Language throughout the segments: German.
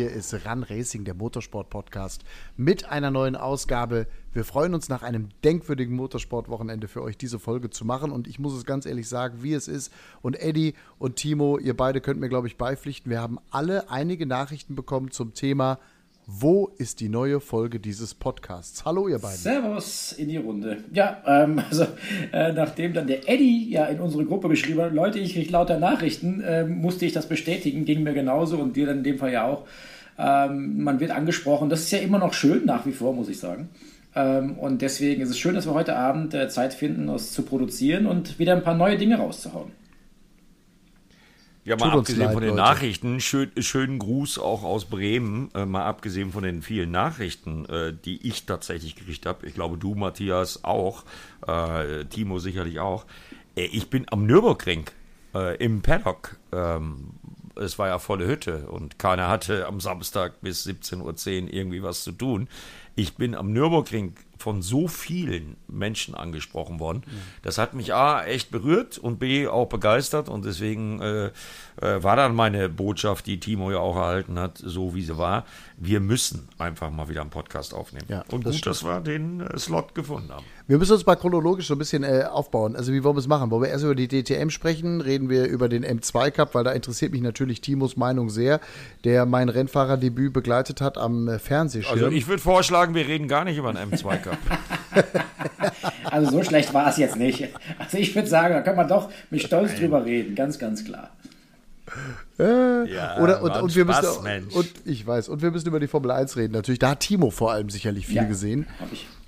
Hier ist Run Racing, der Motorsport-Podcast, mit einer neuen Ausgabe. Wir freuen uns nach einem denkwürdigen Motorsport-Wochenende für euch diese Folge zu machen. Und ich muss es ganz ehrlich sagen, wie es ist. Und Eddie und Timo, ihr beide könnt mir, glaube ich, beipflichten. Wir haben alle einige Nachrichten bekommen zum Thema wo ist die neue Folge dieses Podcasts? Hallo, ihr beiden. Servus in die Runde. Ja, ähm, also äh, nachdem dann der Eddie ja in unsere Gruppe geschrieben hat, Leute, ich kriege lauter Nachrichten, äh, musste ich das bestätigen, ging mir genauso und dir dann in dem Fall ja auch. Ähm, man wird angesprochen, das ist ja immer noch schön, nach wie vor, muss ich sagen. Ähm, und deswegen ist es schön, dass wir heute Abend äh, Zeit finden, das zu produzieren und wieder ein paar neue Dinge rauszuhauen. Ja, mal abgesehen leid, von den Leute. Nachrichten, schön, schönen Gruß auch aus Bremen, äh, mal abgesehen von den vielen Nachrichten, äh, die ich tatsächlich gekriegt habe. Ich glaube, du, Matthias, auch, äh, Timo sicherlich auch. Äh, ich bin am Nürburgring äh, im Paddock. Ähm, es war ja volle Hütte und keiner hatte am Samstag bis 17.10 Uhr irgendwie was zu tun. Ich bin am Nürburgring von so vielen Menschen angesprochen worden. Das hat mich A echt berührt und B auch begeistert und deswegen äh, äh, war dann meine Botschaft, die Timo ja auch erhalten hat, so wie sie war. Wir müssen einfach mal wieder einen Podcast aufnehmen. Ja, und das gut, dass wir den äh, Slot gefunden haben. Wir müssen uns mal chronologisch so ein bisschen äh, aufbauen. Also wie wollen wir es machen? Wollen wir erst über die DTM sprechen? Reden wir über den M2 Cup, weil da interessiert mich natürlich Timos Meinung sehr, der mein Rennfahrerdebüt begleitet hat am äh, Fernsehschirm. Also ich würde vorschlagen, wir reden gar nicht über den M2 Cup. also so schlecht war es jetzt nicht. Also ich würde sagen, da kann man doch mit Stolz Nein. drüber reden, ganz, ganz klar. Äh, ja, oder, und, und wir Spaß, müssen, und ich weiß, und wir müssen über die Formel 1 reden. Natürlich, da hat Timo vor allem sicherlich viel ja, gesehen.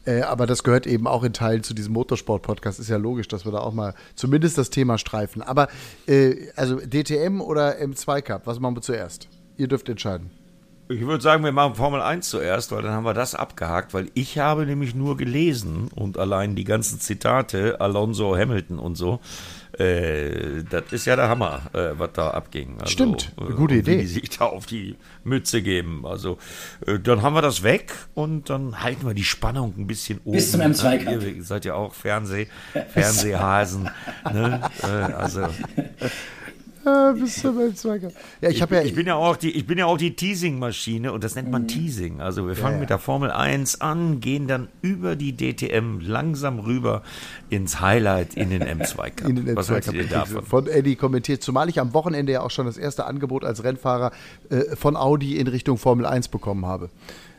Äh, aber das gehört eben auch in Teilen zu diesem Motorsport-Podcast. Ist ja logisch, dass wir da auch mal zumindest das Thema streifen. Aber äh, also DTM oder M2 Cup, was machen wir zuerst? Ihr dürft entscheiden. Ich würde sagen, wir machen Formel 1 zuerst, weil dann haben wir das abgehakt, weil ich habe nämlich nur gelesen und allein die ganzen Zitate, Alonso, Hamilton und so, äh, das ist ja der Hammer, äh, was da abging. Also, Stimmt, eine gute Idee. Die sich da auf die Mütze geben. Also, äh, dann haben wir das weg und dann halten wir die Spannung ein bisschen oben. Bis zum M2 Cup. Ihr seid ja auch Fernseh, Fernsehhasen. ne? Äh, also, Bis zum Weltzwecker. Ja, ich, ich, ja, ich bin ja auch die, ich bin ja auch die Teasing-Maschine und das nennt man mhm. Teasing. Also wir fangen ja, mit der Formel 1 an, gehen dann über die DTM langsam rüber ins Highlight in den M2 Cup. In den M2 Was haltet ihr davon? Von Eddie kommentiert, zumal ich am Wochenende ja auch schon das erste Angebot als Rennfahrer äh, von Audi in Richtung Formel 1 bekommen habe.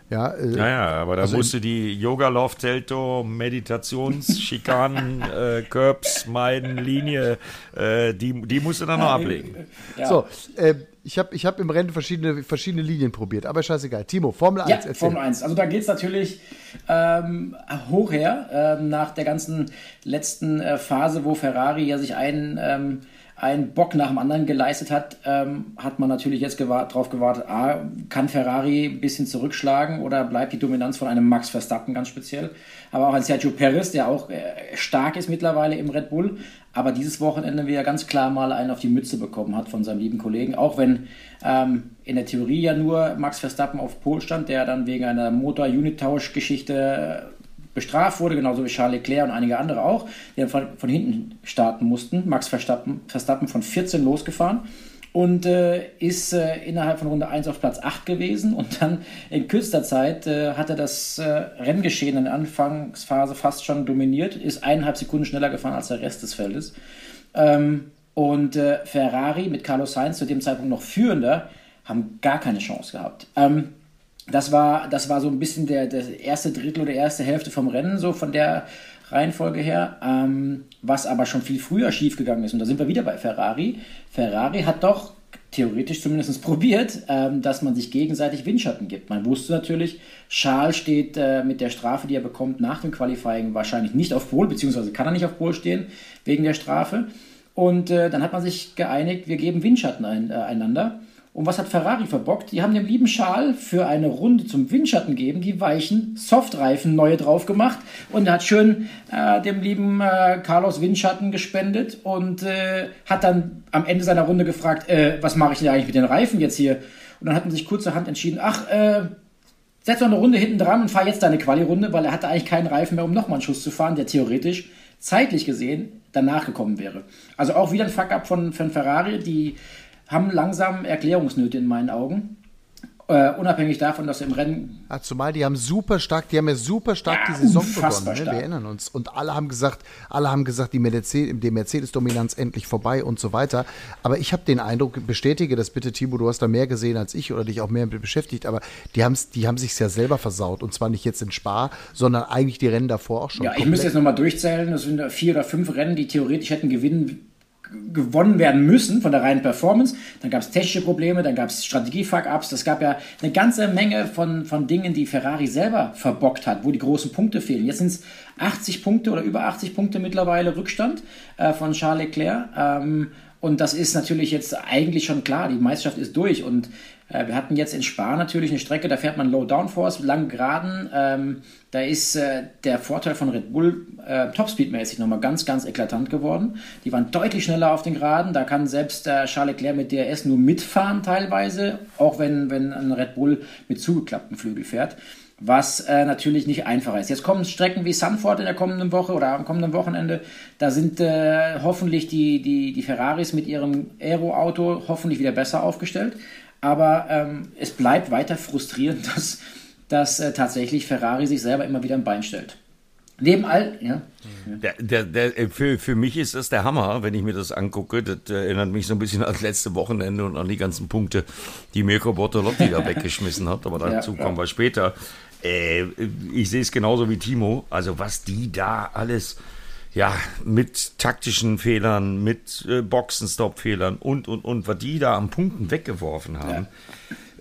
Ja, äh, ja, aber da also musste die Yoga Love Telto Meditationsschikanen äh, Curbs meiden Linie, äh, die die musste dann noch ablegen. Ja. So, äh, ich habe ich hab im Rennen verschiedene, verschiedene Linien probiert, aber scheißegal. Timo, Formel 1. Ja, erzähl. Formel 1. Also da geht es natürlich ähm, hoch her äh, nach der ganzen letzten äh, Phase, wo Ferrari ja sich einen ähm, einen Bock nach dem anderen geleistet hat, ähm, hat man natürlich jetzt gewart, darauf gewartet, A, kann Ferrari ein bisschen zurückschlagen oder bleibt die Dominanz von einem Max Verstappen ganz speziell, aber auch ein Sergio Perez, der auch äh, stark ist mittlerweile im Red Bull, aber dieses Wochenende wieder ganz klar mal einen auf die Mütze bekommen hat von seinem lieben Kollegen, auch wenn ähm, in der Theorie ja nur Max Verstappen auf Pol stand, der dann wegen einer Motor-Unit-Tausch-Geschichte bestraft wurde, genauso wie Charles Leclerc und einige andere auch, die dann von, von hinten starten mussten. Max Verstappen, Verstappen von 14 losgefahren und äh, ist äh, innerhalb von Runde 1 auf Platz 8 gewesen und dann in kürzester Zeit äh, hat er das äh, Renngeschehen in der Anfangsphase fast schon dominiert, ist eineinhalb Sekunden schneller gefahren als der Rest des Feldes. Ähm, und äh, Ferrari mit Carlos Sainz zu dem Zeitpunkt noch führender haben gar keine Chance gehabt. Ähm, das war, das war so ein bisschen der, der erste Drittel oder erste Hälfte vom Rennen, so von der Reihenfolge her, ähm, was aber schon viel früher schiefgegangen ist. Und da sind wir wieder bei Ferrari. Ferrari hat doch theoretisch zumindest probiert, ähm, dass man sich gegenseitig Windschatten gibt. Man wusste natürlich, Charles steht äh, mit der Strafe, die er bekommt nach dem Qualifying, wahrscheinlich nicht auf Pol, beziehungsweise kann er nicht auf Pol stehen wegen der Strafe. Und äh, dann hat man sich geeinigt, wir geben Windschatten ein, äh, einander. Und was hat Ferrari verbockt? Die haben dem lieben Schal für eine Runde zum Windschatten geben, die weichen Softreifen neue drauf gemacht und hat schön äh, dem lieben äh, Carlos Windschatten gespendet und äh, hat dann am Ende seiner Runde gefragt, äh, was mache ich denn eigentlich mit den Reifen jetzt hier? Und dann hat man sich kurzerhand entschieden, ach, äh, setz noch eine Runde hinten dran und fahr jetzt deine Quali-Runde, weil er hatte eigentlich keinen Reifen mehr, um nochmal einen Schuss zu fahren, der theoretisch zeitlich gesehen danach gekommen wäre. Also auch wieder ein Fuck-up von, von Ferrari, die haben langsam Erklärungsnöte in meinen Augen. Uh, unabhängig davon, dass sie im Rennen. Ja, zumal die haben super stark, die haben ja super stark ja, die Saison begonnen. Ne? Wir erinnern uns. Und alle haben gesagt, alle haben gesagt, die Mercedes-Dominanz endlich vorbei und so weiter. Aber ich habe den Eindruck, bestätige das bitte, Timo, du hast da mehr gesehen als ich oder dich auch mehr beschäftigt, aber die, haben's, die haben sich ja selber versaut. Und zwar nicht jetzt in Spa, sondern eigentlich die Rennen davor auch schon. Ja, ich müsste jetzt nochmal durchzählen. Das sind vier oder fünf Rennen, die theoretisch hätten gewinnen gewonnen werden müssen von der reinen Performance. Dann gab es technische Probleme, dann gab es Strategie-Fuck-Ups. Das gab ja eine ganze Menge von, von Dingen, die Ferrari selber verbockt hat, wo die großen Punkte fehlen. Jetzt sind es 80 Punkte oder über 80 Punkte mittlerweile Rückstand äh, von Charles Leclerc. Ähm, und das ist natürlich jetzt eigentlich schon klar. Die Meisterschaft ist durch und äh, wir hatten jetzt in Spa natürlich eine Strecke, da fährt man Low Downforce, lang geraden. Ähm, da ist äh, der Vorteil von Red Bull äh, Topspeed-mäßig nochmal ganz, ganz eklatant geworden. Die waren deutlich schneller auf den Geraden. Da kann selbst äh, Charles Leclerc mit DRS nur mitfahren teilweise, auch wenn, wenn ein Red Bull mit zugeklapptem Flügel fährt was äh, natürlich nicht einfach ist. Jetzt kommen Strecken wie Sanford in der kommenden Woche oder am kommenden Wochenende. Da sind äh, hoffentlich die, die, die Ferraris mit ihrem Aero-Auto hoffentlich wieder besser aufgestellt. Aber ähm, es bleibt weiter frustrierend, dass, dass äh, tatsächlich Ferrari sich selber immer wieder ein Bein stellt. Neben all, ja. Der, der, der, äh, für, für mich ist das der Hammer, wenn ich mir das angucke. Das erinnert mich so ein bisschen an das letzte Wochenende und an die ganzen Punkte, die Mirko Bortolotti da weggeschmissen hat. Aber dazu ja, kommen wir später. Äh, ich sehe es genauso wie Timo. Also was die da alles ja, mit taktischen Fehlern, mit äh, Boxenstopp-Fehlern und, und, und, was die da an Punkten weggeworfen haben. Ja.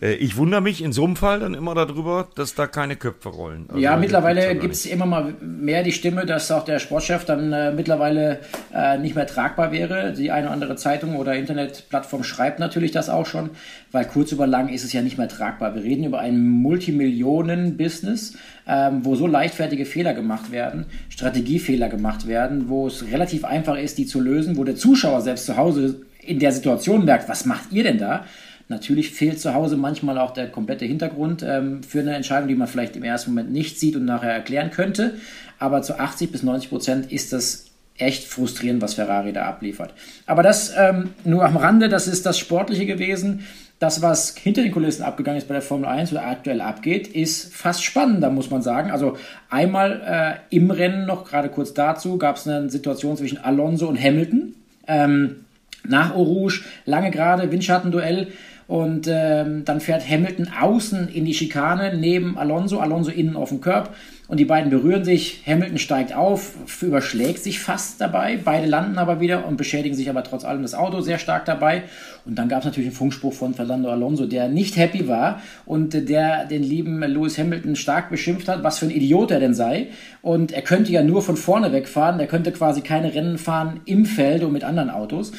Äh, ich wundere mich in so einem Fall dann immer darüber, dass da keine Köpfe rollen. Also ja, mittlerweile gibt es immer mal mehr die Stimme, dass auch der Sportchef dann äh, mittlerweile äh, nicht mehr tragbar wäre. Die eine oder andere Zeitung oder Internetplattform schreibt natürlich das auch schon, weil kurz über lang ist es ja nicht mehr tragbar. Wir reden über ein Multimillionen-Business, ähm, wo so leichtfertige Fehler gemacht werden, Strategiefehler gemacht werden, wo es relativ einfach ist, die zu lösen, wo der Zuschauer selbst zu Hause in der Situation merkt, was macht ihr denn da? Natürlich fehlt zu Hause manchmal auch der komplette Hintergrund ähm, für eine Entscheidung, die man vielleicht im ersten Moment nicht sieht und nachher erklären könnte. Aber zu 80 bis 90 Prozent ist das echt frustrierend, was Ferrari da abliefert. Aber das ähm, nur am Rande, das ist das Sportliche gewesen. Das, was hinter den Kulissen abgegangen ist bei der Formel 1 oder aktuell abgeht, ist fast spannender, muss man sagen. Also einmal äh, im Rennen noch, gerade kurz dazu, gab es eine Situation zwischen Alonso und Hamilton. Ähm, nach Rouge, lange gerade, Windschattenduell. Und ähm, dann fährt Hamilton außen in die Schikane neben Alonso, Alonso innen auf dem Curb. Und die beiden berühren sich. Hamilton steigt auf, überschlägt sich fast dabei. Beide landen aber wieder und beschädigen sich aber trotz allem das Auto sehr stark dabei. Und dann gab es natürlich einen Funkspruch von Fernando Alonso, der nicht happy war und der den lieben Lewis Hamilton stark beschimpft hat, was für ein Idiot er denn sei. Und er könnte ja nur von vorne wegfahren. Er könnte quasi keine Rennen fahren im Feld und mit anderen Autos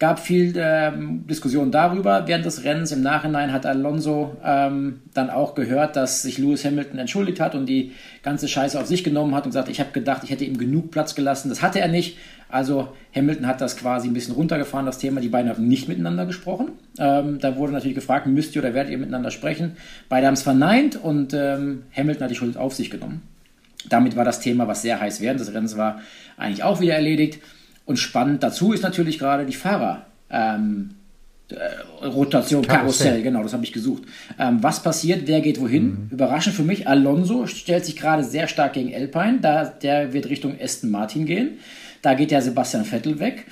gab viel ähm, Diskussion darüber. Während des Rennens im Nachhinein hat Alonso ähm, dann auch gehört, dass sich Lewis Hamilton entschuldigt hat und die ganze Scheiße auf sich genommen hat und gesagt, ich habe gedacht, ich hätte ihm genug Platz gelassen. Das hatte er nicht. Also Hamilton hat das quasi ein bisschen runtergefahren, das Thema. Die beiden haben nicht miteinander gesprochen. Ähm, da wurde natürlich gefragt, müsst ihr oder werdet ihr miteinander sprechen? Beide haben es verneint und ähm, Hamilton hat die Schuld auf sich genommen. Damit war das Thema, was sehr heiß während des Rennens war, eigentlich auch wieder erledigt. Und spannend dazu ist natürlich gerade die Fahrer. Ähm, äh, Rotation, Karussell. Karussell, genau, das habe ich gesucht. Ähm, was passiert, wer geht wohin? Mhm. Überraschend für mich, Alonso stellt sich gerade sehr stark gegen Alpine, da, der wird Richtung Aston Martin gehen. Da geht ja Sebastian Vettel weg.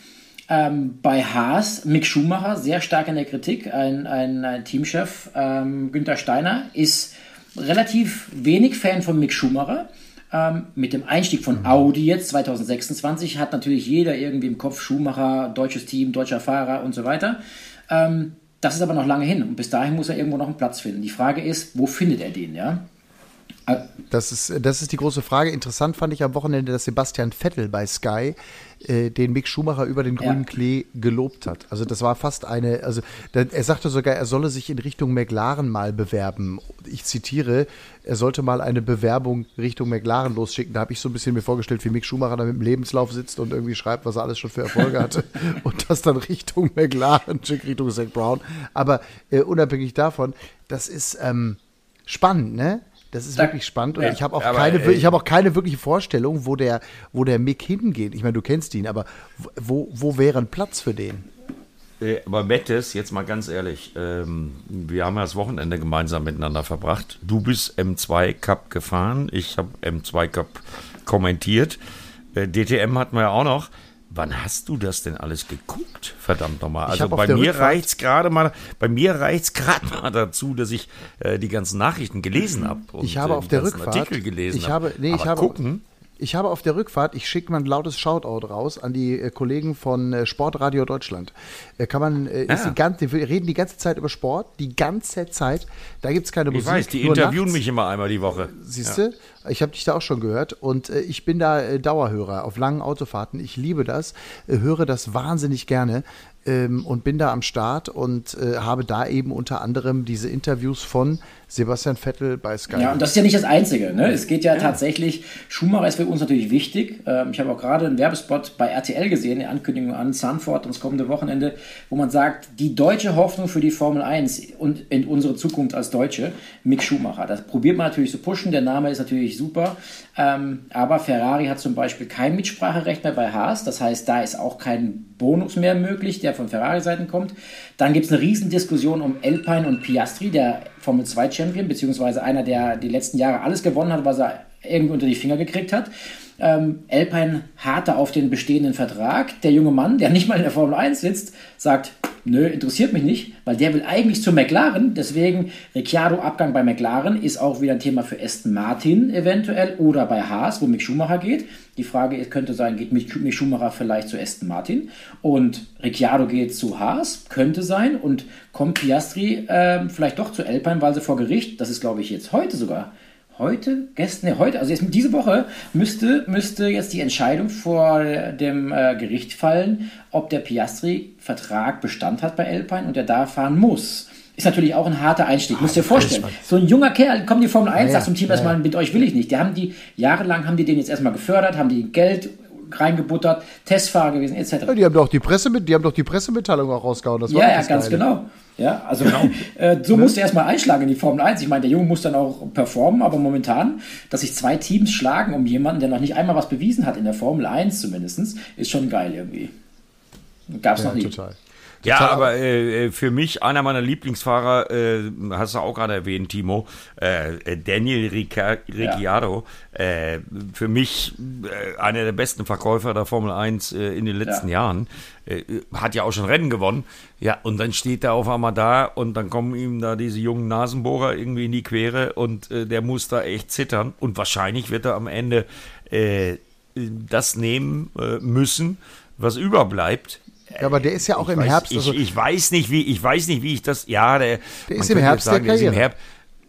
Ähm, bei Haas, Mick Schumacher, sehr stark in der Kritik. Ein, ein, ein Teamchef, ähm, Günther Steiner, ist relativ wenig Fan von Mick Schumacher. Ähm, mit dem Einstieg von Audi jetzt 2026 hat natürlich jeder irgendwie im Kopf Schumacher, deutsches Team, deutscher Fahrer und so weiter. Ähm, das ist aber noch lange hin und bis dahin muss er irgendwo noch einen Platz finden. Die Frage ist, wo findet er den, ja? Das ist, das ist die große Frage. Interessant fand ich am Wochenende, dass Sebastian Vettel bei Sky äh, den Mick Schumacher über den grünen ja. Klee gelobt hat. Also das war fast eine, also er sagte sogar, er solle sich in Richtung McLaren mal bewerben. Ich zitiere, er sollte mal eine Bewerbung Richtung McLaren losschicken. Da habe ich so ein bisschen mir vorgestellt, wie Mick Schumacher da mit dem Lebenslauf sitzt und irgendwie schreibt, was er alles schon für Erfolge hatte und das dann Richtung McLaren schickt, Richtung Zach Brown. Aber äh, unabhängig davon, das ist ähm, spannend, ne? Das ist da, wirklich spannend und ja, ich habe auch, keine, äh, hab auch keine wirkliche Vorstellung, wo der, wo der Mick hingeht. Ich meine, du kennst ihn, aber wo, wo wäre ein Platz für den? Äh, aber Mettes, jetzt mal ganz ehrlich, ähm, wir haben ja das Wochenende gemeinsam miteinander verbracht. Du bist M2 Cup gefahren, ich habe M2 Cup kommentiert. Äh, DTM hatten wir ja auch noch. Wann hast du das denn alles geguckt? Verdammt nochmal. Also bei mir reicht es gerade mal, bei mir reicht's gerade mal dazu, dass ich äh, die ganzen Nachrichten gelesen habe. Ich habe äh, auf der Rückfahrt Artikel gelesen ich habe, nee, ich habe gucken. Ich habe auf der Rückfahrt, ich schicke mal ein lautes Shoutout raus an die äh, Kollegen von äh, Sportradio Deutschland. Äh, kann man, äh, ah. die ganze, wir reden die ganze Zeit über Sport, die ganze Zeit. Da gibt es keine Musik. Ich weiß, die interviewen nachts. mich immer einmal die Woche. Siehst du? Ja. Ich habe dich da auch schon gehört und äh, ich bin da äh, Dauerhörer auf langen Autofahrten. Ich liebe das, äh, höre das wahnsinnig gerne ähm, und bin da am Start und habe da eben unter anderem diese Interviews von Sebastian Vettel bei Sky. Ja, und das ist ja nicht das Einzige. Ne? Es geht ja, ja. tatsächlich, Schumacher ist für uns natürlich wichtig. Ähm, ich habe auch gerade einen Werbespot bei RTL gesehen, die Ankündigung an Sanford das kommende Wochenende, wo man sagt, die deutsche Hoffnung für die Formel 1 und in unsere Zukunft als Deutsche, Mick Schumacher. Das probiert man natürlich zu pushen. Der Name ist natürlich super. Ähm, aber Ferrari hat zum Beispiel kein Mitspracherecht mehr bei Haas. Das heißt, da ist auch kein Bonus mehr möglich, der von Ferrari-Seiten kommt. Dann gibt es eine Riesendiskussion um Alpine und Piastri, der Formel 2 Champion, beziehungsweise einer, der die letzten Jahre alles gewonnen hat, was er irgendwie unter die Finger gekriegt hat. Ähm, Alpine harte auf den bestehenden Vertrag. Der junge Mann, der nicht mal in der Formel 1 sitzt, sagt, nö, interessiert mich nicht, weil der will eigentlich zu McLaren. Deswegen Ricciardo-Abgang bei McLaren ist auch wieder ein Thema für Aston Martin eventuell oder bei Haas, wo Mick Schumacher geht. Die Frage könnte sein, geht Mick Schumacher vielleicht zu Aston Martin und Ricciardo geht zu Haas, könnte sein und kommt Piastri äh, vielleicht doch zu Alpine, weil sie vor Gericht, das ist glaube ich jetzt heute sogar, heute, gestern, ne, heute, also jetzt diese Woche müsste, müsste jetzt die Entscheidung vor dem äh, Gericht fallen, ob der Piastri-Vertrag Bestand hat bei Alpine und er da fahren muss. Ist natürlich auch ein harter Einstieg. Ah, Musst dir vorstellen. So ein junger Kerl kommt die Formel 1, ja, sagt zum Team ja, erstmal, mit euch will ich nicht. Die haben die, jahrelang haben die den jetzt erstmal gefördert, haben die Geld reingebuttert, Testfahrer gewesen, etc. Ja, die haben doch die Presse die haben doch die Pressemitteilung auch rausgehauen. Das ja, ja, ganz Geile. genau. Ja, also genau. äh, so ne? musste er erstmal einschlagen in die Formel 1. Ich meine, der Junge muss dann auch performen, aber momentan, dass sich zwei Teams schlagen um jemanden, der noch nicht einmal was bewiesen hat in der Formel 1 zumindest, ist schon geil irgendwie. Gab es ja, noch nie. Total. Ja, aber äh, äh, für mich einer meiner Lieblingsfahrer, äh, hast du auch gerade erwähnt, Timo, äh, äh Daniel Ricciardo. Ja. Äh, für mich einer der besten Verkäufer der Formel 1 äh, in den letzten ja. Jahren. Hat ja auch schon Rennen gewonnen. Ja, und dann steht er auf einmal da und dann kommen ihm da diese jungen Nasenbohrer irgendwie in die Quere und der muss da echt zittern. Und wahrscheinlich wird er am Ende das nehmen müssen, was überbleibt ja, aber der ist ja auch ich im weiß, Herbst. Also ich, ich, weiß nicht, wie ich weiß nicht, wie ich das. Ja, der, der ist im Herbst sagen, der Karriere. Ist im Herbst,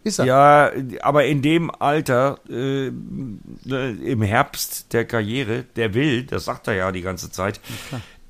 ist er. Ja, aber in dem Alter, äh, im Herbst der Karriere, der will, das sagt er ja die ganze Zeit.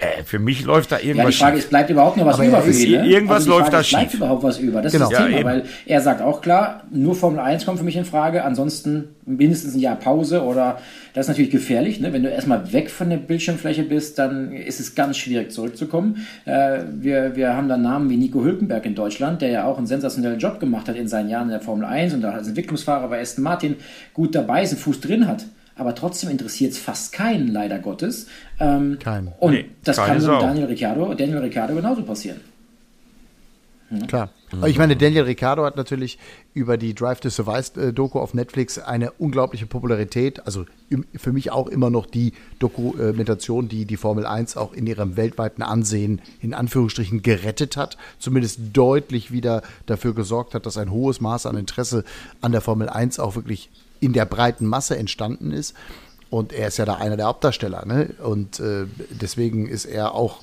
Äh, für mich läuft da irgendwas Ja, die Frage schief. ist, bleibt überhaupt noch was aber über für ihn? Ne? Irgendwas also läuft Frage, da schief. Bleibt überhaupt was über? Das genau. ist das Thema, ja, weil er sagt auch klar, nur Formel 1 kommt für mich in Frage, ansonsten mindestens ein Jahr Pause oder das ist natürlich gefährlich. Ne? Wenn du erstmal weg von der Bildschirmfläche bist, dann ist es ganz schwierig zurückzukommen. Äh, wir, wir haben da Namen wie Nico Hülkenberg in Deutschland, der ja auch einen sensationellen Job gemacht hat in seinen Jahren in der Formel 1 und da als Entwicklungsfahrer bei Aston Martin gut dabei ist, einen Fuß drin hat aber trotzdem interessiert es fast keinen, leider Gottes. Ähm, Kein. Und nee, das kann mit Daniel Ricciardo, Daniel Ricciardo genauso passieren. Hm? Klar. Ich meine, Daniel Ricciardo hat natürlich über die Drive to Survive Doku auf Netflix eine unglaubliche Popularität. Also für mich auch immer noch die Dokumentation, die die Formel 1 auch in ihrem weltweiten Ansehen in Anführungsstrichen gerettet hat. Zumindest deutlich wieder dafür gesorgt hat, dass ein hohes Maß an Interesse an der Formel 1 auch wirklich in der breiten Masse entstanden ist. Und er ist ja da einer der Hauptdarsteller, ne? Und äh, deswegen ist er auch,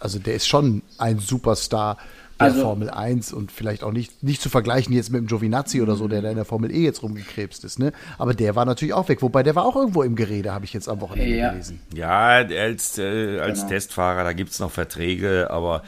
also der ist schon ein Superstar der also, Formel 1 und vielleicht auch nicht, nicht zu vergleichen jetzt mit dem Giovinazzi oder so, der da in der Formel E jetzt rumgekrebst ist. Ne? Aber der war natürlich auch weg, wobei der war auch irgendwo im Gerede, habe ich jetzt am Wochenende ja. gelesen. Ja, als, äh, als genau. Testfahrer, da gibt es noch Verträge, aber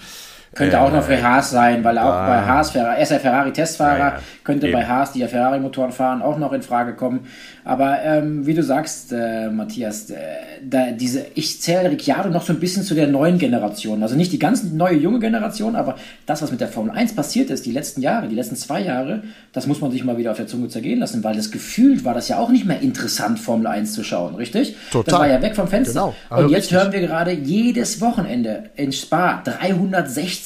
könnte äh, auch noch für Haas sein, weil auch bei Haas, er ist ja Ferrari-Testfahrer, ja, ja. könnte Eben. bei Haas, die ja Ferrari-Motoren fahren, auch noch in Frage kommen. Aber ähm, wie du sagst, äh, Matthias, äh, da diese, ich zähle Ricciardo noch so ein bisschen zu der neuen Generation. Also nicht die ganz neue junge Generation, aber das, was mit der Formel 1 passiert ist, die letzten Jahre, die letzten zwei Jahre, das muss man sich mal wieder auf der Zunge zergehen lassen, weil das gefühlt war das ja auch nicht mehr interessant, Formel 1 zu schauen, richtig? Total. Das war ja weg vom Fenster. Genau. Also Und jetzt richtig. hören wir gerade jedes Wochenende in Spa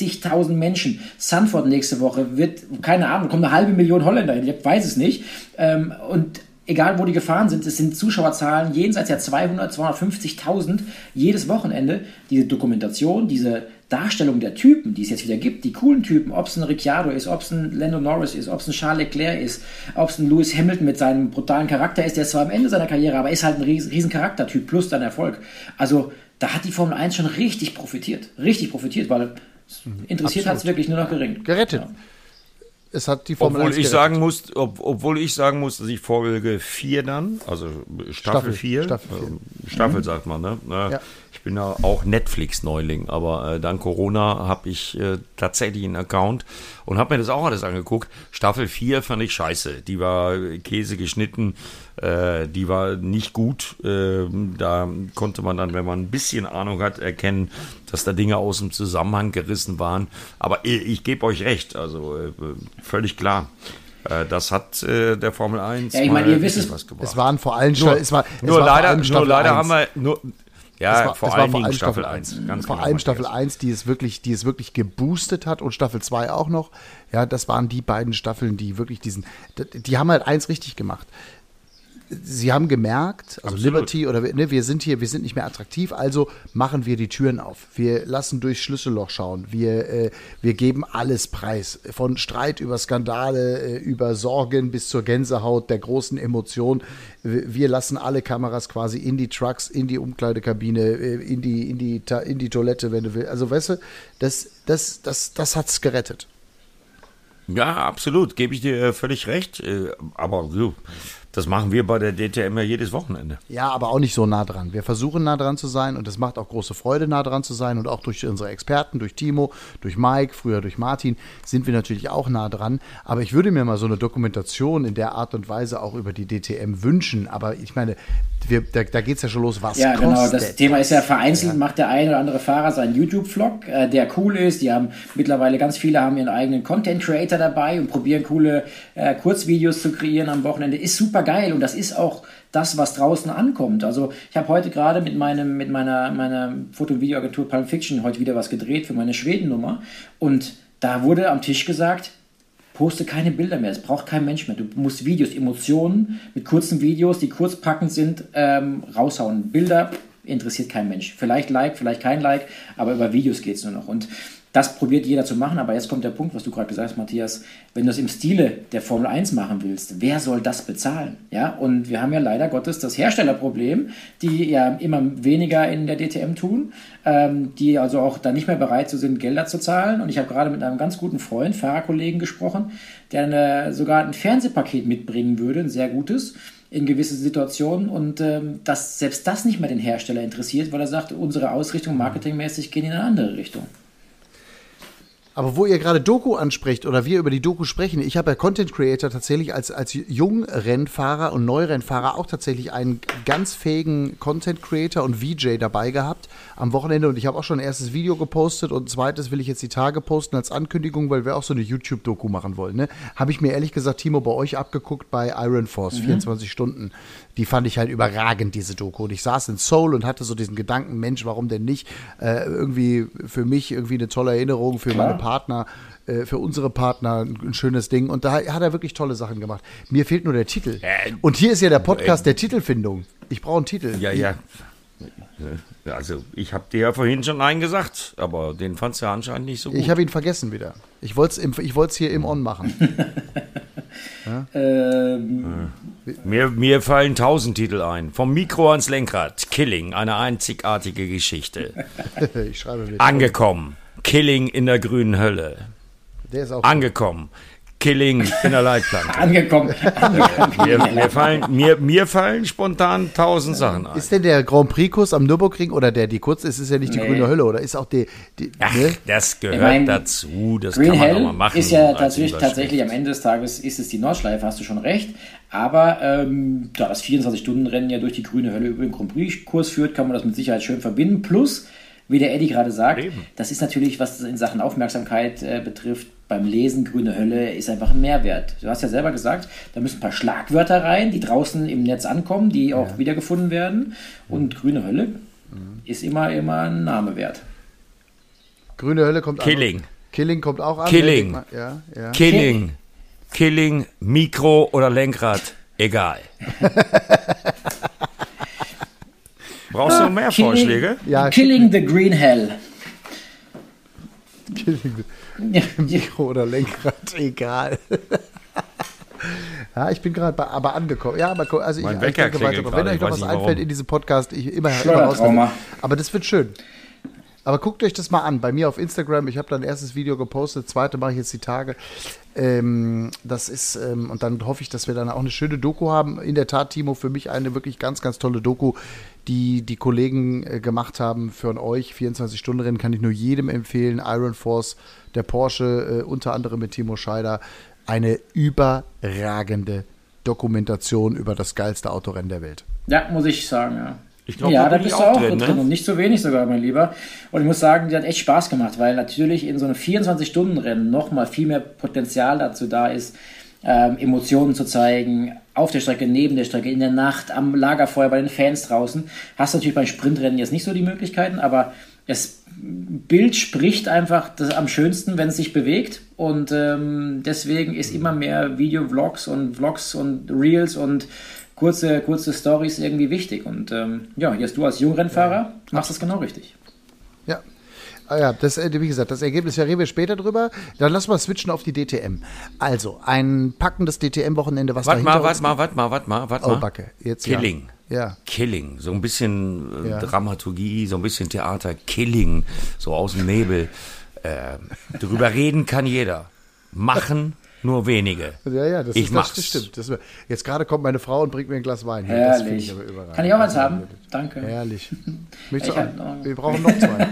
360.000 Menschen. Sanford nächste Woche wird, keine Ahnung, kommt eine halbe Million Holländer hin, ich weiß es nicht. Ähm, und egal wo die gefahren sind, es sind Zuschauerzahlen jenseits der 200, 250.000 jedes Wochenende. Diese Dokumentation, diese Darstellung der Typen, die es jetzt wieder gibt, die coolen Typen, ob es ein Ricciardo ist, ob es ein Lando Norris ist, ob es ein Charles Leclerc ist, ob es ein Lewis Hamilton mit seinem brutalen Charakter ist, der ist zwar am Ende seiner Karriere, aber ist halt ein riesen, riesen Charaktertyp plus dann Erfolg. Also da hat die Formel 1 schon richtig profitiert, richtig profitiert, weil interessiert hat es wirklich nur noch gering. Gerettet. Ja. Es hat die Formel obwohl ich sagen muss, ob, obwohl ich sagen muss, dass ich Folge 4 dann, also Staffel 4, Staffel, Staffel, äh, Staffel mhm. sagt man, ne? Ja. Ich bin ja auch Netflix-Neuling, aber äh, dank Corona habe ich äh, tatsächlich einen Account und habe mir das auch alles angeguckt. Staffel 4 fand ich scheiße. Die war Käse geschnitten, äh, die war nicht gut. Äh, da konnte man dann, wenn man ein bisschen Ahnung hat, erkennen, dass da Dinge aus dem Zusammenhang gerissen waren. Aber ich, ich gebe euch recht, also äh, völlig klar. Äh, das hat äh, der Formel 1 ja, ich meine, ihr wisst was gebracht. Es waren vor allem nur, es war, es nur war leider, nur leider haben wir nur, ja, war, vor, allem vor allem Staffel 1. Ganz vor genau, allem Staffel 1, die es wirklich, die es wirklich geboostet hat und Staffel 2 auch noch. Ja, das waren die beiden Staffeln, die wirklich diesen, die haben halt eins richtig gemacht sie haben gemerkt, also Absolut. Liberty oder ne, wir sind hier, wir sind nicht mehr attraktiv, also machen wir die Türen auf. Wir lassen durchs Schlüsselloch schauen. Wir, äh, wir geben alles preis. Von Streit über Skandale, äh, über Sorgen bis zur Gänsehaut der großen Emotion. Wir lassen alle Kameras quasi in die Trucks, in die Umkleidekabine, äh, in die, in die, in die Toilette, wenn du willst. Also weißt du, das, das, das, das hat's gerettet. Ja, absolut, gebe ich dir völlig recht. Äh, aber so, das machen wir bei der DTM ja jedes Wochenende. Ja, aber auch nicht so nah dran. Wir versuchen nah dran zu sein und es macht auch große Freude, nah dran zu sein. Und auch durch unsere Experten, durch Timo, durch Mike, früher durch Martin, sind wir natürlich auch nah dran. Aber ich würde mir mal so eine Dokumentation in der Art und Weise auch über die DTM wünschen. Aber ich meine, wir, da, da geht es ja schon los, was Ja, genau. Das Thema ist ja vereinzelt, ja. macht der eine oder andere Fahrer seinen YouTube-Vlog, äh, der cool ist. Die haben mittlerweile ganz viele haben ihren eigenen Content-Creator dabei und probieren coole äh, Kurzvideos zu kreieren am Wochenende. Ist super geil und das ist auch das, was draußen ankommt. Also ich habe heute gerade mit meinem mit meiner meiner Foto- und Videoagentur Pulp Fiction heute wieder was gedreht für meine Schweden-Nummer und da wurde am Tisch gesagt, poste keine Bilder mehr, es braucht kein Mensch mehr. Du musst Videos, Emotionen mit kurzen Videos, die kurzpackend sind, ähm, raushauen. Bilder interessiert kein Mensch. Vielleicht Like, vielleicht kein Like, aber über Videos geht es nur noch. Und das probiert jeder zu machen, aber jetzt kommt der Punkt, was du gerade gesagt hast, Matthias. Wenn du es im Stile der Formel 1 machen willst, wer soll das bezahlen? Ja, und wir haben ja leider Gottes das Herstellerproblem, die ja immer weniger in der DTM tun, ähm, die also auch da nicht mehr bereit sind, Gelder zu zahlen. Und ich habe gerade mit einem ganz guten Freund, Fahrerkollegen gesprochen, der eine, sogar ein Fernsehpaket mitbringen würde, ein sehr gutes in gewisse Situationen und ähm, dass selbst das nicht mehr den Hersteller interessiert, weil er sagt, unsere Ausrichtung marketingmäßig geht in eine andere Richtung. Aber wo ihr gerade Doku anspricht oder wir über die Doku sprechen, ich habe ja Content Creator tatsächlich als, als Jungrennfahrer und Neurennfahrer auch tatsächlich einen ganz fähigen Content Creator und VJ dabei gehabt am Wochenende und ich habe auch schon ein erstes Video gepostet und ein zweites will ich jetzt die Tage posten als Ankündigung, weil wir auch so eine YouTube-Doku machen wollen. Ne? Habe ich mir ehrlich gesagt, Timo, bei euch abgeguckt bei Iron Force, mhm. 24 Stunden die fand ich halt überragend, diese Doku. Und ich saß in Seoul und hatte so diesen Gedanken, Mensch, warum denn nicht? Äh, irgendwie für mich irgendwie eine tolle Erinnerung, für Klar. meine Partner, äh, für unsere Partner ein schönes Ding. Und da hat er wirklich tolle Sachen gemacht. Mir fehlt nur der Titel. Und hier ist ja der Podcast der Titelfindung. Ich brauche einen Titel. Ja, ja. Also, ich habe dir ja vorhin schon einen gesagt, aber den fandst du ja anscheinend nicht so gut. Ich habe ihn vergessen wieder. Ich wollte es hier im On machen. ja? ähm, mir, mir fallen tausend Titel ein. Vom Mikro ans Lenkrad. Killing, eine einzigartige Geschichte. ich schreibe mit. Angekommen. Killing in der grünen Hölle. Der ist auch angekommen. Killing in der Leitplanke. Angekommen. mir, mir, fallen, mir, mir fallen spontan tausend Sachen ein. Ist denn der Grand Prix-Kurs am Nürburgring oder der, die kurz ist, ist ja nicht die nee. grüne Hölle, oder ist auch die. die Ach, ne? das gehört ich mein, dazu, das Green kann man Hell auch mal machen. Ist ja tatsächlich, tatsächlich am Ende des Tages ist es die Nordschleife, hast du schon recht. Aber ähm, da das 24-Stunden-Rennen ja durch die grüne Hölle über den Grand Prix-Kurs führt, kann man das mit Sicherheit schön verbinden. Plus, wie der Eddie gerade sagt, Eben. das ist natürlich, was in Sachen Aufmerksamkeit äh, betrifft, beim Lesen Grüne Hölle ist einfach ein Mehrwert. Du hast ja selber gesagt, da müssen ein paar Schlagwörter rein, die draußen im Netz ankommen, die auch ja. wiedergefunden werden. Und Grüne Hölle mhm. ist immer, immer ein Name wert. Grüne Hölle kommt Killing. An. Killing kommt auch an. Killing. Ja, ja. Killing. Killing, Mikro oder Lenkrad, egal. Brauchst du mehr Killing, Vorschläge? Ja, Killing the Green Hell. Killing the Mikro oder Lenkrad, egal. ja, ich bin gerade aber angekommen. Ja, aber also mein ich, Wecker ich denke weiter Wenn euch noch was einfällt in diesem Podcast, ich immer, immer raus. Aber das wird schön. Aber guckt euch das mal an. Bei mir auf Instagram, ich habe da ein erstes Video gepostet, zweite mache ich jetzt die Tage. Ähm, das ist, ähm, und dann hoffe ich, dass wir dann auch eine schöne Doku haben. In der Tat, Timo, für mich eine wirklich ganz, ganz tolle Doku, die die Kollegen äh, gemacht haben für euch. 24-Stunden-Rennen kann ich nur jedem empfehlen. Iron Force, der Porsche, äh, unter anderem mit Timo Scheider. Eine überragende Dokumentation über das geilste Autorennen der Welt. Ja, muss ich sagen, ja. Ich glaub, ja, da bist du auch drin, ne? und nicht so wenig sogar, mein Lieber. Und ich muss sagen, die hat echt Spaß gemacht, weil natürlich in so einem 24-Stunden-Rennen nochmal viel mehr Potenzial dazu da ist, ähm, Emotionen zu zeigen, auf der Strecke, neben der Strecke, in der Nacht, am Lagerfeuer, bei den Fans draußen. Hast du natürlich beim Sprintrennen jetzt nicht so die Möglichkeiten, aber das Bild spricht einfach das am schönsten, wenn es sich bewegt. Und ähm, deswegen ist immer mehr Video-Vlogs und Vlogs und Reels und kurze, kurze Stories irgendwie wichtig. Und ähm, ja, jetzt du als Jungrennfahrer ja. machst das genau richtig. Ja, Ah ja, das, äh, wie gesagt, das Ergebnis, ja reden wir später drüber. Dann lass mal switchen auf die DTM. Also, ein packendes DTM-Wochenende, was warte mal, warte mal, warte mal, warte mal, warte mal. Oh, Backe. Jetzt, Killing. Ja. ja. Killing. So ein bisschen äh, ja. Dramaturgie, so ein bisschen Theater. Killing. So aus dem Nebel. Äh, drüber reden kann jeder. Machen nur wenige. Ja, ja, das, ich ist, mach's. das stimmt. Das, jetzt gerade kommt meine Frau und bringt mir ein Glas Wein. Herrlich. Das ich Kann ich auch was haben? Danke. Herrlich. Ich auch, wir brauchen noch zwei.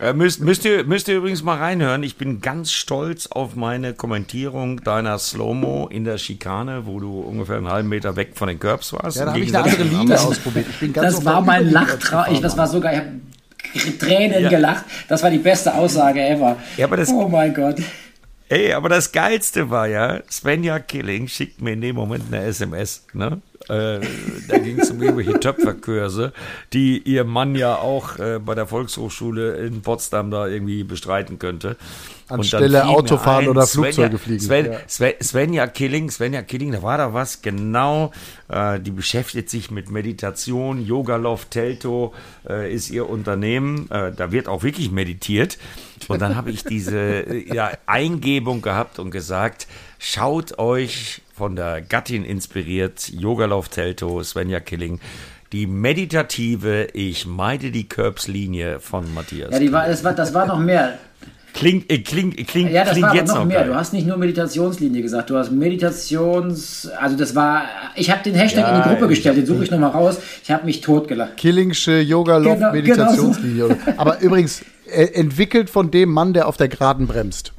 äh, müsst, müsst, ihr, müsst ihr übrigens mal reinhören. Ich bin ganz stolz auf meine Kommentierung deiner Slow-Mo in der Schikane, wo du ungefähr einen halben Meter weg von den Curbs warst. Ja, da habe ich eine andere Linie ausprobiert. Ich bin ganz das war mein Lachtraum. Das war sogar, ich habe Tränen ja. gelacht. Das war die beste Aussage ever. Ja, aber das, oh mein Gott. Ey, aber das Geilste war ja, Svenja Killing schickt mir in dem Moment eine SMS, ne? Äh, da ging es um irgendwelche Töpferkurse, die ihr Mann ja auch äh, bei der Volkshochschule in Potsdam da irgendwie bestreiten könnte. Anstelle Autofahren oder Flugzeuge Svenja, fliegen. Sven, ja. Svenja Killing, Svenja Killing, da war da was genau. Äh, die beschäftigt sich mit Meditation, Yoga Love Telto äh, ist ihr Unternehmen. Äh, da wird auch wirklich meditiert. Und dann habe ich diese äh, ja, Eingebung gehabt und gesagt, schaut euch von der Gattin inspiriert, Yogalauf Telto, Svenja Killing, die meditative Ich meide die Curbs-Linie von Matthias. Ja, die war, das, war, das war noch mehr. Klingt, äh, klingt, klingt, ja, das klingt war jetzt noch noch mehr. Geil. Du hast nicht nur Meditationslinie gesagt, du hast Meditations. Also, das war. Ich habe den Hashtag ja, in die Gruppe gestellt, den suche ich nochmal raus. Ich habe mich totgelacht. Killingsche Yoga Love genau, Meditationslinie. Genau so. Aber übrigens, äh, entwickelt von dem Mann, der auf der Geraden bremst.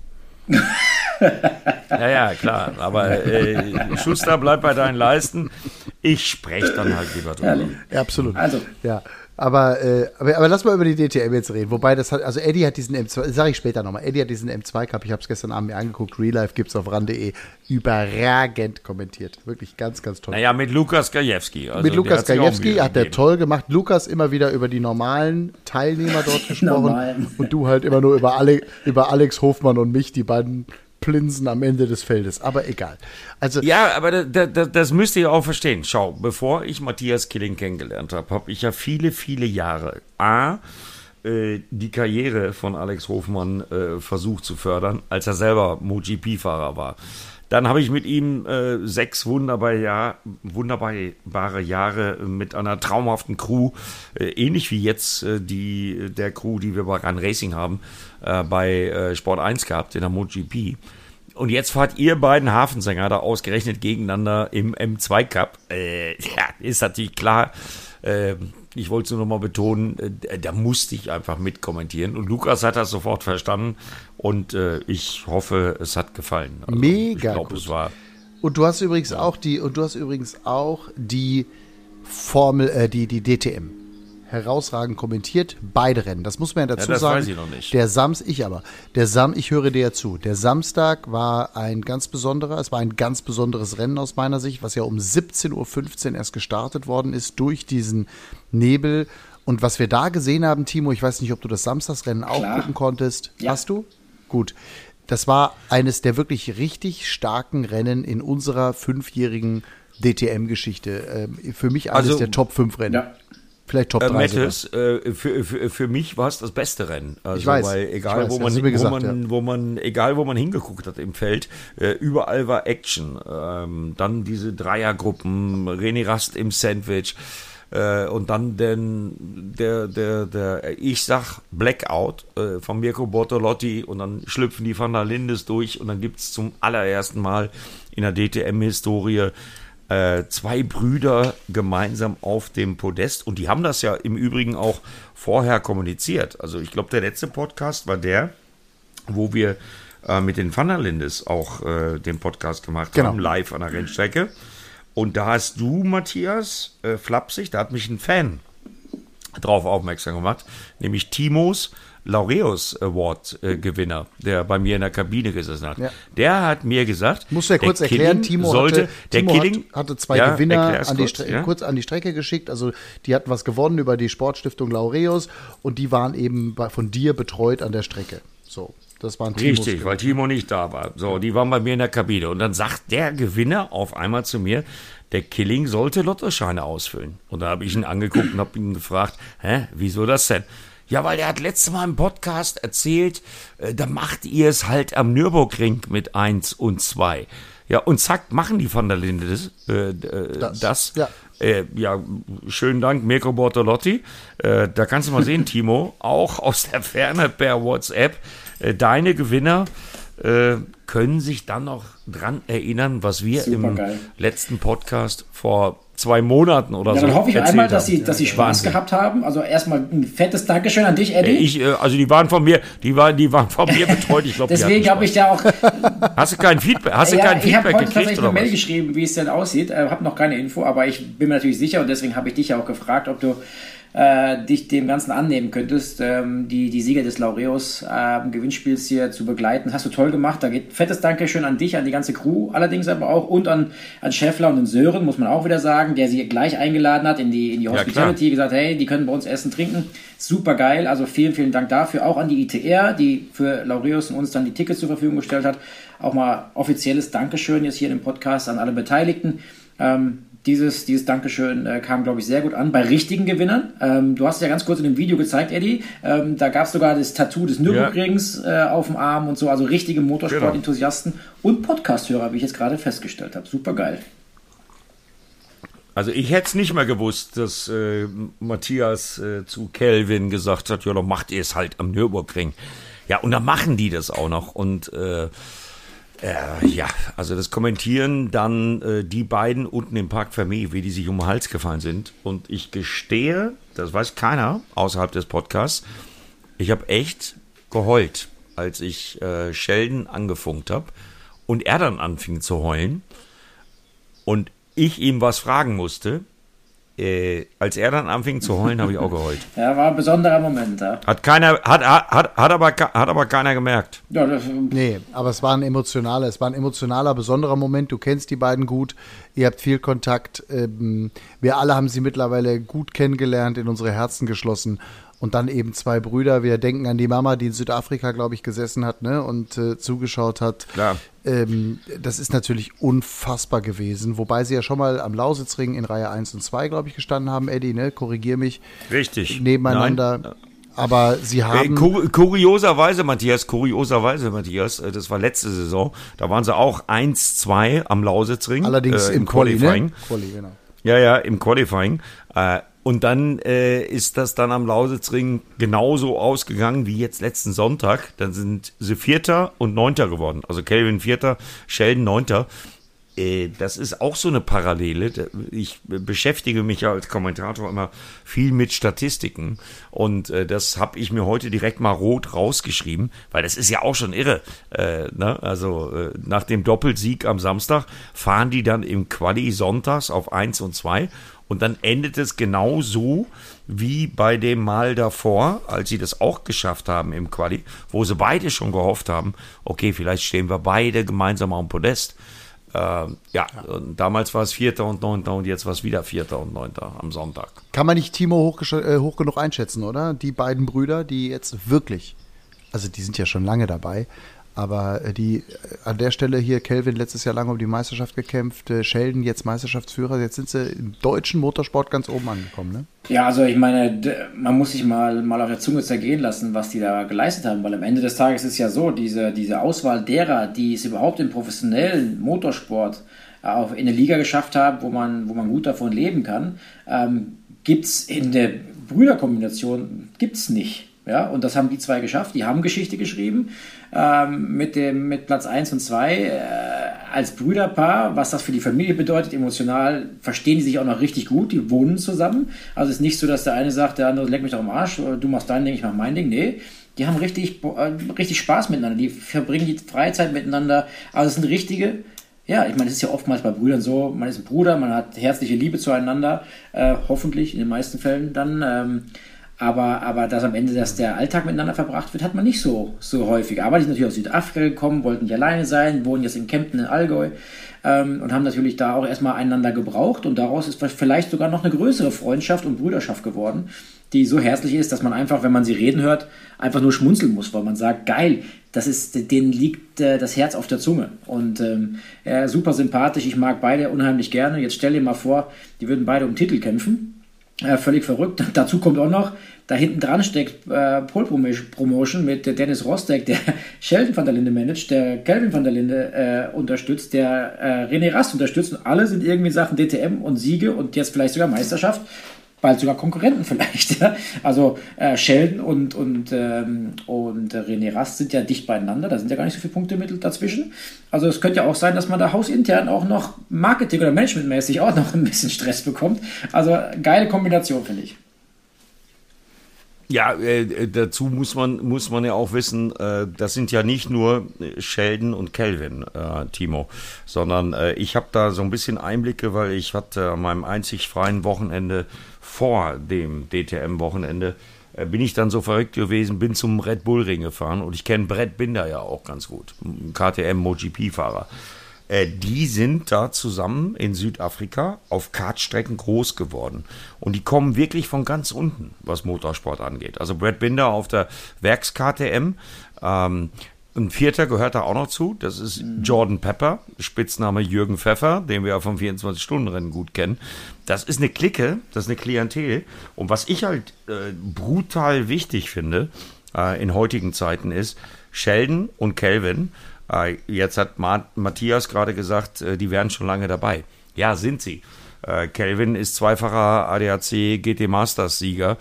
ja, ja, klar. Aber äh, Schuster, bleib bei deinen Leisten. Ich spreche dann halt lieber drüber. Ja, absolut. Also. Ja. Aber, äh, aber, aber lass mal über die DTM jetzt reden. Wobei das hat, also Eddie hat diesen M2, sage ich später nochmal, Eddie hat diesen M2 Cup, ich habe es gestern Abend mir angeguckt, Real Life gibt es auf ran.de, überragend kommentiert. Wirklich ganz, ganz toll. Naja, mit Lukas Gajewski. Also mit Lukas Gajewski hat der toll gemacht. Lukas immer wieder über die normalen Teilnehmer dort gesprochen und du halt immer nur über, Ale, über Alex Hofmann und mich, die beiden Plinsen am Ende des Feldes. Aber egal. Also ja, aber da, da, das müsst ihr auch verstehen. Schau, bevor ich Matthias Killing kennengelernt habe, habe ich ja viele, viele Jahre A äh, die Karriere von Alex Hofmann äh, versucht zu fördern, als er selber MotoGP-Fahrer war. Dann habe ich mit ihm äh, sechs wunderbare, Jahr, wunderbare Jahre mit einer traumhaften Crew, äh, ähnlich wie jetzt äh, die, der Crew, die wir bei Run Racing haben, äh, bei äh, Sport 1 gehabt, in der MotoGP. Und jetzt fahrt ihr beiden Hafensänger da ausgerechnet gegeneinander im M2 Cup. Äh, ja, ist natürlich klar. Ich wollte es nur noch mal betonen, äh, da musste ich einfach mitkommentieren. Und Lukas hat das sofort verstanden. Und äh, ich hoffe, es hat gefallen. Also, Mega ich glaub, gut. Es war, und du hast übrigens ja. auch die und du hast übrigens auch die Formel, äh, die die DTM herausragend kommentiert, beide Rennen. Das muss man ja dazu ja, das sagen. Weiß ich noch nicht. Der Sams, ich aber. Der Sam, ich höre dir ja zu. Der Samstag war ein ganz besonderer, es war ein ganz besonderes Rennen aus meiner Sicht, was ja um 17.15 Uhr erst gestartet worden ist durch diesen Nebel. Und was wir da gesehen haben, Timo, ich weiß nicht, ob du das Samstagsrennen auch gucken konntest. Ja. Hast du? Gut. Das war eines der wirklich richtig starken Rennen in unserer fünfjährigen DTM-Geschichte. Ähm, für mich eines also, der Top 5 Rennen. Ja. Vielleicht Top 3. Äh, Mattes, äh, für, für, für mich war es das beste Rennen. Also, ich weiß. Weil egal, weiß, wo, man, gesagt, wo, man, ja. wo man, egal wo man hingeguckt hat im Feld, äh, überall war Action. Ähm, dann diese Dreiergruppen, René Rast im Sandwich. Äh, und dann den, der, der, der, ich sag Blackout äh, von Mirko Bortolotti und dann schlüpfen die Van der Lindes durch und dann gibt es zum allerersten Mal in der DTM-Historie äh, zwei Brüder gemeinsam auf dem Podest. Und die haben das ja im Übrigen auch vorher kommuniziert. Also ich glaube, der letzte Podcast war der, wo wir äh, mit den Van der Lindes auch äh, den Podcast gemacht genau. haben, live an der Rennstrecke. Und da hast du, Matthias, äh, flapsig, da hat mich ein Fan drauf aufmerksam gemacht, nämlich Timos Laureus Award äh, Gewinner, der bei mir in der Kabine gesessen hat. Ja. Der hat mir gesagt, muss ja kurz erklären, Timo sollte, hatte, der Timo Killing, hat, hatte zwei ja, Gewinner an die kurz, ja? kurz an die Strecke geschickt, also die hatten was gewonnen über die Sportstiftung Laureus und die waren eben bei, von dir betreut an der Strecke. So. Das waren Timos Richtig, Gewinner. weil Timo nicht da war. So, die waren bei mir in der Kabine. Und dann sagt der Gewinner auf einmal zu mir, der Killing sollte Lottoscheine ausfüllen. Und da habe ich ihn angeguckt und habe ihn gefragt, hä, wieso das denn? Ja, weil er hat letztes Mal im Podcast erzählt, äh, da macht ihr es halt am Nürburgring mit 1 und 2. Ja, und zack, machen die von der Linde das. Äh, äh das, das. Ja. Äh, ja, schönen Dank, Mirko Bortolotti. Äh, da kannst du mal sehen, Timo, auch aus der Ferne per WhatsApp, äh, deine Gewinner äh, können sich dann noch dran erinnern, was wir Super im letzten Podcast vor zwei Monaten oder ja, so. Dann hoffe ich einmal, dass sie, dass sie Spaß Wahnsinn. gehabt haben. Also erstmal ein fettes Dankeschön an dich, Eddie. Ich, äh, also die waren von mir, die waren, die waren von mir betreut. Ich glaube, deswegen habe ich ja auch. Hast du kein Feedback? Hast du ja, kein ich Feedback heute tatsächlich eine Mail geschrieben, wie es denn aussieht. Äh, habe noch keine Info, aber ich bin mir natürlich sicher und deswegen habe ich dich ja auch gefragt, ob du äh, dich dem Ganzen annehmen könntest, ähm, die, die Sieger des Laureus äh, Gewinnspiels hier zu begleiten. Hast du toll gemacht. Da geht fettes Dankeschön an dich, an die ganze Crew allerdings aber auch und an, an Schäffler und den Sören, muss man auch wieder sagen, der sie gleich eingeladen hat in die, in die Hospitality, ja, gesagt, hey, die können bei uns essen, trinken. Super geil. Also vielen, vielen Dank dafür. Auch an die ITR, die für Laureus und uns dann die Tickets zur Verfügung gestellt hat. Auch mal offizielles Dankeschön jetzt hier im Podcast an alle Beteiligten. Ähm, dieses, dieses Dankeschön äh, kam, glaube ich, sehr gut an bei richtigen Gewinnern. Ähm, du hast es ja ganz kurz in dem Video gezeigt, Eddie. Ähm, da gab es sogar das Tattoo des Nürburgrings ja. äh, auf dem Arm und so. Also richtige Motorsport-Enthusiasten genau. und Podcast-Hörer, wie ich jetzt gerade festgestellt habe. Super geil. Also ich hätte es nicht mehr gewusst, dass äh, Matthias äh, zu Kelvin gesagt hat, ja, dann macht ihr es halt am Nürburgring. Ja, und dann machen die das auch noch. Und äh, äh, ja, also das kommentieren dann äh, die beiden unten im Park Vermeer, wie die sich um den Hals gefallen sind. Und ich gestehe, das weiß keiner außerhalb des Podcasts, ich habe echt geheult, als ich äh, Sheldon angefunkt habe und er dann anfing zu heulen und ich ihm was fragen musste äh, als er dann anfing zu heulen, habe ich auch geheult. Ja, war ein besonderer Moment. Ja. Hat keiner, hat, hat, hat, aber, hat aber keiner gemerkt. Ja, das, nee, aber es war ein emotionaler, es war ein emotionaler, besonderer Moment. Du kennst die beiden gut, ihr habt viel Kontakt. Ähm, wir alle haben sie mittlerweile gut kennengelernt, in unsere Herzen geschlossen und dann eben zwei Brüder. Wir denken an die Mama, die in Südafrika, glaube ich, gesessen hat ne, und äh, zugeschaut hat. Klar. Ähm, das ist natürlich unfassbar gewesen. Wobei sie ja schon mal am Lausitzring in Reihe 1 und 2, glaube ich, gestanden haben, Eddie, ne? Korrigier mich. Richtig. Nebeneinander. Nein. Aber sie haben. Kur kurioserweise, Matthias, kurioserweise, Matthias, äh, das war letzte Saison, da waren sie auch 1-2 am Lausitzring. Allerdings äh, im, im Qualifying. Ne? Quali, genau. Ja, ja, im Qualifying. Äh, und dann äh, ist das dann am Lausitzring genauso ausgegangen wie jetzt letzten Sonntag. Dann sind sie Vierter und Neunter geworden. Also Kelvin Vierter, Sheldon Neunter. Äh, das ist auch so eine Parallele. Ich beschäftige mich ja als Kommentator immer viel mit Statistiken und äh, das habe ich mir heute direkt mal rot rausgeschrieben, weil das ist ja auch schon irre. Äh, ne? Also nach dem Doppelsieg am Samstag fahren die dann im Quali sonntags auf 1 und 2 und dann endet es genau so wie bei dem Mal davor, als sie das auch geschafft haben im Quali, wo sie beide schon gehofft haben, okay, vielleicht stehen wir beide gemeinsam am Podest. Äh, ja, ja. damals war es Vierter und Neunter und jetzt war es wieder Vierter und Neunter am Sonntag. Kann man nicht Timo hoch, äh, hoch genug einschätzen, oder? Die beiden Brüder, die jetzt wirklich, also die sind ja schon lange dabei, aber äh, die äh, an der Stelle hier, Kelvin letztes Jahr lange um die Meisterschaft gekämpft, äh, Sheldon jetzt Meisterschaftsführer, jetzt sind sie im deutschen Motorsport ganz oben angekommen, ne? Ja, also ich meine, man muss sich mal, mal auf der Zunge zergehen lassen, was die da geleistet haben, weil am Ende des Tages ist ja so, diese, diese Auswahl derer, die es überhaupt im professionellen Motorsport auch in der Liga geschafft haben, wo man, wo man gut davon leben kann, ähm, gibt es in der Brüderkombination gibt's nicht. Ja, und das haben die zwei geschafft. Die haben Geschichte geschrieben ähm, mit, dem, mit Platz 1 und 2 äh, als Brüderpaar. Was das für die Familie bedeutet, emotional, verstehen die sich auch noch richtig gut. Die wohnen zusammen. Also es ist nicht so, dass der eine sagt, der andere leck mich doch am Arsch, du machst dein Ding, ich mach mein Ding. Nee, die haben richtig, äh, richtig Spaß miteinander. Die verbringen die Freizeit miteinander. Also es sind richtige ja, ich meine, es ist ja oftmals bei Brüdern so, man ist ein Bruder, man hat herzliche Liebe zueinander, äh, hoffentlich in den meisten Fällen dann. Ähm, aber, aber dass am Ende dass der Alltag miteinander verbracht wird, hat man nicht so, so häufig. Aber die sind natürlich aus Südafrika gekommen, wollten nicht alleine sein, wohnen jetzt in Kempten in Allgäu ähm, und haben natürlich da auch erstmal einander gebraucht und daraus ist vielleicht sogar noch eine größere Freundschaft und Brüderschaft geworden, die so herzlich ist, dass man einfach, wenn man sie reden hört, einfach nur schmunzeln muss, weil man sagt, geil, das ist, denen liegt äh, das Herz auf der Zunge. Und ähm, ja, super sympathisch, ich mag beide unheimlich gerne. Jetzt stell dir mal vor, die würden beide um Titel kämpfen äh, völlig verrückt. Dazu kommt auch noch, da hinten dran steckt äh, Pole Promotion mit Dennis Rostek, der Sheldon van der Linde managt, der Kelvin van der Linde äh, unterstützt, der äh, René Rast unterstützt und alle sind irgendwie Sachen DTM und Siege und jetzt vielleicht sogar Meisterschaft bald sogar Konkurrenten vielleicht. also äh, Sheldon und, und, ähm, und René Rast sind ja dicht beieinander, da sind ja gar nicht so viele Punkte dazwischen. Also es könnte ja auch sein, dass man da hausintern auch noch Marketing- oder Managementmäßig auch noch ein bisschen Stress bekommt. Also geile Kombination, finde ich. Ja, äh, dazu muss man, muss man ja auch wissen, äh, das sind ja nicht nur Sheldon und Kelvin, äh, Timo, sondern äh, ich habe da so ein bisschen Einblicke, weil ich hatte an meinem einzig freien Wochenende vor dem DTM-Wochenende äh, bin ich dann so verrückt gewesen, bin zum Red Bull Ring gefahren und ich kenne Brett Binder ja auch ganz gut, KTM MotoGP-Fahrer. Äh, die sind da zusammen in Südafrika auf Kartstrecken groß geworden. Und die kommen wirklich von ganz unten, was Motorsport angeht. Also Brad Binder auf der Werks-KTM. Ähm, ein Vierter gehört da auch noch zu. Das ist Jordan Pepper, Spitzname Jürgen Pfeffer, den wir ja vom 24-Stunden-Rennen gut kennen. Das ist eine Clique, das ist eine Klientel. Und was ich halt äh, brutal wichtig finde äh, in heutigen Zeiten ist, Sheldon und Kelvin jetzt hat Matthias gerade gesagt, äh, die wären schon lange dabei. Ja, sind sie. Äh, Kelvin ist zweifacher ADAC GT Masters Sieger,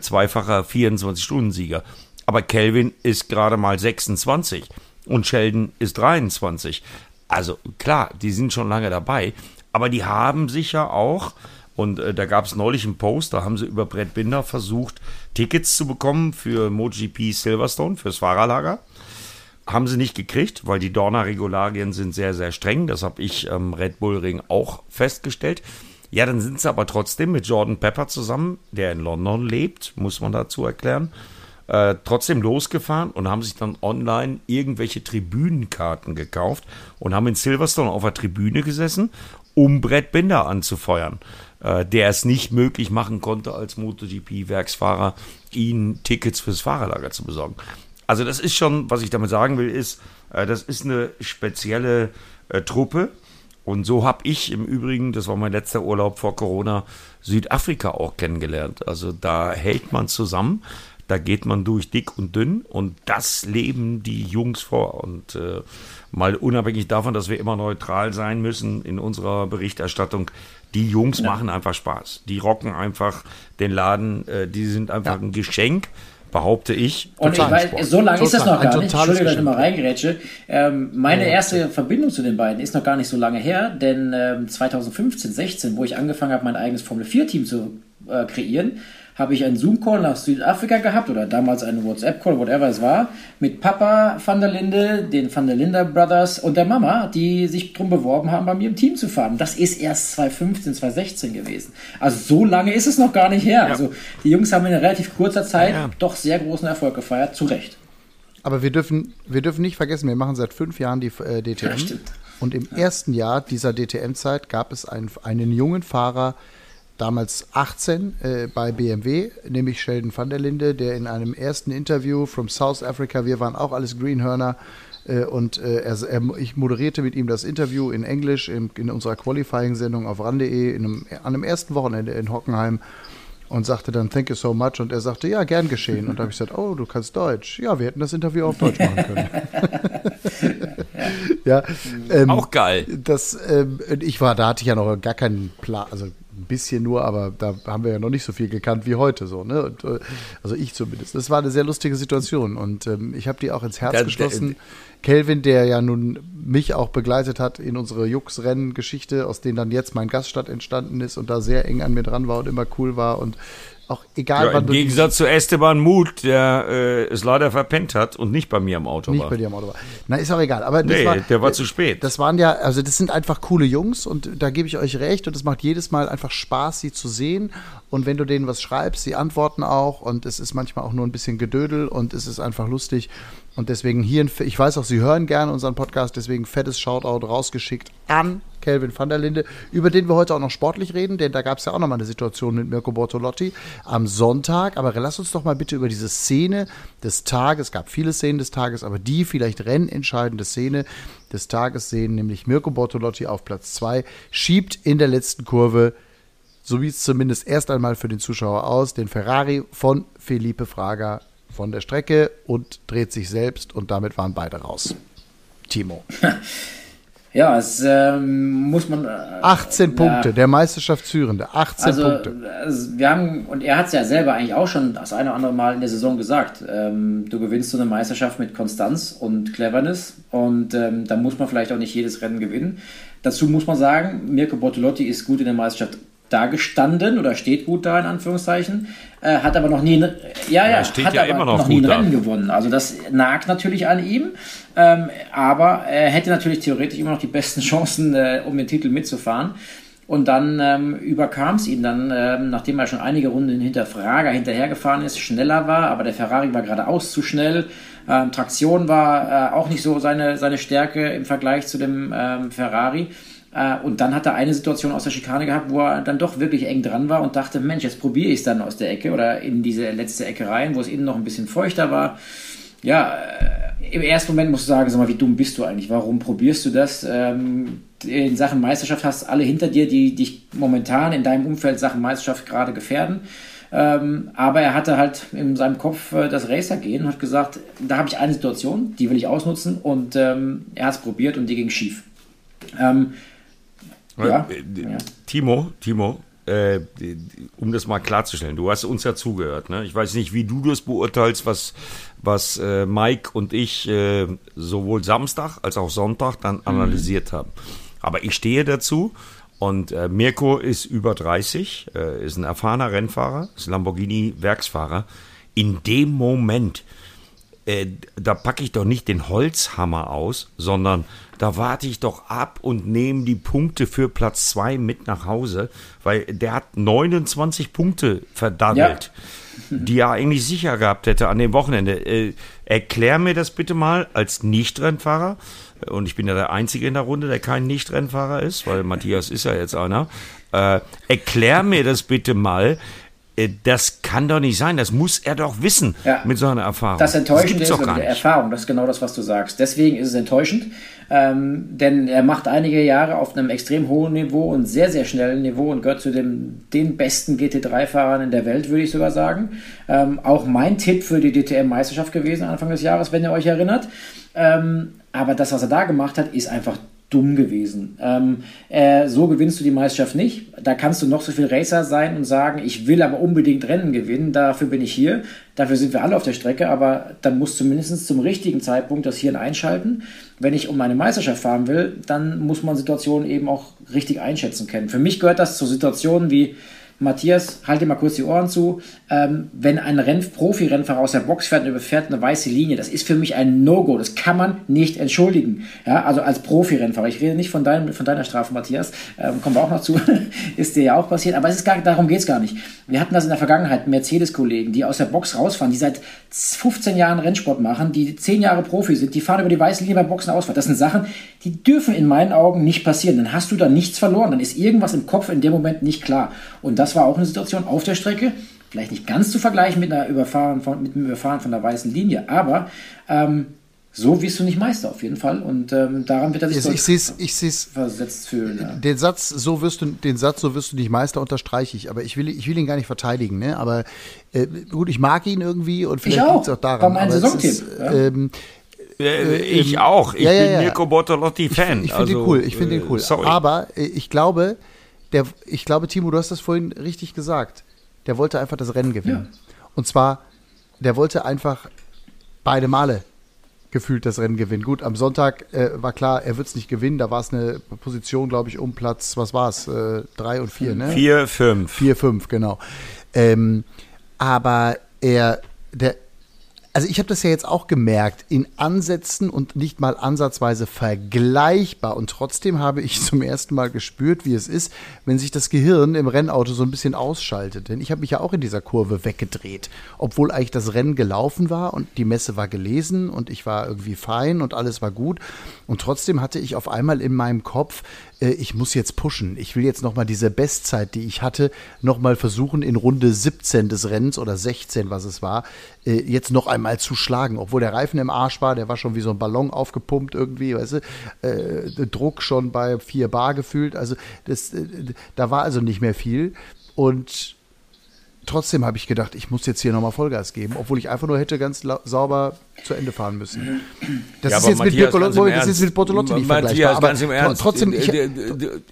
zweifacher 24-Stunden-Sieger. Aber Kelvin ist gerade mal 26 und Sheldon ist 23. Also klar, die sind schon lange dabei, aber die haben sich ja auch, und äh, da gab es neulich einen Post, da haben sie über Brett Binder versucht, Tickets zu bekommen für MotoGP Silverstone, fürs Fahrerlager. Haben sie nicht gekriegt, weil die Dorner-Regularien sind sehr, sehr streng. Das habe ich ähm, Red Bull Ring auch festgestellt. Ja, dann sind sie aber trotzdem mit Jordan Pepper zusammen, der in London lebt, muss man dazu erklären, äh, trotzdem losgefahren und haben sich dann online irgendwelche Tribünenkarten gekauft und haben in Silverstone auf der Tribüne gesessen, um Brett Binder anzufeuern, äh, der es nicht möglich machen konnte, als MotoGP-Werksfahrer ihnen Tickets fürs Fahrerlager zu besorgen. Also das ist schon, was ich damit sagen will, ist, äh, das ist eine spezielle äh, Truppe. Und so habe ich im Übrigen, das war mein letzter Urlaub vor Corona, Südafrika auch kennengelernt. Also da hält man zusammen. da geht man durch dick und dünn und das leben die Jungs vor. Und äh, mal unabhängig davon, dass wir immer neutral sein müssen in unserer Berichterstattung, die Jungs ja. machen einfach Spaß. Die rocken einfach den Laden, äh, die sind einfach ja. ein Geschenk behaupte ich. Und ich weiß, so lange ist das noch gar nicht. Entschuldigung, dass ich mal reingrätsche. Ähm, meine ja, erste Verbindung zu den beiden ist noch gar nicht so lange her, denn ähm, 2015, 16, wo ich angefangen habe, mein eigenes Formel 4-Team zu äh, kreieren, habe ich einen Zoom-Call nach Südafrika gehabt oder damals einen WhatsApp-Call, whatever es war, mit Papa van der Linde, den van der Linde Brothers und der Mama, die sich darum beworben haben, bei mir im Team zu fahren. Das ist erst 2015, 2016 gewesen. Also so lange ist es noch gar nicht her. Ja. Also die Jungs haben in relativ kurzer Zeit ja. doch sehr großen Erfolg gefeiert, zu Recht. Aber wir dürfen, wir dürfen nicht vergessen, wir machen seit fünf Jahren die äh, DTM. Ja, und im ersten Jahr dieser DTM-Zeit gab es einen, einen jungen Fahrer, damals 18 äh, bei BMW, nämlich Sheldon van der Linde, der in einem ersten Interview from South Africa, wir waren auch alles Greenhörner, äh, und äh, er, er, ich moderierte mit ihm das Interview in Englisch in, in unserer Qualifying-Sendung auf ran.de an einem ersten Wochenende in Hockenheim und sagte dann Thank you so much. Und er sagte ja gern geschehen. Und da habe ich gesagt oh du kannst Deutsch. Ja wir hätten das Interview auf Deutsch machen können. Ja ähm, auch geil. das ähm, ich war da hatte ich ja noch gar keinen Plan also ein bisschen nur, aber da haben wir ja noch nicht so viel gekannt wie heute so, ne? Und, äh, also ich zumindest. Das war eine sehr lustige Situation und ähm, ich habe die auch ins Herz der, geschlossen. Kelvin, der ja nun mich auch begleitet hat in unsere Jux-Rennen-Geschichte, aus denen dann jetzt mein Gaststadt entstanden ist und da sehr eng an mir dran war und immer cool war und auch egal, ja, Im Gegensatz zu Esteban Mut, der äh, es leider verpennt hat und nicht bei mir am Auto nicht war. Nicht bei dir am Auto war. Na, ist auch egal. Aber nee, war, der war äh, zu spät. Das waren ja, also das sind einfach coole Jungs und da gebe ich euch recht und es macht jedes Mal einfach Spaß, sie zu sehen. Und wenn du denen was schreibst, sie antworten auch und es ist manchmal auch nur ein bisschen Gedödel und es ist einfach lustig. Und deswegen hier, ich weiß auch, Sie hören gerne unseren Podcast, deswegen fettes Shoutout rausgeschickt an Kelvin van der Linde, über den wir heute auch noch sportlich reden, denn da gab es ja auch noch mal eine Situation mit Mirko Bortolotti am Sonntag. Aber lass uns doch mal bitte über diese Szene des Tages, es gab viele Szenen des Tages, aber die vielleicht rennentscheidende Szene des Tages sehen, nämlich Mirko Bortolotti auf Platz 2, schiebt in der letzten Kurve so wie es zumindest erst einmal für den Zuschauer aus, den Ferrari von Felipe Fraga von der Strecke und dreht sich selbst und damit waren beide raus. Timo. Ja, es ähm, muss man. Äh, 18 Punkte, ja, der Meisterschaftsführende. 18 also, Punkte. Also wir haben, und er hat es ja selber eigentlich auch schon das eine oder andere Mal in der Saison gesagt. Ähm, du gewinnst so eine Meisterschaft mit Konstanz und Cleverness und ähm, da muss man vielleicht auch nicht jedes Rennen gewinnen. Dazu muss man sagen, Mirko Bortolotti ist gut in der Meisterschaft da gestanden oder steht gut da in Anführungszeichen, äh, hat aber noch nie, ja, ja, steht hat ja aber immer noch, noch nie ein Rennen gewonnen. Also das nagt natürlich an ihm, ähm, aber er hätte natürlich theoretisch immer noch die besten Chancen, äh, um den Titel mitzufahren. Und dann ähm, überkam es ihn dann, ähm, nachdem er schon einige Runden hinter Frager hinterhergefahren ist, schneller war, aber der Ferrari war geradeaus zu schnell. Ähm, Traktion war äh, auch nicht so seine, seine Stärke im Vergleich zu dem ähm, Ferrari. Äh, und dann hat er eine Situation aus der Schikane gehabt, wo er dann doch wirklich eng dran war und dachte, Mensch, jetzt probiere ich es dann aus der Ecke oder in diese letzte Ecke rein, wo es innen noch ein bisschen feuchter war. Ja, äh, im ersten Moment musst du sagen, sag mal, wie dumm bist du eigentlich? Warum probierst du das? Ähm, in Sachen Meisterschaft hast du alle hinter dir, die dich momentan in deinem Umfeld Sachen Meisterschaft gerade gefährden. Ähm, aber er hatte halt in seinem Kopf äh, das Racer gehen und hat gesagt, da habe ich eine Situation, die will ich ausnutzen und ähm, er hat es probiert und die ging schief. Ja. Äh, ja. Timo, Timo, äh, um das mal klarzustellen, du hast uns ja zugehört. Ne? Ich weiß nicht, wie du das beurteilst, was, was äh, Mike und ich äh, sowohl Samstag als auch Sonntag dann mhm. analysiert haben. Aber ich stehe dazu und äh, Mirko ist über 30, äh, ist ein erfahrener Rennfahrer, ist Lamborghini-Werksfahrer. In dem Moment, da packe ich doch nicht den Holzhammer aus, sondern da warte ich doch ab und nehme die Punkte für Platz 2 mit nach Hause, weil der hat 29 Punkte verdammelt, ja. die er eigentlich sicher gehabt hätte an dem Wochenende. Äh, erklär mir das bitte mal als Nicht-Rennfahrer. Und ich bin ja der Einzige in der Runde, der kein Nicht-Rennfahrer ist, weil Matthias ist ja jetzt einer. Äh, erklär mir das bitte mal, äh, das kann doch nicht sein. Das muss er doch wissen ja. mit so einer Erfahrung. Das Enttäuschende das ist doch Erfahrung. Das ist genau das, was du sagst. Deswegen ist es enttäuschend, ähm, denn er macht einige Jahre auf einem extrem hohen Niveau und sehr, sehr schnellen Niveau und gehört zu dem, den besten GT3-Fahrern in der Welt, würde ich sogar sagen. Ähm, auch mein Tipp für die DTM-Meisterschaft gewesen Anfang des Jahres, wenn ihr euch erinnert. Ähm, aber das, was er da gemacht hat, ist einfach dumm gewesen. Ähm, äh, so gewinnst du die Meisterschaft nicht. Da kannst du noch so viel Racer sein und sagen, ich will aber unbedingt Rennen gewinnen, dafür bin ich hier, dafür sind wir alle auf der Strecke, aber dann muss zumindest zum richtigen Zeitpunkt das Hirn einschalten. Wenn ich um eine Meisterschaft fahren will, dann muss man Situationen eben auch richtig einschätzen können. Für mich gehört das zu Situationen wie Matthias, halte mal kurz die Ohren zu. Ähm, wenn ein Renn Profi-Rennfahrer aus der Box fährt und überfährt eine weiße Linie, das ist für mich ein No-Go. Das kann man nicht entschuldigen. Ja, also als Profi-Rennfahrer. Ich rede nicht von, deinem, von deiner Strafe, Matthias. Ähm, kommen wir auch noch zu. ist dir ja auch passiert. Aber es ist gar, darum geht es gar nicht. Wir hatten das in der Vergangenheit, Mercedes-Kollegen, die aus der Box rausfahren, die seit 15 Jahren Rennsport machen, die 10 Jahre Profi sind, die fahren über die weiße Linie bei Boxen ausfahren. Das sind Sachen, die dürfen in meinen Augen nicht passieren. Dann hast du da nichts verloren. Dann ist irgendwas im Kopf in dem Moment nicht klar. Und das war auch eine Situation auf der Strecke, vielleicht nicht ganz zu vergleichen mit, einer Überfahren von, mit einem Überfahren von der weißen Linie, aber ähm, so wirst du nicht Meister auf jeden Fall und ähm, daran wird er sich ich seh's, ich seh's, versetzt fühlen. Ja. Den Satz, so wirst du, den Satz, so wirst du nicht Meister, unterstreiche ich. Aber ich will, ich will ihn gar nicht verteidigen. Ne? Aber äh, gut, ich mag ihn irgendwie und vielleicht liegt es auch daran. War mein Saisontipp. Ja. Ähm, äh, ich auch. Ich ja, bin Mirko Bortolotti-Fan. Ich, ich finde also, ihn cool. Ich finde ihn cool. Sorry. Aber äh, ich glaube, der, ich glaube, Timo, du hast das vorhin richtig gesagt. Der wollte einfach das Rennen gewinnen. Ja. Und zwar, der wollte einfach beide Male gefühlt das Rennen gewinnen. Gut, am Sonntag äh, war klar, er wird es nicht gewinnen. Da war es eine Position, glaube ich, um Platz, was war es? Äh, drei und vier, ne? Vier, fünf. Vier, fünf, genau. Ähm, aber er, der, also ich habe das ja jetzt auch gemerkt, in Ansätzen und nicht mal ansatzweise vergleichbar. Und trotzdem habe ich zum ersten Mal gespürt, wie es ist, wenn sich das Gehirn im Rennauto so ein bisschen ausschaltet. Denn ich habe mich ja auch in dieser Kurve weggedreht, obwohl eigentlich das Rennen gelaufen war und die Messe war gelesen und ich war irgendwie fein und alles war gut. Und trotzdem hatte ich auf einmal in meinem Kopf, äh, ich muss jetzt pushen. Ich will jetzt nochmal diese Bestzeit, die ich hatte, nochmal versuchen, in Runde 17 des Rennens oder 16, was es war, äh, jetzt noch einmal zu schlagen. Obwohl der Reifen im Arsch war, der war schon wie so ein Ballon aufgepumpt irgendwie, weißt du, äh, Druck schon bei 4 Bar gefühlt. Also das, äh, da war also nicht mehr viel. Und trotzdem habe ich gedacht, ich muss jetzt hier nochmal Vollgas geben, obwohl ich einfach nur hätte ganz sauber zu Ende fahren müssen. Das, ja, ist, jetzt mit Bortolotti, das ist mit Bortolotti nicht Matthias, vergleichbar. Aber trotzdem, ich,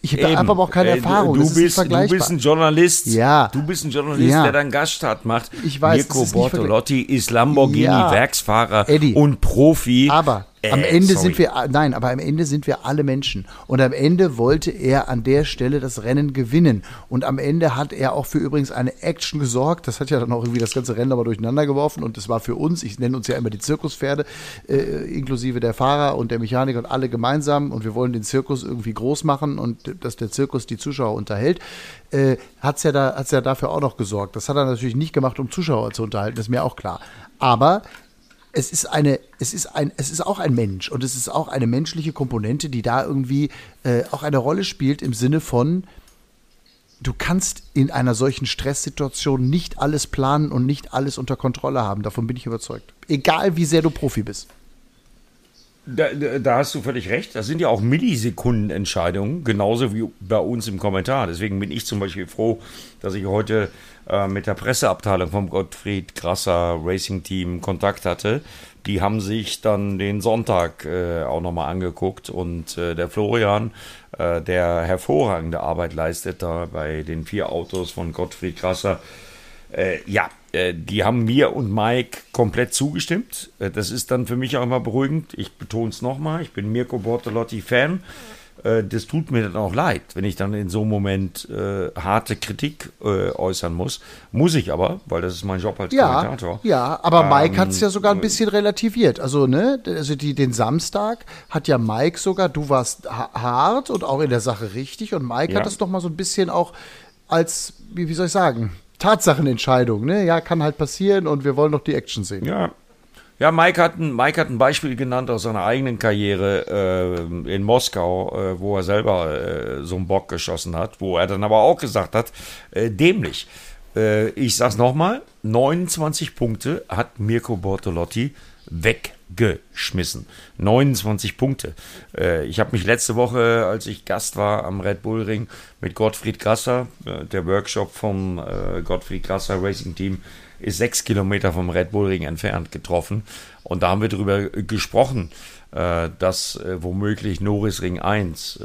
ich habe aber auch keine Erfahrung. Du bist, du bist ein Journalist. Ja. Du bist ein Journalist, ja. der dann Gaststart macht. Ich weiß, Mirko Bortolotti ist Lamborghini-Werksfahrer ja. und Profi. Aber äh, am Ende sorry. sind wir, nein, aber am Ende sind wir alle Menschen. Und am Ende wollte er an der Stelle das Rennen gewinnen. Und am Ende hat er auch für übrigens eine Action gesorgt. Das hat ja dann auch irgendwie das ganze Rennen aber durcheinander geworfen. Und das war für uns, ich nenne uns ja immer die Zirkuspferde, äh, inklusive der Fahrer und der Mechaniker und alle gemeinsam. Und wir wollen den Zirkus irgendwie groß machen und dass der Zirkus die Zuschauer unterhält. Äh, hat es ja, da, ja dafür auch noch gesorgt. Das hat er natürlich nicht gemacht, um Zuschauer zu unterhalten, das ist mir auch klar. Aber es ist eine, es ist ein, es ist auch ein Mensch und es ist auch eine menschliche Komponente, die da irgendwie äh, auch eine Rolle spielt im Sinne von, du kannst in einer solchen Stresssituation nicht alles planen und nicht alles unter Kontrolle haben. Davon bin ich überzeugt. Egal wie sehr du Profi bist. Da, da, hast du völlig recht. Das sind ja auch Millisekundenentscheidungen, genauso wie bei uns im Kommentar. Deswegen bin ich zum Beispiel froh, dass ich heute äh, mit der Presseabteilung vom Gottfried Grasser Racing Team Kontakt hatte. Die haben sich dann den Sonntag äh, auch nochmal angeguckt und äh, der Florian, äh, der hervorragende Arbeit leistet da bei den vier Autos von Gottfried Grasser, äh, ja, die haben mir und Mike komplett zugestimmt. Äh, das ist dann für mich auch immer beruhigend. Ich betone es nochmal, ich bin Mirko Bortolotti-Fan. Äh, das tut mir dann auch leid, wenn ich dann in so einem Moment äh, harte Kritik äh, äußern muss. Muss ich aber, weil das ist mein Job als ja, Kommentator. Ja, aber Mike ähm, hat es ja sogar ein bisschen relativiert. Also, ne, also die, den Samstag hat ja Mike sogar, du warst hart und auch in der Sache richtig und Mike ja. hat das doch mal so ein bisschen auch als, wie, wie soll ich sagen, Tatsachenentscheidung, ne? Ja, kann halt passieren und wir wollen noch die Action sehen. Ja. Ja, Mike hat, ein, Mike hat ein Beispiel genannt aus seiner eigenen Karriere äh, in Moskau, äh, wo er selber äh, so einen Bock geschossen hat, wo er dann aber auch gesagt hat, äh, dämlich. äh, ich sag's nochmal, 29 Punkte hat Mirko Bortolotti weggeschmissen. 29 Punkte. Äh, ich habe mich letzte Woche, als ich Gast war am Red Bull Ring mit Gottfried Grasser, äh, der Workshop vom äh, Gottfried Grasser Racing Team ist sechs Kilometer vom Red Bull Ring entfernt getroffen. Und da haben wir darüber gesprochen, dass womöglich Norris Ring 1, äh,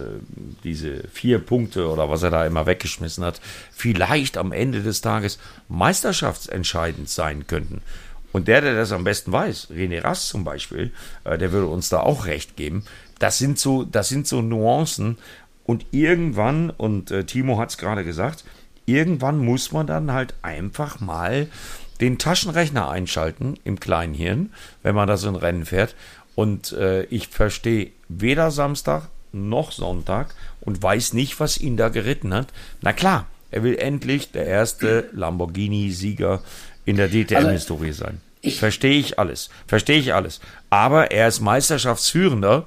diese vier Punkte oder was er da immer weggeschmissen hat, vielleicht am Ende des Tages meisterschaftsentscheidend sein könnten. Und der, der das am besten weiß, René Rast zum Beispiel, äh, der würde uns da auch recht geben. Das sind so, das sind so Nuancen. Und irgendwann, und äh, Timo hat es gerade gesagt, irgendwann muss man dann halt einfach mal den Taschenrechner einschalten im kleinen Hirn, wenn man da so ein Rennen fährt. Und äh, ich verstehe weder Samstag noch Sonntag und weiß nicht, was ihn da geritten hat. Na klar, er will endlich der erste Lamborghini-Sieger in der DTM-Historie also, sein. Verstehe ich alles. Verstehe ich alles. Aber er ist Meisterschaftsführender.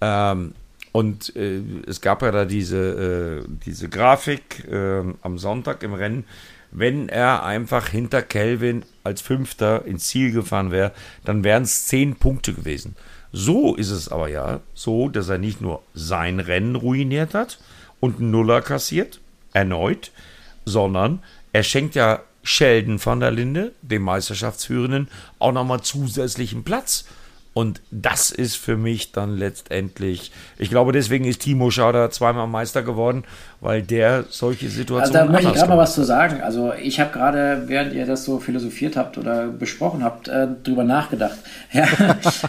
Ähm, und äh, es gab ja da diese, äh, diese Grafik äh, am Sonntag im Rennen, wenn er einfach hinter Kelvin als Fünfter ins Ziel gefahren wäre, dann wären es zehn Punkte gewesen. So ist es aber ja so, dass er nicht nur sein Rennen ruiniert hat und einen Nuller kassiert, erneut, sondern er schenkt ja Sheldon van der Linde, dem Meisterschaftsführenden, auch nochmal zusätzlichen Platz. Und das ist für mich dann letztendlich, ich glaube, deswegen ist Timo Schauder zweimal Meister geworden, weil der solche Situationen. Also da möchte ich gerade mal was zu sagen. Also ich habe gerade, während ihr das so philosophiert habt oder besprochen habt, äh, drüber nachgedacht. Ja,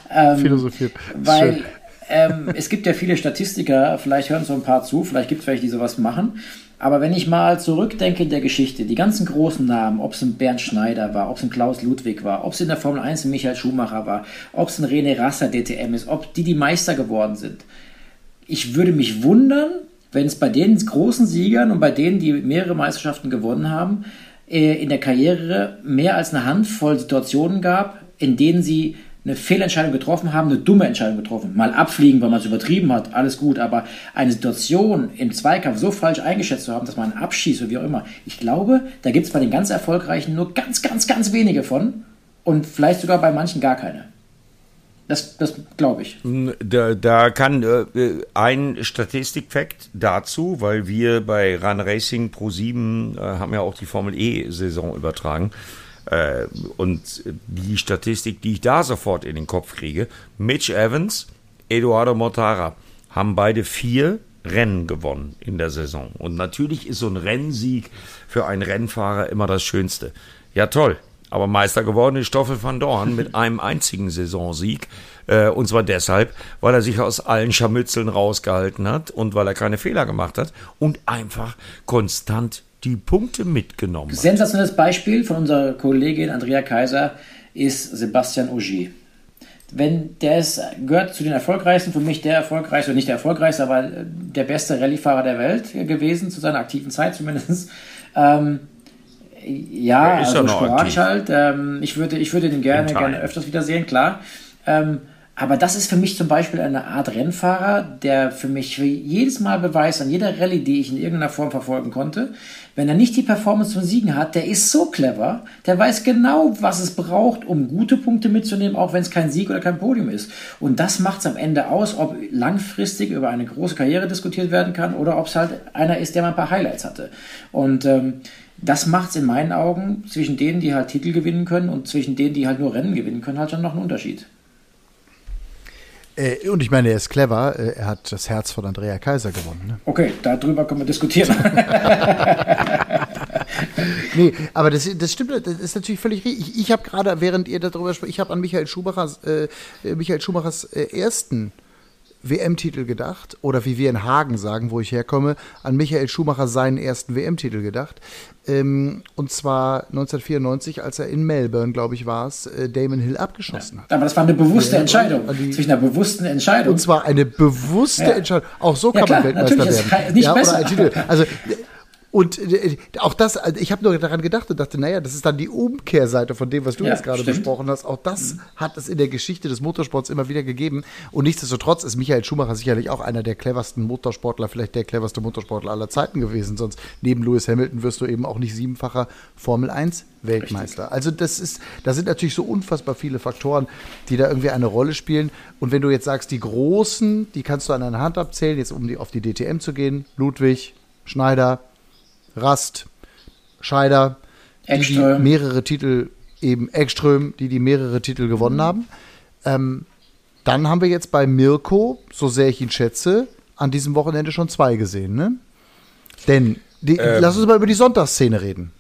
ähm, philosophiert. Weil ähm, es gibt ja viele Statistiker, vielleicht hören so ein paar zu, vielleicht gibt es welche, die sowas machen. Aber wenn ich mal zurückdenke in der Geschichte, die ganzen großen Namen, ob es ein Bernd Schneider war, ob es ein Klaus Ludwig war, ob es in der Formel 1 ein Michael Schumacher war, ob es ein René Rasser DTM ist, ob die die Meister geworden sind. Ich würde mich wundern, wenn es bei den großen Siegern und bei denen, die mehrere Meisterschaften gewonnen haben, äh, in der Karriere mehr als eine Handvoll Situationen gab, in denen sie eine Fehlentscheidung getroffen haben, eine dumme Entscheidung getroffen. Mal abfliegen, weil man es übertrieben hat, alles gut, aber eine Situation im Zweikampf so falsch eingeschätzt zu haben, dass man abschießt oder wie auch immer. Ich glaube, da gibt es bei den ganz Erfolgreichen nur ganz, ganz, ganz wenige von und vielleicht sogar bei manchen gar keine. Das, das glaube ich. Da, da kann äh, ein Statistikfakt dazu, weil wir bei Run Racing Pro 7 äh, haben ja auch die Formel E-Saison übertragen. Äh, und die Statistik, die ich da sofort in den Kopf kriege, Mitch Evans, Eduardo Mortara haben beide vier Rennen gewonnen in der Saison. Und natürlich ist so ein Rennsieg für einen Rennfahrer immer das Schönste. Ja, toll. Aber Meister geworden ist Stoffel van Dorn mit einem einzigen Saisonsieg. Äh, und zwar deshalb, weil er sich aus allen Scharmützeln rausgehalten hat und weil er keine Fehler gemacht hat und einfach konstant die Punkte mitgenommen. Sensationelles Beispiel von unserer Kollegin Andrea Kaiser ist Sebastian Ogier. Wenn der ist, gehört zu den erfolgreichsten, für mich der erfolgreichste, nicht der erfolgreichste, aber der beste Rallyefahrer der Welt gewesen, zu seiner aktiven Zeit zumindest. Ähm, ja, also sporadisch halt. Ähm, ich, würde, ich würde den gerne, gerne öfters wiedersehen, klar. Ähm, aber das ist für mich zum Beispiel eine Art Rennfahrer, der für mich jedes Mal beweist, an jeder Rallye, die ich in irgendeiner Form verfolgen konnte, wenn er nicht die Performance zum Siegen hat, der ist so clever, der weiß genau, was es braucht, um gute Punkte mitzunehmen, auch wenn es kein Sieg oder kein Podium ist. Und das macht es am Ende aus, ob langfristig über eine große Karriere diskutiert werden kann oder ob es halt einer ist, der mal ein paar Highlights hatte. Und ähm, das macht es in meinen Augen zwischen denen, die halt Titel gewinnen können und zwischen denen, die halt nur Rennen gewinnen können, halt schon noch einen Unterschied. Äh, und ich meine, er ist clever. Äh, er hat das Herz von Andrea Kaiser gewonnen. Ne? Okay, darüber können wir diskutieren. nee, aber das, das stimmt, das ist natürlich völlig richtig. Ich, ich habe gerade, während ihr darüber spricht, ich habe an Michael Schumachers, äh, Michael Schumachers äh, ersten WM-Titel gedacht oder wie wir in Hagen sagen, wo ich herkomme, an Michael Schumacher seinen ersten WM-Titel gedacht. Ähm, und zwar 1994, als er in Melbourne, glaube ich, war es, äh, Damon Hill abgeschossen ja. hat. Aber das war eine bewusste ja, Entscheidung. Zwischen einer bewussten Entscheidung. Und zwar eine bewusste ja. Entscheidung. Auch so kann man Weltmeister werden. Ist nicht besser. Also Und äh, auch das, also ich habe nur daran gedacht und dachte, naja, das ist dann die Umkehrseite von dem, was du ja, jetzt gerade besprochen hast. Auch das mhm. hat es in der Geschichte des Motorsports immer wieder gegeben. Und nichtsdestotrotz ist Michael Schumacher sicherlich auch einer der cleversten Motorsportler, vielleicht der cleverste Motorsportler aller Zeiten gewesen. Sonst neben Lewis Hamilton wirst du eben auch nicht siebenfacher Formel 1 Weltmeister. Richtig. Also das ist, da sind natürlich so unfassbar viele Faktoren, die da irgendwie eine Rolle spielen. Und wenn du jetzt sagst, die Großen, die kannst du an einer Hand abzählen, jetzt um die, auf die DTM zu gehen, Ludwig, Schneider, Rast, Scheider, die, die mehrere Titel, eben Ekström, die die mehrere Titel gewonnen mhm. haben. Ähm, dann haben wir jetzt bei Mirko, so sehr ich ihn schätze, an diesem Wochenende schon zwei gesehen, ne? Denn, die, ähm, lass uns mal über die Sonntagsszene reden.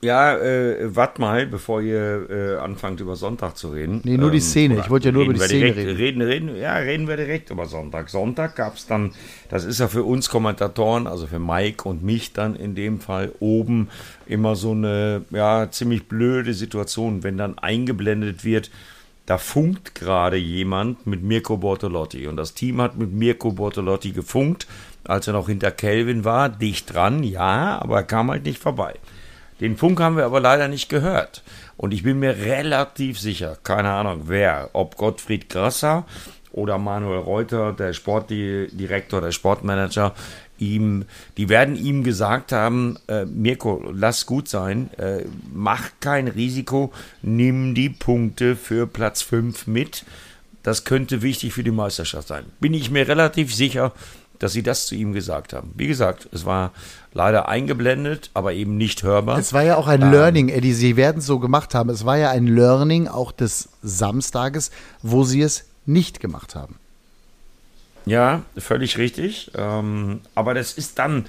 Ja, äh, wart mal, bevor ihr äh, anfangt über Sonntag zu reden. Nee, nur die ähm, Szene. ich wollte ja nur über die Szene direkt, reden. reden. Reden, ja, reden wir direkt über Sonntag. Sonntag gab es dann, das ist ja für uns Kommentatoren, also für Mike und mich dann in dem Fall oben immer so eine ja ziemlich blöde Situation, wenn dann eingeblendet wird, da funkt gerade jemand mit Mirko Bortolotti und das Team hat mit Mirko Bortolotti gefunkt, als er noch hinter Kelvin war, dicht dran, ja, aber er kam halt nicht vorbei. Den Funk haben wir aber leider nicht gehört. Und ich bin mir relativ sicher, keine Ahnung wer, ob Gottfried Grasser oder Manuel Reuter, der Sportdirektor, der Sportmanager, ihm, die werden ihm gesagt haben, äh, Mirko, lass gut sein, äh, mach kein Risiko, nimm die Punkte für Platz 5 mit. Das könnte wichtig für die Meisterschaft sein. Bin ich mir relativ sicher, dass sie das zu ihm gesagt haben. Wie gesagt, es war leider eingeblendet, aber eben nicht hörbar. Es war ja auch ein ähm, Learning, Eddie. Sie werden es so gemacht haben. Es war ja ein Learning auch des Samstages, wo sie es nicht gemacht haben. Ja, völlig richtig. Ähm, aber das ist dann,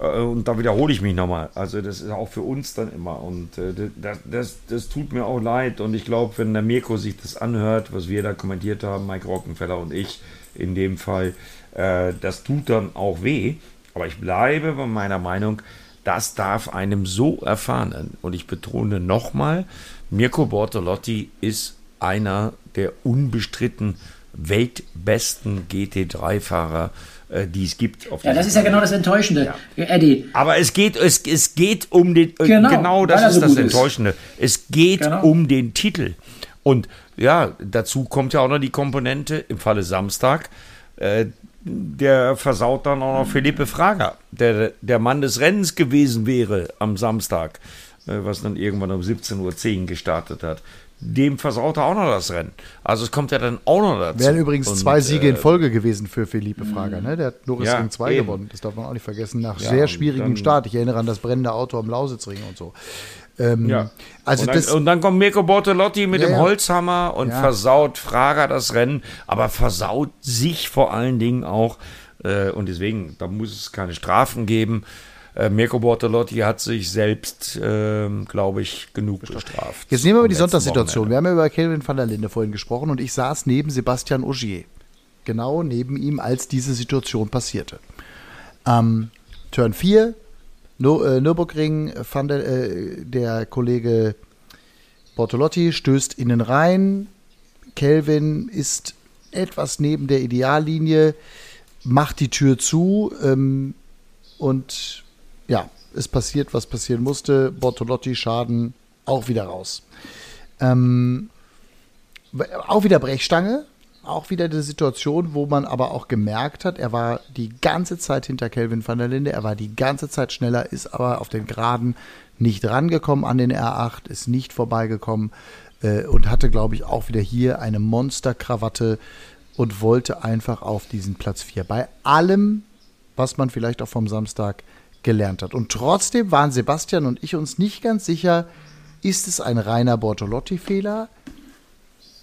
äh, und da wiederhole ich mich nochmal, also das ist auch für uns dann immer. Und äh, das, das, das tut mir auch leid. Und ich glaube, wenn der Mirko sich das anhört, was wir da kommentiert haben, Mike Rockenfeller und ich in dem Fall, äh, das tut dann auch weh. Aber ich bleibe bei meiner Meinung, das darf einem so erfahren. Und ich betone nochmal, Mirko Bortolotti ist einer der unbestritten weltbesten GT3-Fahrer, äh, die es gibt. ja, das ist ja genau das Enttäuschende, ja. Eddie. Aber es geht, es, es geht um den, äh, genau, genau das ist so das Enttäuschende. Ist. Es geht genau. um den Titel. Und ja, dazu kommt ja auch noch die Komponente im Falle Samstag. Äh, der versaut dann auch noch Philippe Frager, der der Mann des Rennens gewesen wäre am Samstag, äh, was dann irgendwann um 17.10 Uhr gestartet hat. Dem versaut er auch noch das Rennen. Also es kommt ja dann auch noch dazu. Wären übrigens Und, zwei Siege äh, in Folge gewesen für Philippe Frager. Ne? Der hat Norris ja, Ring 2 gewonnen. Das darf man auch nicht vergessen. Nach ja, sehr schwierigem Start. Ich erinnere an das brennende Auto am Lausitzring und so. Ähm, ja. Also und, dann, das, und dann kommt Mirko Bortolotti mit ja, dem Holzhammer und ja. versaut Frager das Rennen, aber versaut sich vor allen Dingen auch. Äh, und deswegen, da muss es keine Strafen geben. Äh, Mirko Bortolotti hat sich selbst, äh, glaube ich, genug bestraft. Jetzt nehmen wir mal die Sonntagssituation. Wir haben ja über Kelvin van der Linde vorhin gesprochen und ich saß neben Sebastian Ogier. Genau neben ihm, als diese Situation passierte. Ähm, Turn 4, äh, Nürburgring fand äh, der Kollege Bortolotti, stößt innen rein. Kelvin ist etwas neben der Ideallinie, macht die Tür zu ähm, und ja, es passiert, was passieren musste. Bortolotti Schaden auch wieder raus. Ähm, auch wieder Brechstange, auch wieder die Situation, wo man aber auch gemerkt hat, er war die ganze Zeit hinter Kelvin van der Linde, er war die ganze Zeit schneller, ist aber auf den Geraden nicht rangekommen an den R8, ist nicht vorbeigekommen äh, und hatte, glaube ich, auch wieder hier eine Monsterkrawatte und wollte einfach auf diesen Platz 4. Bei allem, was man vielleicht auch vom Samstag gelernt hat. Und trotzdem waren Sebastian und ich uns nicht ganz sicher, ist es ein reiner Bortolotti-Fehler?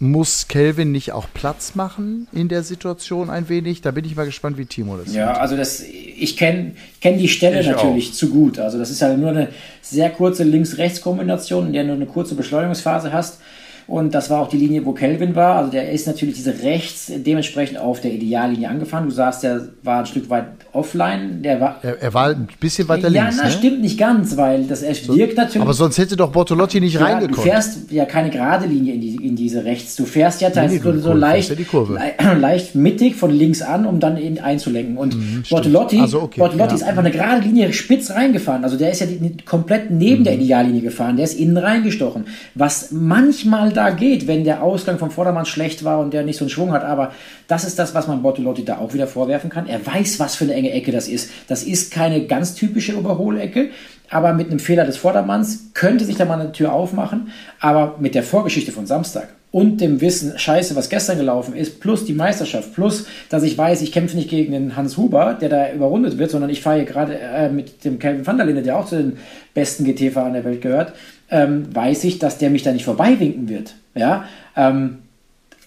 Muss Kelvin nicht auch Platz machen in der Situation ein wenig? Da bin ich mal gespannt, wie Timo das Ja, sieht. also das, ich kenne kenn die Stelle ich natürlich auch. zu gut. Also das ist ja nur eine sehr kurze Links-Rechts-Kombination, in der du eine kurze Beschleunigungsphase hast. Und das war auch die Linie, wo Kelvin war. Also der ist natürlich diese rechts dementsprechend auf der Ideallinie angefahren. Du sagst, der war ein Stück weit offline. Der war, er, er war ein bisschen weiter ja, links. Ja, ne? stimmt nicht ganz, weil das er so, wirkt natürlich. Aber sonst hätte doch Bortolotti nicht ja, reingekommen. Du fährst ja keine gerade Linie in, die, in diese rechts. Du fährst ja nee, so, so leicht, ja leicht mittig von links an, um dann eben einzulenken. Und mhm, Bortolotti, also okay, Bortolotti ist einfach eine gerade Linie spitz reingefahren. Also der ist ja die, komplett neben mhm. der Ideallinie gefahren. Der ist innen reingestochen. Was manchmal da geht, wenn der Ausgang vom Vordermann schlecht war und der nicht so einen Schwung hat. Aber das ist das, was man Bortolotti da auch wieder vorwerfen kann. Er weiß, was für eine enge Ecke das ist. Das ist keine ganz typische Überholecke, aber mit einem Fehler des Vordermanns könnte sich da mal eine Tür aufmachen. Aber mit der Vorgeschichte von Samstag und dem Wissen, scheiße, was gestern gelaufen ist, plus die Meisterschaft, plus, dass ich weiß, ich kämpfe nicht gegen den Hans Huber, der da überrundet wird, sondern ich fahre hier gerade äh, mit dem Calvin van der Linde, der auch zu den besten GT-Fahrern der Welt gehört, ähm, weiß ich, dass der mich da nicht vorbeiwinken wird. Ja, ähm,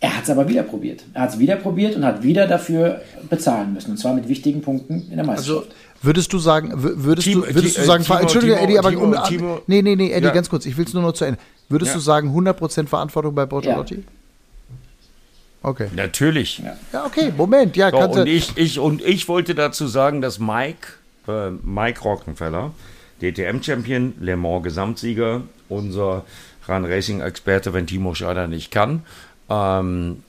er hat es aber wieder probiert. Er hat es wieder probiert und hat wieder dafür bezahlen müssen. Und zwar mit wichtigen Punkten in der Meisterschaft. Also, würdest du sagen, würdest Timo, du, würdest du sagen, Timo, Entschuldige, Timo, Eddie, aber Timo, Timo, nee, nee, nee, Eddie, ja. ganz kurz, ich will es nur noch zu Ende. Würdest Ja. du sagen, 100% Verantwortung bei Bortolotti? Ja. Okay. Natürlich. Ja, okay, Moment, ja, So, und, ich, ich, und ich wollte dazu sagen, dass Mike, äh, Mike Rockenfeller, DTM-Champion, Le Mans Gesamtsieger, unser Run Racing-Experte, wenn Timo Scheider nicht kann, ähm,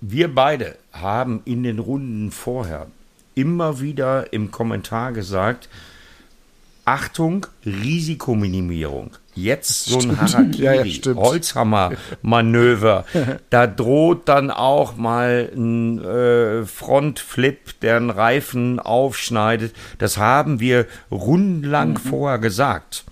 wir beide haben in den Runden vorher immer wieder im Kommentar gesagt, Achtung, Risikominimierung. Jetzt so ein Stimmt. Ja, ja, Harakiri, stimmt. Holzhammer-Manöver. da droht dann auch mal ein äh, Frontflip, der einen Reifen aufschneidet. Das haben wir rundenlang Mhm. vorher gesagt.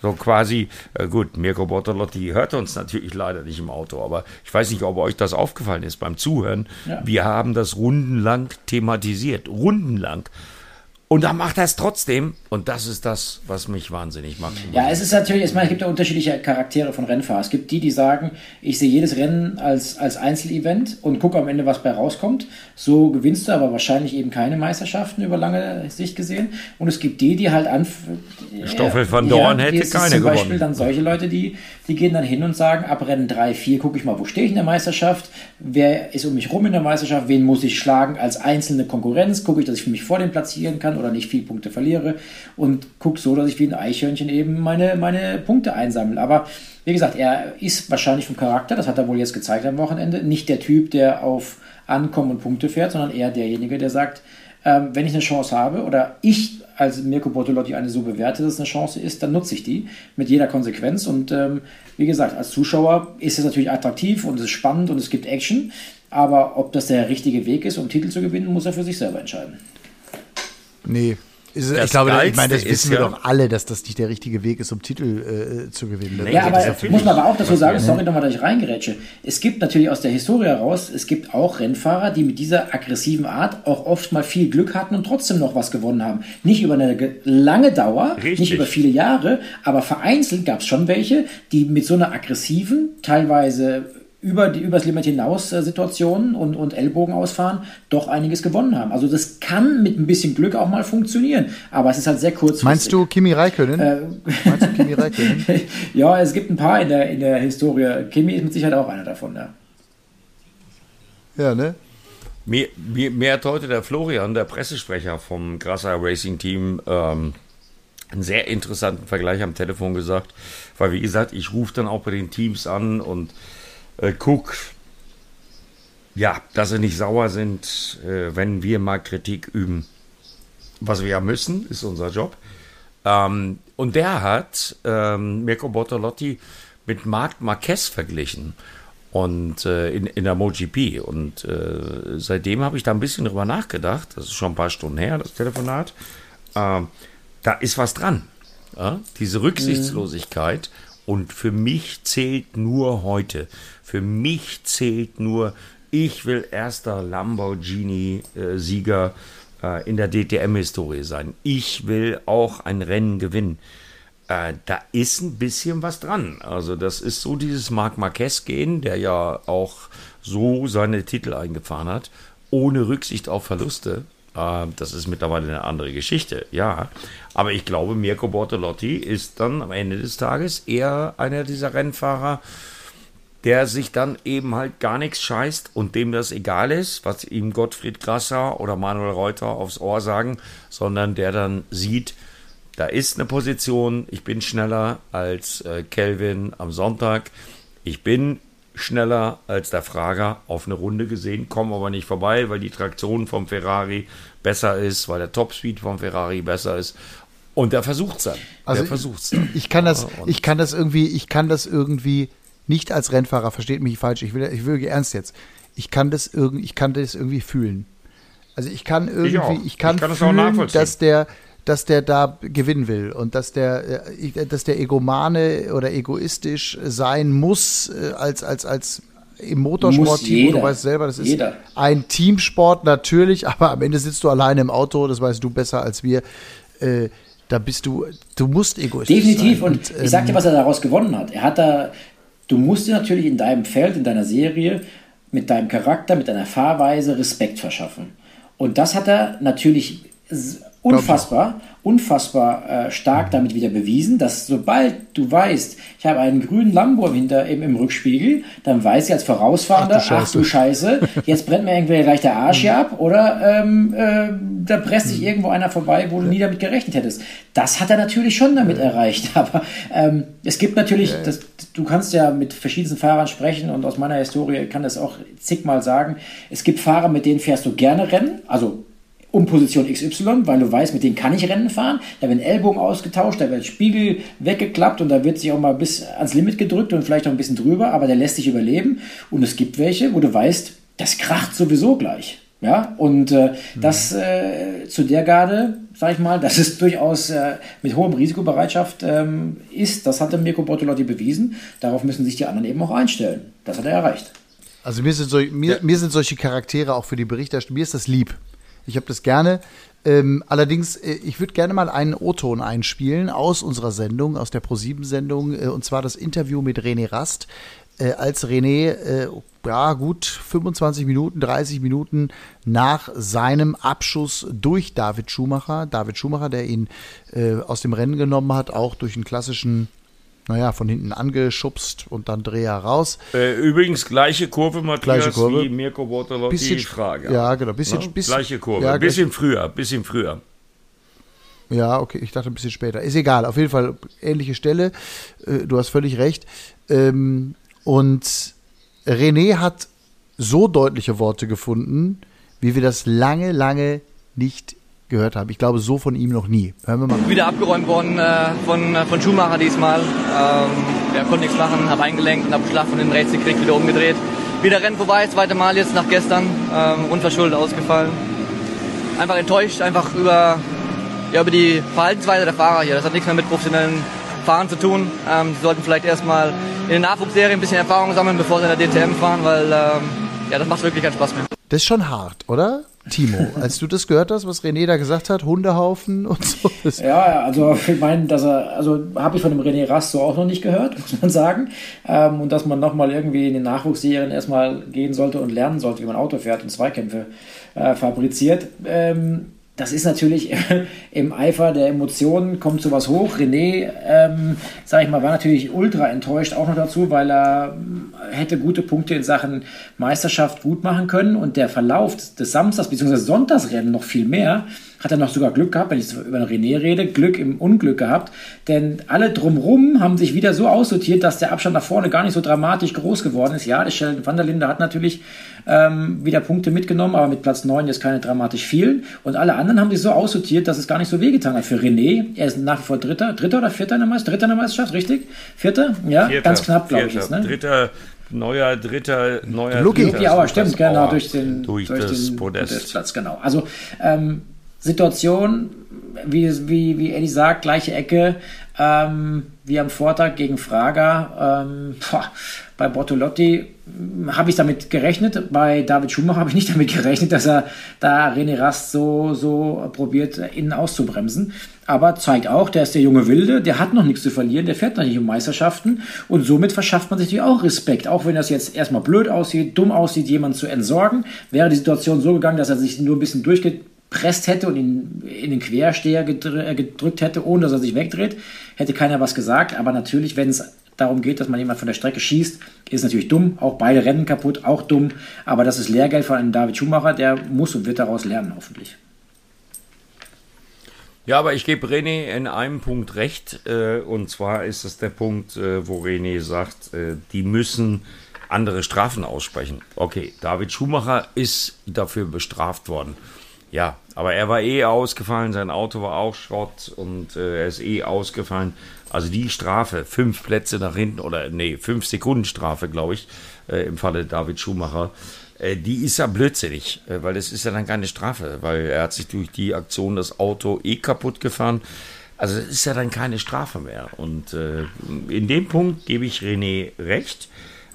So quasi, äh, gut, Mirko Bortolotti hört uns natürlich leider nicht im Auto, aber ich weiß nicht, ob euch das aufgefallen ist beim Zuhören. Ja. Wir haben das rundenlang thematisiert. Rundenlang. Und dann macht er es trotzdem. Und das ist das, was mich wahnsinnig macht. Ja, es ist natürlich, ich meine, es gibt ja unterschiedliche Charaktere von Rennfahrern. Es gibt die, die sagen, ich sehe jedes Rennen als, als Einzelevent und gucke am Ende, was bei rauskommt. So gewinnst du aber wahrscheinlich eben keine Meisterschaften über lange Sicht gesehen. Und es gibt die, die halt an. Stoffel van Dorn hätte es ist keine Zum Beispiel gewonnen. dann solche Leute, die, die gehen dann hin und sagen, ab Rennen 3, 4 gucke ich mal, wo stehe ich in der Meisterschaft, wer ist um mich rum in der Meisterschaft, wen muss ich schlagen als einzelne Konkurrenz, gucke ich, dass ich mich vor dem platzieren kann oder nicht viel Punkte verliere und gucke so, dass ich wie ein Eichhörnchen eben meine, meine Punkte einsammle. Aber wie gesagt, er ist wahrscheinlich vom Charakter, das hat er wohl jetzt gezeigt am Wochenende, nicht der Typ, der auf Ankommen und Punkte fährt, sondern eher derjenige, der sagt, ähm, wenn ich eine Chance habe oder ich als Mirko Bortolotti eine so bewerte, dass es eine Chance ist, dann nutze ich die mit jeder Konsequenz. Und ähm, wie gesagt, als Zuschauer ist es natürlich attraktiv und es ist spannend und es gibt Action. Aber ob das der richtige Weg ist, um Titel zu gewinnen, muss er für sich selber entscheiden. Nee. Ist, ich glaube, ich meine, das ist wissen wir ja- doch alle, dass das nicht der richtige Weg ist, um Titel äh, zu gewinnen. Nee, Ja, aber muss man aber auch dazu sagen, sorry nochmal, dass ich reingerätsche. Es gibt natürlich aus der Historie heraus, es gibt auch Rennfahrer, die mit dieser aggressiven Art auch oft mal viel Glück hatten und trotzdem noch was gewonnen haben. Nicht über eine ge- lange Dauer, Richtig. nicht über viele Jahre, aber vereinzelt gab es schon welche, die mit so einer aggressiven, teilweise über die übers Limit hinaus äh, Situationen und, und Ellbogen ausfahren, doch einiges gewonnen haben. Also das kann mit ein bisschen Glück auch mal funktionieren, aber es ist halt sehr kurzfristig. Meinst du Kimi Räikkönen? Äh, Meinst du Kimi Räikkönen? ja, es gibt ein paar in der, in der Historie. Kimi ist mit Sicherheit auch einer davon, ja. Ja, ne? Mir, mir, mir hat heute der Florian, der Pressesprecher vom Grasser Racing Team, ähm, einen sehr interessanten Vergleich am Telefon gesagt. Weil, wie gesagt, ich rufe dann auch bei den Teams an und äh, guck, ja, dass sie nicht sauer sind, äh, wenn wir mal Kritik üben. Was wir ja müssen, ist unser Job. Ähm, und der hat ähm, Mirko Bortolotti mit Marc Marquez verglichen und äh, in, in der MotoGP. Und äh, seitdem habe ich da ein bisschen drüber nachgedacht. Das ist schon ein paar Stunden her, das Telefonat. Ähm, da ist was dran. Ja? Diese Rücksichtslosigkeit. Und für mich zählt nur heute. Für mich zählt nur, ich will erster Lamborghini-Sieger äh, in der DTM-Historie sein. Ich will auch ein Rennen gewinnen. Äh, da ist ein bisschen was dran. Also das ist so dieses Marc Marquez-Gehen, der ja auch so seine Titel eingefahren hat, ohne Rücksicht auf Verluste. Äh, das ist mittlerweile eine andere Geschichte, ja. Aber ich glaube, Mirko Bortolotti ist dann am Ende des Tages eher einer dieser Rennfahrer, der sich dann eben halt gar nichts scheißt und dem das egal ist, was ihm Gottfried Grasser oder Manuel Reuter aufs Ohr sagen, sondern der dann sieht, da ist eine Position, ich bin schneller als äh, Kelvin am Sonntag, ich bin schneller als der Frager auf eine Runde gesehen, komme aber nicht vorbei, weil die Traktion vom Ferrari besser ist, weil der Topspeed vom Ferrari besser ist. Und der versucht es dann. Also der versucht's dann. Ich, kann das, ich kann das irgendwie, ich kann das irgendwie nicht als Rennfahrer, versteht mich falsch, ich will, ich will ernst jetzt. Ich kann das irgendwie, ich kann das irgendwie fühlen. Also ich kann irgendwie, ich, ich kann, ich kann fühlen, dass der, dass der da gewinnen will und dass der, äh, dass der egomane oder egoistisch sein muss äh, als, als, als im Motorsportteam. Du weißt selber, das ist jeder. ein Teamsport natürlich, aber am Ende sitzt du alleine im Auto, das weißt du besser als wir. Äh, da bist du, du musst egoistisch Definitiv. sein. Definitiv. Und, und ich sag dir, ähm, was er daraus gewonnen hat. Er hat da, du musst dir natürlich in deinem Feld, in deiner Serie, mit deinem Charakter, mit deiner Fahrweise Respekt verschaffen. Und das hat er natürlich unfassbar, unfassbar äh, stark damit wieder bewiesen, dass sobald du weißt, ich habe einen grünen Lambo hinter, im, im Rückspiegel, dann weiß ich als Vorausfahrender, ach du Scheiße, ach du Scheiße. Jetzt brennt mir irgendwie gleich der Arsch hier ab oder ähm, äh, da presst sich irgendwo einer vorbei, wo du nie damit gerechnet hättest. Das hat er natürlich schon damit erreicht, aber ähm, es gibt natürlich, das, du kannst ja mit verschiedensten Fahrern sprechen und aus meiner Historie kann das auch zigmal sagen, es gibt Fahrer, mit denen fährst du gerne Rennen, also um Position XY, weil du weißt, mit denen kann ich Rennen fahren. Da werden Ellbogen ausgetauscht, da wird Spiegel weggeklappt und da wird sich auch mal bis ans Limit gedrückt und vielleicht auch ein bisschen drüber, aber der lässt sich überleben. Und es gibt welche, wo du weißt, das kracht sowieso gleich. Ja, und äh, mhm. das äh, zu der Garde, sag ich mal, dass es durchaus äh, mit hohem Risikobereitschaft ähm, ist, das hat der Mirko Bortolotti bewiesen. Darauf müssen sich die anderen eben auch einstellen. Das hat er erreicht. Also mir sind, so, mir, ja. mir sind solche Charaktere auch für die Berichterstattung, mir ist das lieb. Ich habe das gerne. Ähm, allerdings, äh, ich würde gerne mal einen O-Ton einspielen aus unserer Sendung, aus der Pro7-Sendung, äh, und zwar das Interview mit René Rast. Äh, als René, äh, ja, gut 25 Minuten, 30 Minuten nach seinem Abschuss durch David Schumacher, David Schumacher, der ihn äh, aus dem Rennen genommen hat, auch durch einen klassischen naja, von hinten angeschubst und dann Dreher raus. Äh, übrigens gleiche Kurve, Matthias, gleiche Kurve. wie Mirko Bortolotti bisschen, Frage. Ja, genau. Bisschen, ja? bisschen, gleiche Kurve, ja, bisschen früher, bisschen früher. Ja, okay, ich dachte ein bisschen später. Ist egal, auf jeden Fall ähnliche Stelle. Äh, du hast völlig recht. Ähm, und René hat so deutliche Worte gefunden, wie wir das lange, lange nicht gehört habe. Ich glaube, so von ihm noch nie. Hören wir mal. Wieder abgeräumt worden äh, von, äh, von Schumacher diesmal. Ähm, er konnte nichts machen, habe eingelenkt und habe Schlag von den rechts gekriegt, wieder umgedreht. Wieder Rennen vorbei, zweite Mal jetzt nach gestern, ähm, unverschuldet ausgefallen. Einfach enttäuscht, einfach über, ja, über die Verhaltensweise der Fahrer hier. Das hat nichts mehr mit professionellen Fahren zu tun. Ähm, sie sollten vielleicht erstmal in den Nachwuchsserien ein bisschen Erfahrung sammeln, bevor sie in der DTM fahren, weil ähm, ja, das macht wirklich keinen Spaß mehr. Das ist schon hart, oder? Timo, als du das gehört hast, was René da gesagt hat, Hundehaufen und so. Ja, also ich meine, dass er, also habe ich von dem René Rast so auch noch nicht gehört, muss man sagen. Ähm, und dass man nochmal irgendwie in den Nachwuchsserien erstmal gehen sollte und lernen sollte, wie man Auto fährt und Zweikämpfe äh, fabriziert. Ähm, das ist natürlich im Eifer der Emotionen kommt sowas hoch. René, ähm, sag ich mal, war natürlich ultra enttäuscht auch noch dazu, weil er äh, hätte gute Punkte in Sachen Meisterschaft gut machen können und der Verlauf des Samstags bzw. Sonntagsrennen noch viel mehr hat er noch sogar Glück gehabt, wenn ich über René rede, Glück im Unglück gehabt. Denn alle drumrum haben sich wieder so aussortiert, dass der Abstand nach vorne gar nicht so dramatisch groß geworden ist. Ja, der Sheldon van der Linde hat natürlich ähm, wieder Punkte mitgenommen, aber mit Platz 9 ist keine dramatisch viel. Und alle anderen haben sich so aussortiert, dass es gar nicht so wehgetan hat. Für René, er ist nach wie vor Dritter, Dritter oder Vierter in der Meisterschaft? Dritter in der Meisterschaft, richtig? Vierter? Ja, Vierter, ganz knapp, glaube ich. Ist, ne? Dritter neuer dritter neuer Lucky, Lucky Auer, stimmt, genau, durch den, durch, durch den Podest. Podestplatz, genau. Also ähm, Situation, wie, wie, wie Eddie sagt, gleiche Ecke ähm, wie am Vortag gegen Fraga. Ähm, bei Bortolotti hm, habe ich damit gerechnet, bei David Schumacher habe ich nicht damit gerechnet, dass er da René Rast so, so probiert, innen auszubremsen. Aber zeigt auch, der ist der junge Wilde, der hat noch nichts zu verlieren, der fährt noch nicht um Meisterschaften und somit verschafft man sich natürlich auch Respekt. Auch wenn das jetzt erstmal blöd aussieht, dumm aussieht, jemanden zu entsorgen, wäre die Situation so gegangen, dass er sich nur ein bisschen durchgeht gepresst hätte und ihn in den Quersteher äh, gedrückt hätte, ohne dass er sich wegdreht, hätte keiner was gesagt. Aber natürlich, wenn es darum geht, dass man jemand von der Strecke schießt, ist natürlich dumm. Auch beide Rennen kaputt, auch dumm. Aber das ist Lehrgeld von einem David Schumacher, der muss und wird daraus lernen, hoffentlich. Ja, aber ich gebe René in einem Punkt recht. Äh, und zwar ist es der Punkt, äh, wo René sagt, äh, die müssen andere Strafen aussprechen. Okay, David Schumacher ist dafür bestraft worden. Ja, aber er war eh ausgefallen, sein Auto war auch Schrott und äh, er ist eh ausgefallen. Also die Strafe, fünf Plätze nach hinten oder nee, fünf Sekunden Strafe, glaube ich, äh, im Falle David Schumacher, äh, die ist ja blödsinnig, äh, weil das ist ja dann keine Strafe, weil er hat sich durch die Aktion das Auto eh kaputt gefahren. Also das ist ja dann keine Strafe mehr. Und äh, in dem Punkt gebe ich René recht.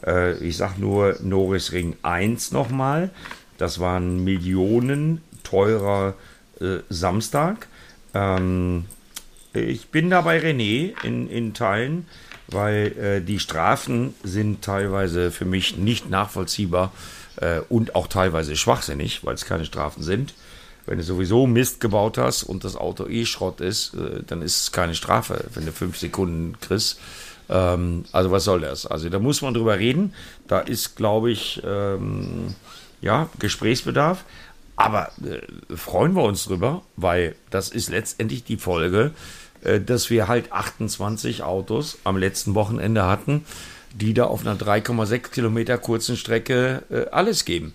Äh, ich sage nur Norris Ring 1 nochmal. Das waren Millionen teurer äh, Samstag. Ähm, ich bin da bei René in, in Teilen, weil äh, die Strafen sind teilweise für mich nicht nachvollziehbar äh, und auch teilweise schwachsinnig, weil es keine Strafen sind. Wenn du sowieso Mist gebaut hast und das Auto eh Schrott ist, äh, dann ist es keine Strafe, wenn du fünf Sekunden kriegst. Ähm, also was soll das? Also da muss man drüber reden. Da ist, glaube ich, ähm, ja, Gesprächsbedarf. Aber äh, freuen wir uns drüber, weil das ist letztendlich die Folge, äh, dass wir halt 28 Autos am letzten Wochenende hatten, die da auf einer 3,6 Kilometer kurzen Strecke äh, alles geben.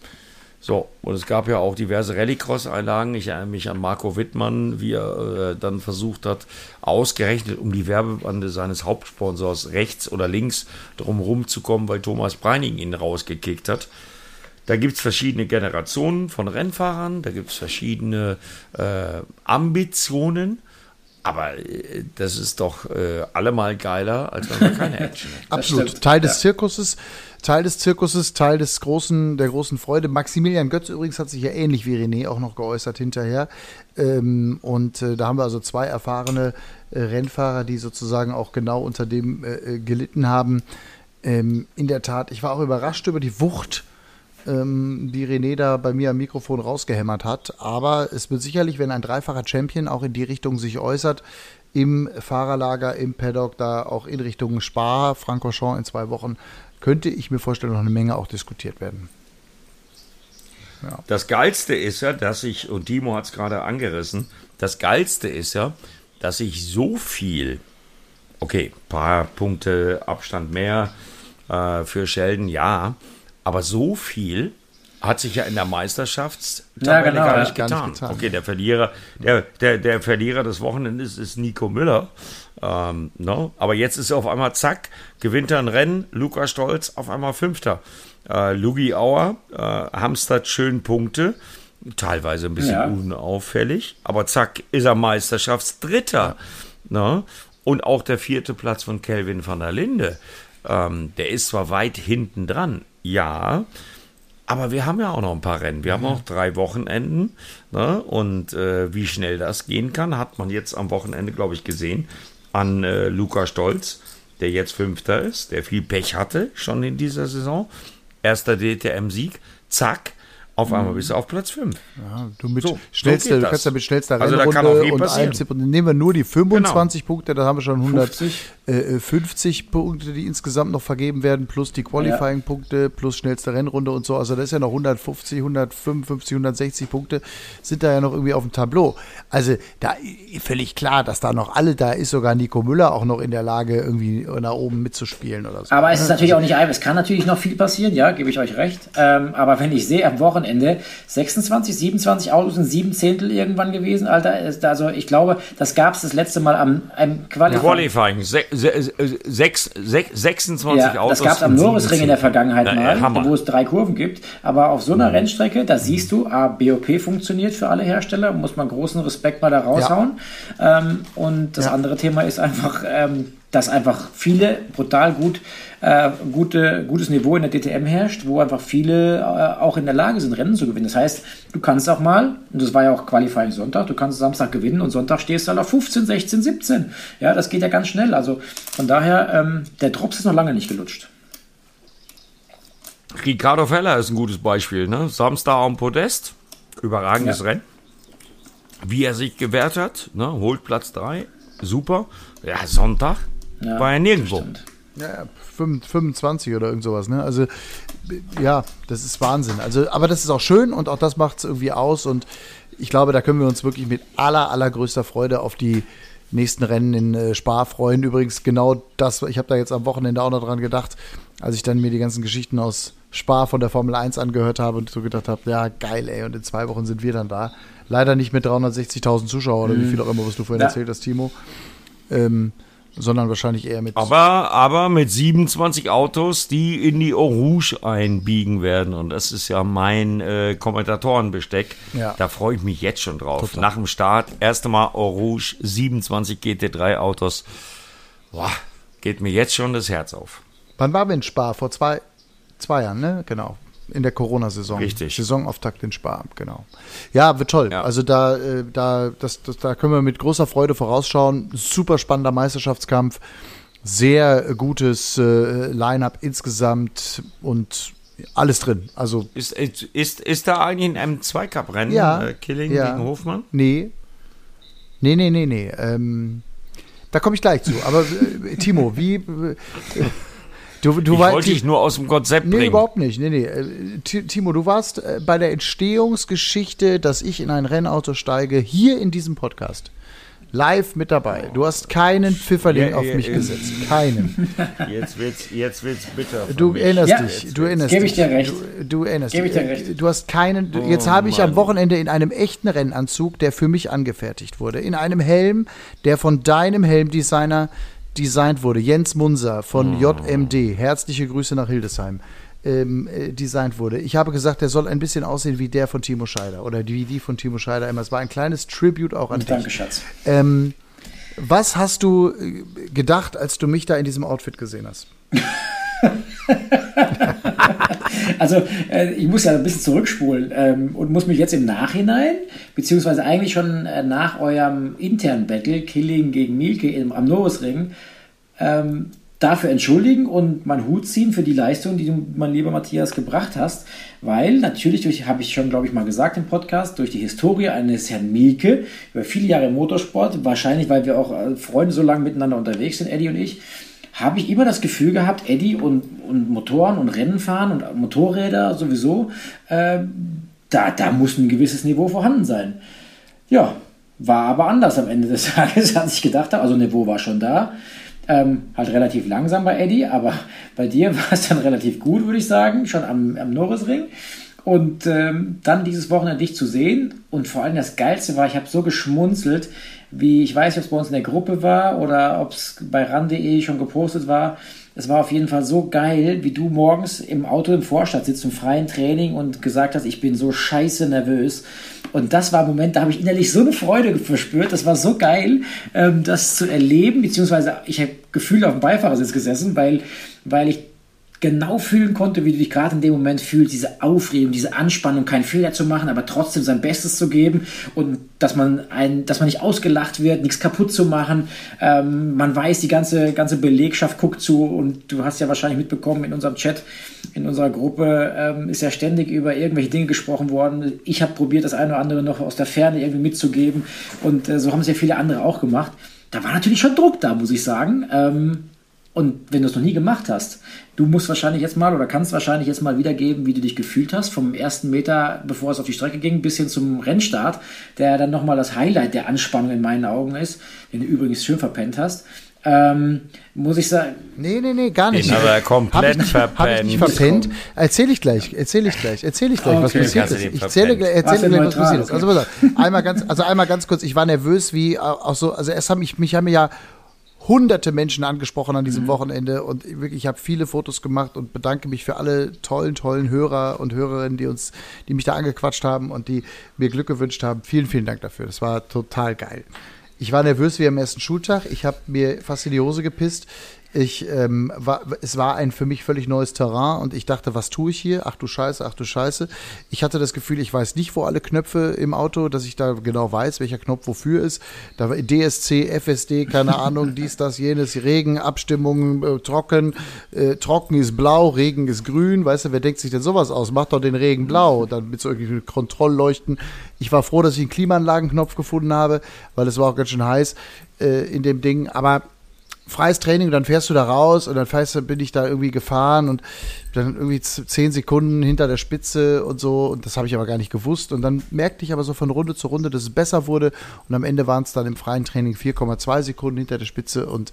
So, und es gab ja auch diverse Rallycross-Einlagen. Ich erinnere mich an Marco Wittmann, wie er äh, dann versucht hat, ausgerechnet um die Werbebande seines Hauptsponsors rechts oder links drumherum zu kommen, weil Thomas Breining ihn rausgekickt hat. Da gibt es verschiedene Generationen von Rennfahrern, da gibt es verschiedene äh, Ambitionen. Aber äh, das ist doch äh, allemal geiler, als wenn man keine Action hat. Absolut. Teil des Zirkuses, Teil des Zirkuses, Teil des großen, der großen Freude. Maximilian Götz übrigens hat sich ja ähnlich wie René auch noch geäußert hinterher. Ähm, und äh, da haben wir also zwei erfahrene äh, Rennfahrer, die sozusagen auch genau unter dem äh, gelitten haben. Ähm, in der Tat, ich war auch überrascht über die Wucht ähm, die René da bei mir am Mikrofon rausgehämmert hat. Aber es wird sicherlich, wenn ein dreifacher Champion auch in die Richtung sich äußert, im Fahrerlager, im Paddock, da auch in Richtung Spa, Francorchamps in zwei Wochen, könnte ich mir vorstellen, noch eine Menge auch diskutiert werden. Ja. Das Geilste ist ja, dass ich, und Timo hat es gerade angerissen, das Geilste ist ja, dass ich so viel, okay, paar Punkte Abstand mehr äh, für Sheldon, ja, aber so viel hat sich ja in der Meisterschaft ja, genau, gar, nicht, ja, getan. nicht, getan. Okay, der Verlierer, der, der, der Verlierer des Wochenendes ist Nico Müller. Ähm, no? Ne? Aber jetzt ist er auf einmal zack, gewinnt er ein Rennen, Luca Stolz auf einmal Fünfter. Äh, Lugi Auer äh, hamstert schön Punkte, teilweise ein bisschen ja. unauffällig, aber zack, ist er Meisterschaftsdritter. No? Ne? Und auch der vierte Platz von Kelvin van der Linde. Ähm, der ist zwar weit hinten dran, ja, aber wir haben ja auch noch ein paar Rennen. Wir haben auch drei Wochenenden. Ne? Und äh, wie schnell das gehen kann, hat man jetzt am Wochenende, glaube ich, gesehen an äh, Luca Stolz, der jetzt Fünfter ist, der viel Pech hatte schon in dieser Saison. Erster DTM-Sieg, zack, auf einmal bist du auf Platz 5. Ja, du mit so, schnellster, so du kannst ja mit schnellster also Rennrunde und einem Zip, nehmen wir nur die 25 genau. Punkte, da haben wir schon 150 äh, Punkte, die insgesamt noch vergeben werden, plus die Qualifying-Punkte, plus schnellste Rennrunde und so. Also das ist ja noch 150, 155, 160 Punkte sind da ja noch irgendwie auf dem Tableau. Also da völlig klar, dass da noch alle, da ist sogar Nico Müller auch noch in der Lage, irgendwie nach oben mitzuspielen oder so. Aber es ist natürlich auch nicht einfach, es kann natürlich noch viel passieren, ja, gebe ich euch recht. Ähm, aber wenn ich sehe, am Wochenende Wochenende 26, 27 Autos in sieben Zehntel irgendwann gewesen, Alter. Also ich glaube, das gab es das letzte Mal am, am Qualifying. Qualifying. Se, se, sechs, se, 26 ja, Autos. Das gab es am Norrisring in der Vergangenheit Na, mal, wo es drei Kurven gibt. Aber auf so einer mhm. Rennstrecke, da siehst du, A, BOP funktioniert für alle Hersteller, muss man großen Respekt mal da raushauen. Ja. Ähm, und das ja. andere Thema ist einfach, ähm, dass einfach viele brutal gut äh, gute, gutes Niveau in der DTM herrscht, wo einfach viele äh, auch in der Lage sind, Rennen zu gewinnen. Das heißt, du kannst auch mal, und das war ja auch Qualifying Sonntag, du kannst Samstag gewinnen und Sonntag stehst du halt auf 15, 16, 17. Ja, das geht ja ganz schnell. Also von daher, ähm, der Drops ist noch lange nicht gelutscht. Ricardo Feller ist ein gutes Beispiel. Ne? Samstag am Podest, überragendes ja. Rennen. Wie er sich gewehrt hat, ne? holt Platz 3, super. Ja, Sonntag ja, war er nirgendwo. Ja, 25 oder irgend sowas, ne? Also, ja, das ist Wahnsinn. Also, aber das ist auch schön und auch das macht es irgendwie aus. Und ich glaube, da können wir uns wirklich mit aller, allergrößter Freude auf die nächsten Rennen in äh, Spa freuen. Übrigens genau das, ich habe da jetzt am Wochenende auch noch dran gedacht, als ich dann mir die ganzen Geschichten aus Spa von der Formel 1 angehört habe und so gedacht habe, ja, geil, ey, und in zwei Wochen sind wir dann da. Leider nicht mit 360.000 Zuschauern oder mhm. wie viel auch immer, was du vorhin ja. erzählt hast, Timo. Ähm, sondern wahrscheinlich eher mit. Aber, aber mit 27 Autos, die in die Eau Rouge einbiegen werden. Und das ist ja mein äh, Kommentatorenbesteck. Ja. Da freue ich mich jetzt schon drauf. Total. Nach dem Start, erste Mal Eau Rouge, 27 GT3 Autos. Boah, geht mir jetzt schon das Herz auf. Wann war wir in Spa? Vor zwei, zwei Jahren, ne? Genau in der Corona-Saison. Richtig. Saisonauftakt in Spa, genau. Ja, wird toll. Ja. Also da, äh, da, das, das, da können wir mit großer Freude vorausschauen. Super spannender Meisterschaftskampf. Sehr gutes äh, Line-up insgesamt und alles drin. Also ist, ist, ist da eigentlich in einem Zweikampfrennen ja, äh, Killing ja. gegen Hofmann? Nee. Nee, nee, nee, nee. Ähm, da komme ich gleich zu. Aber äh, Timo, wie. Äh, Du, du ich war, wollte dich nur aus dem Konzept nee, bringen. Nee, überhaupt nicht. Nee, nee. Äh, Timo, du warst äh, bei der Entstehungsgeschichte, dass ich in ein Rennauto steige, hier in diesem Podcast. Live mit dabei. Du hast keinen Pfifferling ja, auf ja, mich ja, gesetzt. Keinen. Jetzt wird's, jetzt wird's bitter. Du erinnerst dich. Du erinnerst Gebe ich dir recht. Du, du erinnerst dich. Du hast keinen. Oh, jetzt habe ich Mann. am Wochenende in einem echten Rennanzug, der für mich angefertigt wurde, in einem Helm, der von deinem Helmdesigner designt wurde. Jens Munser von oh. JMD, herzliche Grüße nach Hildesheim, ähm, äh, designt wurde. Ich habe gesagt, der soll ein bisschen aussehen wie der von Timo Scheider oder wie die von Timo Scheider immer. Es war ein kleines Tribute auch an dich. Danke, Schatz. Ähm, was hast du äh, gedacht, als du mich da in diesem Outfit gesehen hast? also äh, ich muss ja ein bisschen zurückspulen ähm, und muss mich jetzt im Nachhinein, beziehungsweise eigentlich schon äh, nach eurem internen Battle, Killing gegen Mielke im, am Norrisring, ähm, dafür entschuldigen und meinen Hut ziehen für die Leistung, die du, mein lieber Matthias, gebracht hast. Weil natürlich, habe ich schon, glaube ich, mal gesagt im Podcast, durch die Historie eines Herrn Mielke, über viele Jahre im Motorsport, wahrscheinlich, weil wir auch äh, Freunde so lange miteinander unterwegs sind, Eddie und ich, habe ich immer das Gefühl gehabt, Eddie und, und Motoren und Rennen fahren und Motorräder sowieso, äh, da, da muss ein gewisses Niveau vorhanden sein. Ja, war aber anders am Ende des Tages, als ich gedacht habe. Also Niveau war schon da. Ähm, halt relativ langsam bei Eddie, aber bei dir war es dann relativ gut, würde ich sagen, schon am, am Norrisring. Und ähm, dann dieses Wochenende dich zu sehen und vor allem das Geilste war, ich habe so geschmunzelt, wie ich weiß ob es bei uns in der Gruppe war oder ob es bei ran.de schon gepostet war. Es war auf jeden Fall so geil, wie du morgens im Auto im Vorstadt sitzt, im freien Training und gesagt hast, ich bin so scheiße nervös. Und das war ein Moment, da habe ich innerlich so eine Freude verspürt. Das war so geil, ähm, das zu erleben, beziehungsweise ich habe Gefühl auf dem Beifahrersitz gesessen, weil, weil ich genau fühlen konnte, wie du dich gerade in dem Moment fühlst, diese Aufregung, diese Anspannung, keinen Fehler zu machen, aber trotzdem sein Bestes zu geben und dass man ein, dass man nicht ausgelacht wird, nichts kaputt zu machen. Ähm, man weiß, die ganze, ganze Belegschaft guckt zu und du hast ja wahrscheinlich mitbekommen in unserem Chat, in unserer Gruppe ähm, ist ja ständig über irgendwelche Dinge gesprochen worden. Ich habe probiert, das eine oder andere noch aus der Ferne irgendwie mitzugeben und äh, so haben es ja viele andere auch gemacht. Da war natürlich schon Druck da, muss ich sagen. Ähm, und wenn du es noch nie gemacht hast, du musst wahrscheinlich jetzt mal oder kannst wahrscheinlich jetzt mal wiedergeben, wie du dich gefühlt hast, vom ersten Meter, bevor es auf die Strecke ging, bis hin zum Rennstart, der dann nochmal das Highlight der Anspannung in meinen Augen ist, den du übrigens schön verpennt hast. Ähm, muss ich sagen. Nee, nee, nee, gar nicht. Den aber komplett hab ich, verpennt. Hab ich nicht verpennt? Erzähle ich gleich, erzähle ich gleich, erzähle ich gleich, okay. was passiert ist. Ich erzähle, erzähle gleich, was passiert ist. Also, pass auf, einmal ganz, also einmal ganz kurz, ich war nervös, wie auch so, also erst haben mich, mich haben ja hunderte Menschen angesprochen an diesem mhm. Wochenende und wirklich, ich habe viele Fotos gemacht und bedanke mich für alle tollen, tollen Hörer und Hörerinnen, die uns, die mich da angequatscht haben und die mir Glück gewünscht haben. Vielen, vielen Dank dafür. Das war total geil. Ich war nervös wie am ersten Schultag. Ich habe mir fast in die Hose gepisst. Ich, ähm, war, es war ein für mich völlig neues Terrain und ich dachte, was tue ich hier? Ach du Scheiße, ach du Scheiße. Ich hatte das Gefühl, ich weiß nicht, wo alle Knöpfe im Auto, dass ich da genau weiß, welcher Knopf wofür ist. Da war DSC, FSD, keine Ahnung, dies, das, jenes, Regen, Abstimmung, äh, trocken. Äh, trocken ist blau, Regen ist grün. Weißt du, wer denkt sich denn sowas aus? Macht doch den Regen blau. Dann mit so irgendwelchen Kontrollleuchten. Ich war froh, dass ich einen Klimaanlagenknopf gefunden habe, weil es war auch ganz schön heiß äh, in dem Ding. Aber freies Training, dann fährst du da raus und dann fährst, bin ich da irgendwie gefahren und dann irgendwie zehn Sekunden hinter der Spitze und so und das habe ich aber gar nicht gewusst und dann merkte ich aber so von Runde zu Runde, dass es besser wurde und am Ende waren es dann im freien Training 4,2 Sekunden hinter der Spitze und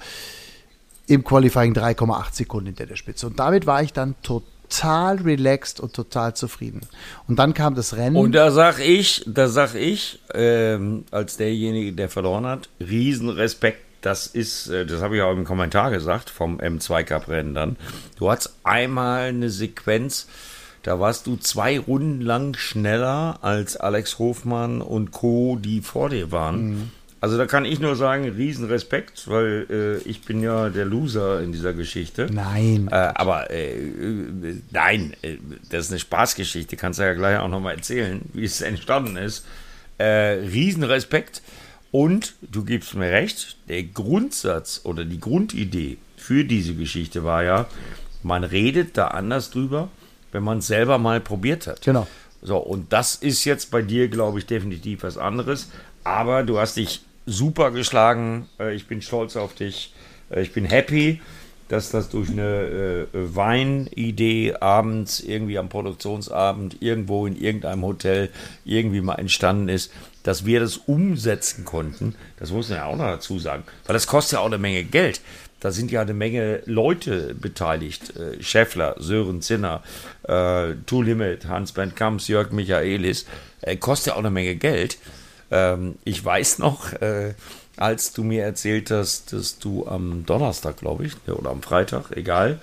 im Qualifying 3,8 Sekunden hinter der Spitze und damit war ich dann total relaxed und total zufrieden. Und dann kam das Rennen. Und da sag ich, da sag ich, ähm, als derjenige, der verloren hat, Riesenrespekt das ist, äh, das habe ich auch im Kommentar gesagt, vom M2 Cup Rennen dann. Du hattest einmal eine Sequenz, da warst du zwei Runden lang schneller als Alex Hofmann und Co., die vor dir waren. Mhm. Also da kann ich nur sagen, Riesenrespekt, weil äh, ich bin ja der Loser in dieser Geschichte. Nein. Äh, aber äh, äh nein, äh, das ist eine Spaßgeschichte, kannst du ja gleich auch nochmal erzählen, wie es entstanden ist. Äh, Riesenrespekt. Und du gibst mir recht, der Grundsatz oder die Grundidee für diese Geschichte war ja, man redet da anders drüber, wenn man es selber mal probiert hat. Genau. So, und das ist jetzt bei dir, glaube ich, definitiv was anderes. Aber du hast dich super geschlagen. Äh, ich bin stolz auf dich. Äh, ich bin happy, dass das durch eine äh, Weinidee abends irgendwie am Produktionsabend irgendwo in irgendeinem Hotel irgendwie mal entstanden ist dass wir das umsetzen konnten, das muss man ja auch noch dazu sagen, weil das kostet ja auch eine Menge Geld. Da sind ja eine Menge Leute beteiligt. Äh, Scheffler, Sören Zinner, äh, Two Limit, Hans-Bernd Kamps, Jörg Michaelis. Äh, kostet ja auch eine Menge Geld. Ähm, ich weiß noch, äh, als du mir erzählt hast, dass du am Donnerstag, glaube ich, oder am Freitag, egal,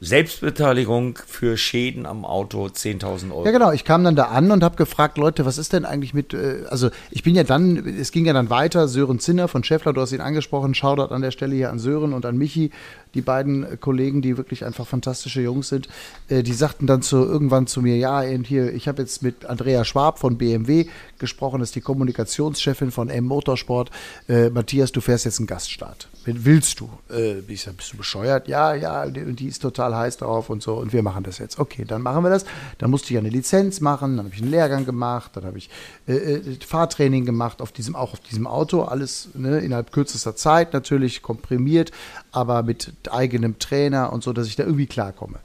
Selbstbeteiligung für Schäden am Auto 10.000 Euro. Ja, genau. Ich kam dann da an und habe gefragt, Leute, was ist denn eigentlich mit, äh, also ich bin ja dann, es ging ja dann weiter, Sören Zinner von Scheffler, du hast ihn angesprochen, Shoutout an der Stelle hier an Sören und an Michi, die beiden Kollegen, die wirklich einfach fantastische Jungs sind, äh, die sagten dann so irgendwann zu mir, ja, hier, ich habe jetzt mit Andrea Schwab von BMW gesprochen, das ist die Kommunikationschefin von M Motorsport. Äh, Matthias, du fährst jetzt einen Gaststart. Willst du? Äh, ich sag, bist du bescheuert? Ja, ja, die, die ist total heiß drauf und so und wir machen das jetzt. Okay, dann machen wir das. Dann musste ich eine Lizenz machen, dann habe ich einen Lehrgang gemacht, dann habe ich äh, äh, Fahrtraining gemacht auf diesem, auch auf diesem Auto, alles ne, innerhalb kürzester Zeit natürlich komprimiert, aber mit eigenem Trainer und so, dass ich da irgendwie klarkomme.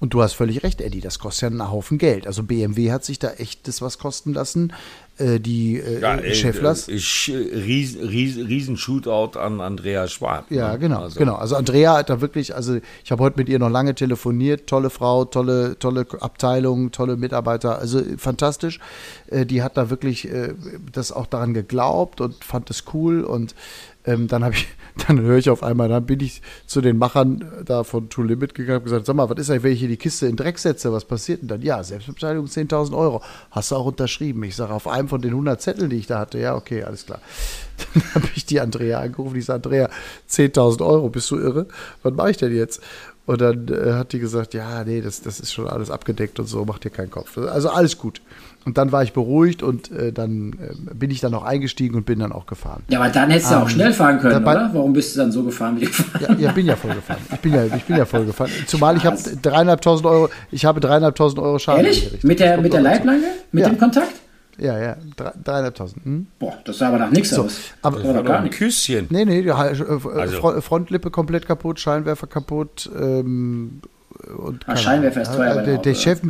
Und du hast völlig recht, Eddie, das kostet ja einen Haufen Geld. Also BMW hat sich da echt das was kosten lassen. Äh, die äh, ja, äh, Schefflers. Äh, riesen, riesen, riesen Shootout an Andrea Schwab. Ja, ne? genau, also. genau. Also Andrea hat da wirklich, also ich habe heute mit ihr noch lange telefoniert. Tolle Frau, tolle, tolle Abteilung, tolle Mitarbeiter. Also fantastisch. Äh, die hat da wirklich äh, das auch daran geglaubt und fand es cool und ähm, dann habe ich, dann höre ich auf einmal, dann bin ich zu den Machern da von True Limit gegangen und gesagt, sag mal, was ist eigentlich, wenn ich hier die Kiste in Dreck setze, was passiert denn dann? Ja, Selbstbeteiligung 10.000 Euro. Hast du auch unterschrieben? Ich sage, auf einem von den 100 Zetteln, die ich da hatte, ja, okay, alles klar. Dann habe ich die Andrea angerufen, ich sage, Andrea, 10.000 Euro, bist du irre? Was mache ich denn jetzt? Und dann äh, hat die gesagt, ja, nee, das, das ist schon alles abgedeckt und so, mach dir keinen Kopf. Also alles gut. Und dann war ich beruhigt und äh, dann äh, bin ich dann auch eingestiegen und bin dann auch gefahren. Ja, aber dann hättest du ähm, auch schnell fahren können, dabei, oder? Warum bist du dann so gefahren wie gefahren? Ja, ja bin ja voll gefahren. Ich bin ja, ich bin ja voll gefahren. Zumal ich habe dreieinhalbtausend Euro, ich habe dreieinhalbtausend Euro Schaden. Ehrlich? Mit der, mit der Leitplanke? Mit ja. dem Kontakt? Ja, ja, dreieinhalbtausend. Hm? Boah, das sah aber nach nichts so, aus. Aber das war gar ein Küsschen. Nee, nee, äh, also. Frontlippe komplett kaputt, Scheinwerfer kaputt. Ähm, und ah, Scheinwerfer ist teuer. Äh, der, der Chef,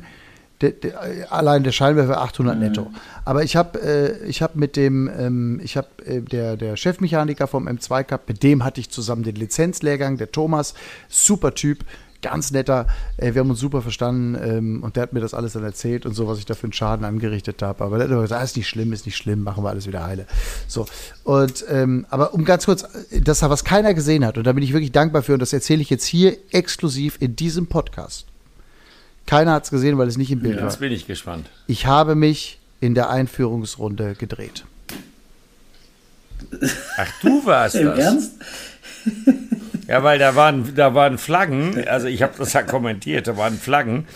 der, der, allein der Scheinwerfer 800 mhm. netto. Aber ich habe äh, ich hab mit dem, ähm, ich habe äh, der, der Chefmechaniker vom M2 Cup, mit dem hatte ich zusammen den Lizenzlehrgang, der Thomas, super Typ, ganz netter, äh, wir haben uns super verstanden ähm, und der hat mir das alles dann erzählt und so, was ich da für einen Schaden angerichtet habe. Aber der hat gesagt, ah, ist nicht schlimm, ist nicht schlimm, machen wir alles wieder heile. So, und, ähm, aber um ganz kurz, das, was keiner gesehen hat, und da bin ich wirklich dankbar für, und das erzähle ich jetzt hier exklusiv in diesem Podcast. Keiner hat es gesehen, weil es nicht im Bild ja, war. Jetzt bin ich gespannt. Ich habe mich in der Einführungsrunde gedreht. Ach, du warst Im das. Im Ernst? Ja, weil da waren, da waren Flaggen, also ich habe das ja kommentiert, da waren Flaggen.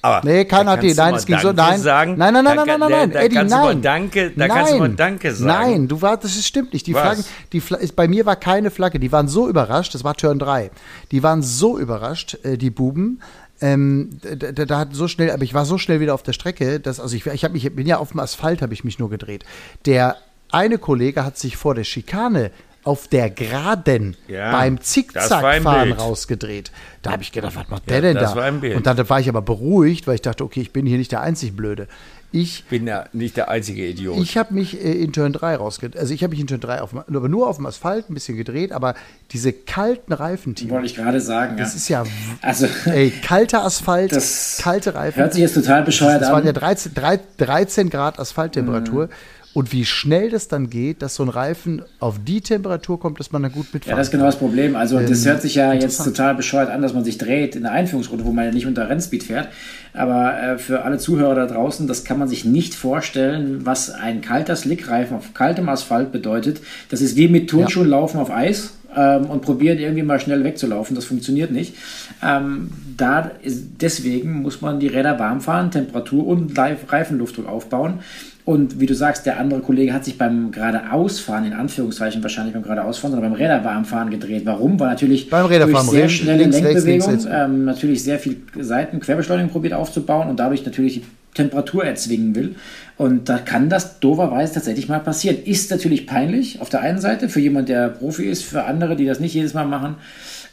Aber nee, keiner hat die. Nein, es ging so. Nein, sagen, nein, nein, nein, nein, nein, nein, da, da Eddie, kannst nein. Du danke, da nein, kannst du mal Danke sagen. Nein, du warst, das stimmt nicht. Die Was? Flaggen, die bei mir war keine Flagge. Die waren so überrascht. Das war Turn 3. Die waren so überrascht, äh, die Buben, ähm, da, da, hat so schnell, aber ich war so schnell wieder auf der Strecke, dass, also ich, ich, mich, bin ja auf dem Asphalt, habe ich mich nur gedreht. Der eine Kollege hat sich vor der Schikane auf der Geraden Ja, beim das Zickzackfahren rausgedreht. Da habe ich gedacht, was macht Ja, der denn das da? war ein Bild. Und dann war ich aber beruhigt, weil ich dachte, okay, ich bin hier nicht der einzig Blöde. Ich bin ja nicht der einzige Idiot. ich habe mich äh, in Turn 3 rausgedreht. Also ich habe mich in Turn 3 auf, aber nur auf dem Asphalt ein bisschen gedreht, aber diese kalten Reifen, Timo, Wollte ich gerade sagen. das ja. ist ja Also, ey, kalter Asphalt, Das kalte Reifen. hört sich jetzt total bescheuert Das waren an. ja 13, drei- 13 Grad Asphalttemperatur. Mhm. Und wie schnell das dann geht, dass so ein Reifen auf die Temperatur kommt, dass man da gut mitfahren Ja, das ist genau das Problem. Also Ähm, das hört sich ja jetzt total bescheuert an, dass man sich dreht in der Einführungsrunde, wo man ja nicht unter Rennspeed fährt. Aber äh, für alle Zuhörer da draußen, das kann man sich nicht vorstellen, was ein kalter Slickreifen auf kaltem Asphalt bedeutet. Das ist wie mit Turnschuhen laufen auf Eis ähm, und probieren irgendwie mal schnell wegzulaufen. Das funktioniert nicht. Ähm, da ist, deswegen muss man die Räder warm fahren, Temperatur und Reifenluftdruck aufbauen. Und wie du sagst, der andere Kollege hat sich beim geradeausfahren, in Anführungszeichen wahrscheinlich beim geradeausfahren, sondern beim Räderwarmfahren gedreht. Warum? Weil natürlich Beim Räderfahren durch sehr links, schnelle links, Lenkbewegung links, rechts. ähm, natürlich sehr viel Seiten Querbeschleunigung probiert aufzubauen und dadurch natürlich die Temperatur erzwingen will. Und da kann das doverweise tatsächlich mal passieren. Ist natürlich peinlich auf der einen Seite für jemand, der Profi ist, für andere, die das nicht jedes Mal machen,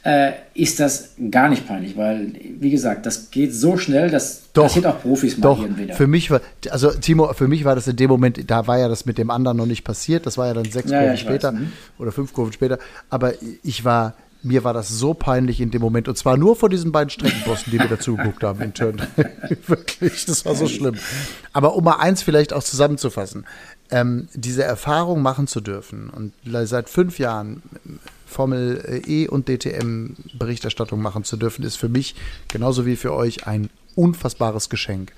äh, ist das gar nicht peinlich, weil, wie gesagt, das geht so schnell, das Doch, passiert auch Profis mal Doch, wieder. für mich war, also Timo, für mich war das in dem Moment, da war ja das mit dem anderen noch nicht passiert, das war ja dann sechs Ja, ja, Kurven ich später weiß, mhm. oder fünf Kurven später, aber ich war, mir war das so peinlich in dem Moment und zwar nur vor diesen beiden Streckenposten, die wir dazu geguckt haben in Turn. Wirklich, das war so schlimm. Aber um mal eins vielleicht auch zusammenzufassen, ähm, diese Erfahrung machen zu dürfen und seit fünf Jahren Formel E und DTM Berichterstattung machen zu dürfen, ist für mich genauso wie für euch ein unfassbares Geschenk,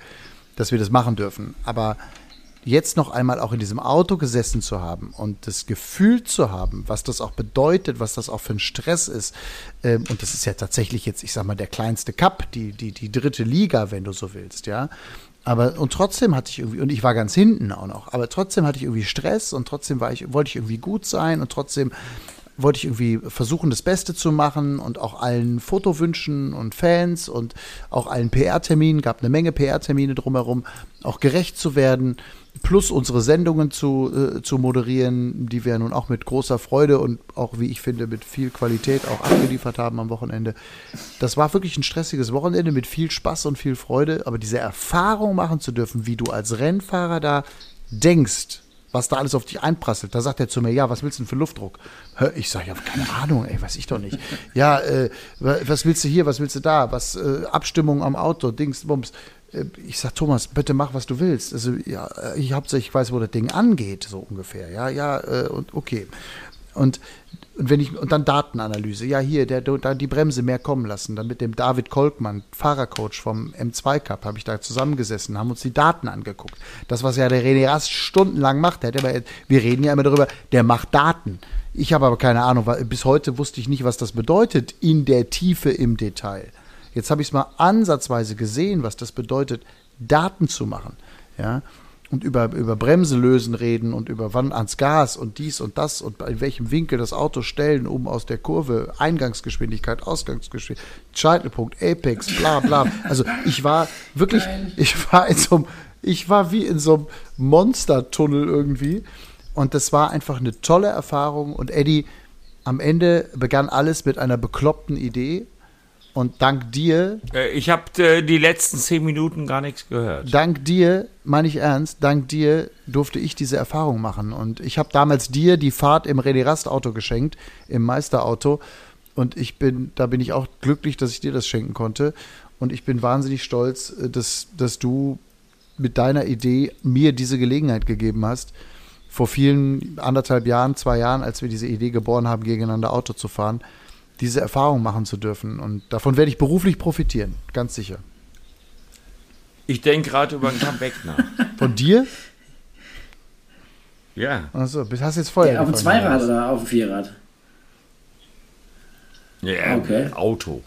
dass wir das machen dürfen. Aber jetzt noch einmal auch in diesem Auto gesessen zu haben und das Gefühl zu haben, was das auch bedeutet, was das auch für ein Stress ist. Ähm, und das ist ja tatsächlich jetzt, ich sag mal, der kleinste Cup, die, die, die dritte Liga, wenn du so willst, ja. Aber und trotzdem hatte ich irgendwie, und ich war ganz hinten auch noch, aber trotzdem hatte ich irgendwie Stress und trotzdem war ich, wollte ich irgendwie gut sein und trotzdem wollte ich irgendwie versuchen, das Beste zu machen und auch allen Fotowünschen und Fans und auch allen PR-Terminen, gab eine Menge PR-Termine drumherum, auch gerecht zu werden, plus unsere Sendungen zu, äh, zu moderieren, die wir nun auch mit großer Freude und auch, wie ich finde, mit viel Qualität auch abgeliefert haben am Wochenende. Das war wirklich ein stressiges Wochenende mit viel Spaß und viel Freude, aber diese Erfahrung machen zu dürfen, wie du als Rennfahrer da denkst, was da alles auf dich einprasselt. Da sagt er zu mir, ja, was willst du denn für Luftdruck? Ich sage, ja, keine Ahnung, ey, weiß ich doch nicht. Ja, äh, wa- was willst du hier, was willst du da? Was, äh, Abstimmung am Auto, Dings, Bums. Äh, Ich sag, Thomas, bitte mach, was du willst. Also, ja, ich hauptsächlich weiß, wo das Ding angeht, so ungefähr. Ja, ja, äh, und okay. Und, und wenn ich, und dann Datenanalyse. Ja, hier, der, da die Bremse mehr kommen lassen. Dann mit dem David Kolkmann, Fahrercoach vom M2 Cup, habe ich da zusammengesessen, haben uns die Daten angeguckt. Das, was ja der René Rast stundenlang macht, der hat immer, wir reden ja immer darüber, der macht Daten. Ich habe aber keine Ahnung, weil bis heute wusste ich nicht, was das bedeutet in der Tiefe im Detail. Jetzt habe ich es mal ansatzweise gesehen, was das bedeutet, Daten zu machen. Ja, und über, über Bremse lösen reden und über wann ans Gas und dies und das und in welchem Winkel das Auto stellen, um aus der Kurve Eingangsgeschwindigkeit, Ausgangsgeschwindigkeit, Scheitelpunkt, Apex, bla bla. Also ich war wirklich, ich war in so einem, ich war wie in so einem Monstertunnel irgendwie. Und das war einfach eine tolle Erfahrung. Und Eddie, am Ende begann alles mit einer bekloppten Idee. Und dank dir Äh, ich habe äh, die letzten zehn Minuten gar nichts gehört. dank dir, meine ich ernst, dank dir durfte ich diese Erfahrung machen. Und ich habe damals dir die Fahrt im René Rast Auto geschenkt, im Meisterauto. Und ich bin, da bin ich auch glücklich, dass ich dir das schenken konnte. Und ich bin wahnsinnig stolz, äh, dass, dass du mit deiner Idee mir diese Gelegenheit gegeben hast, vor vielen anderthalb Jahren, zwei Jahren, als wir diese Idee geboren haben, gegeneinander Auto zu fahren, diese Erfahrung machen zu dürfen. Und davon werde ich beruflich profitieren, ganz sicher. Ich denke gerade über ein Comeback nach. Von dir? Ja. Achso, hast jetzt Feuer auf dem Zweirad oder auf dem Vierrad? ja Okay. Auto.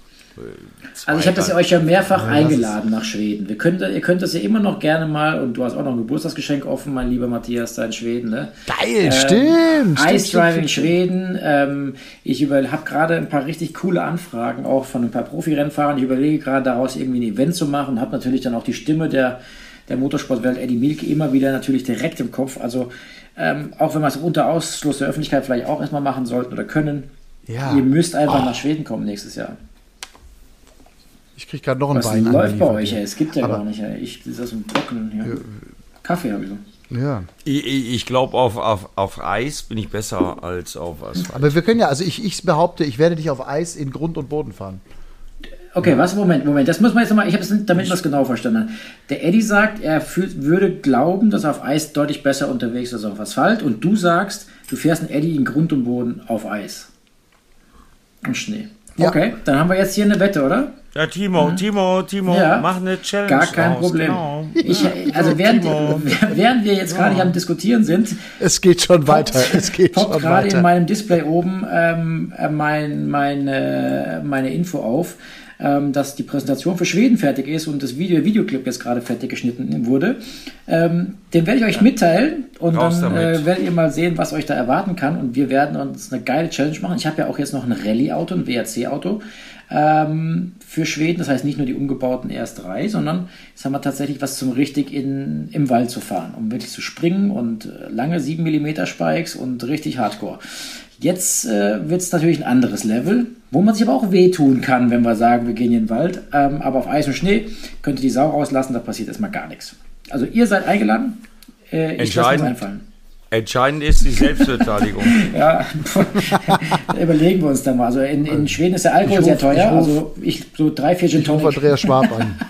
Also ich habe das ja euch ja mehrfach Ja, eingeladen nach Schweden. Wir könnt, ihr könnt das ja immer noch gerne mal, und du hast auch noch ein Geburtstagsgeschenk offen, mein lieber Matthias, da in Schweden. Ne? Geil, stimmt. Ice Driving in stimmt, Schweden. Ähm, ich habe gerade ein paar richtig coole Anfragen, auch von ein paar Profirennfahrern. Ich überlege gerade daraus irgendwie ein Event zu machen. Habe natürlich dann auch die Stimme der, der Motorsportwelt Eddie Milke immer wieder natürlich direkt im Kopf. Also ähm, auch wenn wir es unter Ausschluss der Öffentlichkeit vielleicht auch erstmal machen sollten oder können. Ja. Ihr müsst einfach oh. nach Schweden kommen nächstes Jahr. Ich kriege gerade noch einen Was Wein. Was läuft bei euch? Ey? Es gibt ja Aber gar nicht. Ey. Ich, das ist ein Trockenen hier. Ja. Kaffee habe ich so. Ja. Ich, ich glaube, auf, auf, auf Eis bin ich besser als auf Asphalt. Aber wir können ja, also ich, ich behaupte, ich werde dich auf Eis in Grund und Boden fahren. Okay, was? Moment, Moment. Das muss man jetzt nochmal, ich habe es damit was genau verstanden. Der Eddie sagt, er fühlt, würde glauben, dass er auf Eis deutlich besser unterwegs ist als auf Asphalt. Und du sagst, du fährst einen Eddie in Grund und Boden auf Eis. Und Schnee. Ja. Okay, dann haben wir jetzt hier eine Wette, oder? Ja, Timo, mhm. Timo, Timo, ja. mach eine Challenge. Gar kein raus. Problem. Genau. Ich, also während, während wir jetzt gerade ja. am Diskutieren sind. Es geht schon weiter. Es geht poppt gerade in meinem Display oben ähm, äh, mein, meine, meine Info auf, ähm, dass die Präsentation für Schweden fertig ist und das Video, Videoclip jetzt gerade fertig geschnitten wurde. Ähm, den werde ich euch ja. mitteilen und Raus dann äh, werdet ihr mal sehen, was euch da erwarten kann. Und wir werden uns eine geile Challenge machen. Ich habe ja auch jetzt noch ein Rallye-Auto, ein WRC-Auto ähm, für Schweden. Das heißt nicht nur die umgebauten RS3, sondern jetzt haben wir tatsächlich was zum richtig in, im Wald zu fahren, um wirklich zu springen und äh, lange 7 mm Spikes und richtig Hardcore. Jetzt äh, wird es natürlich ein anderes Level, wo man sich aber auch wehtun kann, wenn wir sagen, wir gehen in den Wald. Ähm, aber auf Eis und Schnee könnt ihr die Sau rauslassen, da passiert erstmal gar nichts. Also ihr seid eingeladen. Äh, ich lasse einfallen. Entscheidend ist die Selbstbeteiligung. ja, überlegen wir uns da mal. Also in, in Schweden ist der Alkohol ruf, sehr teuer. Ich ruf, also ich so drei, vier Gin Ich rufe Andreas Schwab an.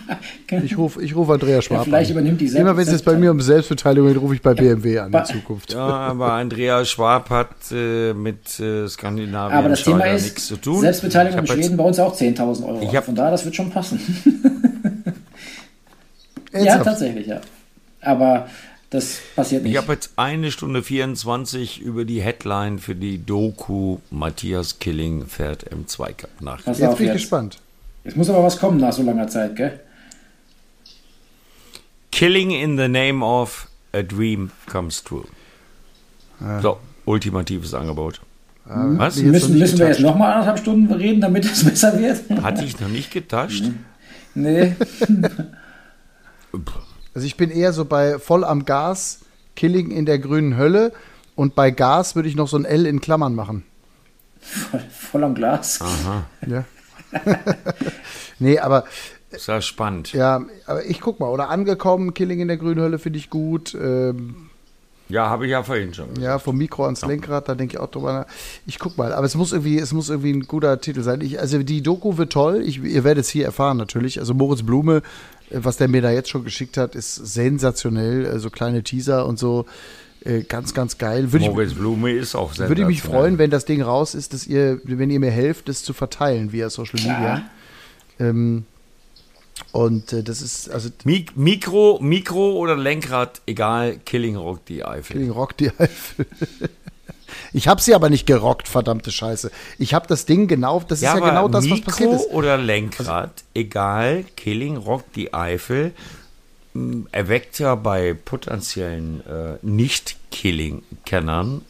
Ich rufe ich ruf Andreas Schwab ja, vielleicht an. übernimmt die Selbst Immer wenn es jetzt bei mir um Selbstbeteiligung geht, rufe ich bei BMW an in Zukunft. Ja, aber Andreas Schwab hat äh, mit äh, Skandinavien aber das Thema ist, nichts zu tun. Selbstbeteiligung in Schweden bei uns auch 10.000 Euro. Ich hab, Von da, das wird schon passen. ja, tatsächlich, ja. Aber das passiert nicht. Ich habe jetzt eine Stunde 24 über die Headline für die Doku Matthias Killing fährt M2 Cup nach. Pass jetzt bin ich jetzt. gespannt. Jetzt muss aber was kommen nach so langer Zeit, gell? Killing in the name of a dream comes true. Ja. So, ultimatives Angebot. Mhm. Was? Müssen, müssen wir jetzt nochmal anderthalb Stunden reden, damit es besser wird? Hatte ich noch nicht getascht? Nee. Also ich bin eher so bei voll am Gas, Killing in der grünen Hölle und bei Gas würde ich noch so ein L in Klammern machen. Voll, voll am Glas. Aha. Ja. nee, aber. Ist ja spannend. Ja, aber ich guck mal, oder angekommen, Killing in der grünen Hölle finde ich gut. Ähm, ja, habe ich ja vorhin schon. Gesagt. Ja, vom Mikro ans Lenkrad, da denke ich auch drüber nach. Ich guck mal, aber es muss irgendwie, es muss irgendwie ein guter Titel sein. Ich, also die Doku wird toll. Ich, ihr werdet es hier erfahren natürlich. Also Moritz Blume was der mir da jetzt schon geschickt hat, ist sensationell. So also kleine Teaser und so. Äh, ganz, ganz geil. Würde Moritz ich, Blume ist auch sensationell. Würde ich mich freuen, wenn das Ding raus ist, dass ihr, wenn ihr mir helft, das zu verteilen via Social Media. Ähm, und äh, das ist also Mik Mikro, Mikro oder Lenkrad, egal. Killing Rock die Eifel. Killing Rock die Eifel. Ich habe sie aber nicht gerockt, verdammte Scheiße. Ich habe das Ding genau, das ja, ist ja genau das, Mikro was passiert ist. oder Lenkrad, also, egal, Killing rockt die Eifel, erweckt ja bei potenziellen äh, Nicht-Killing-Kennern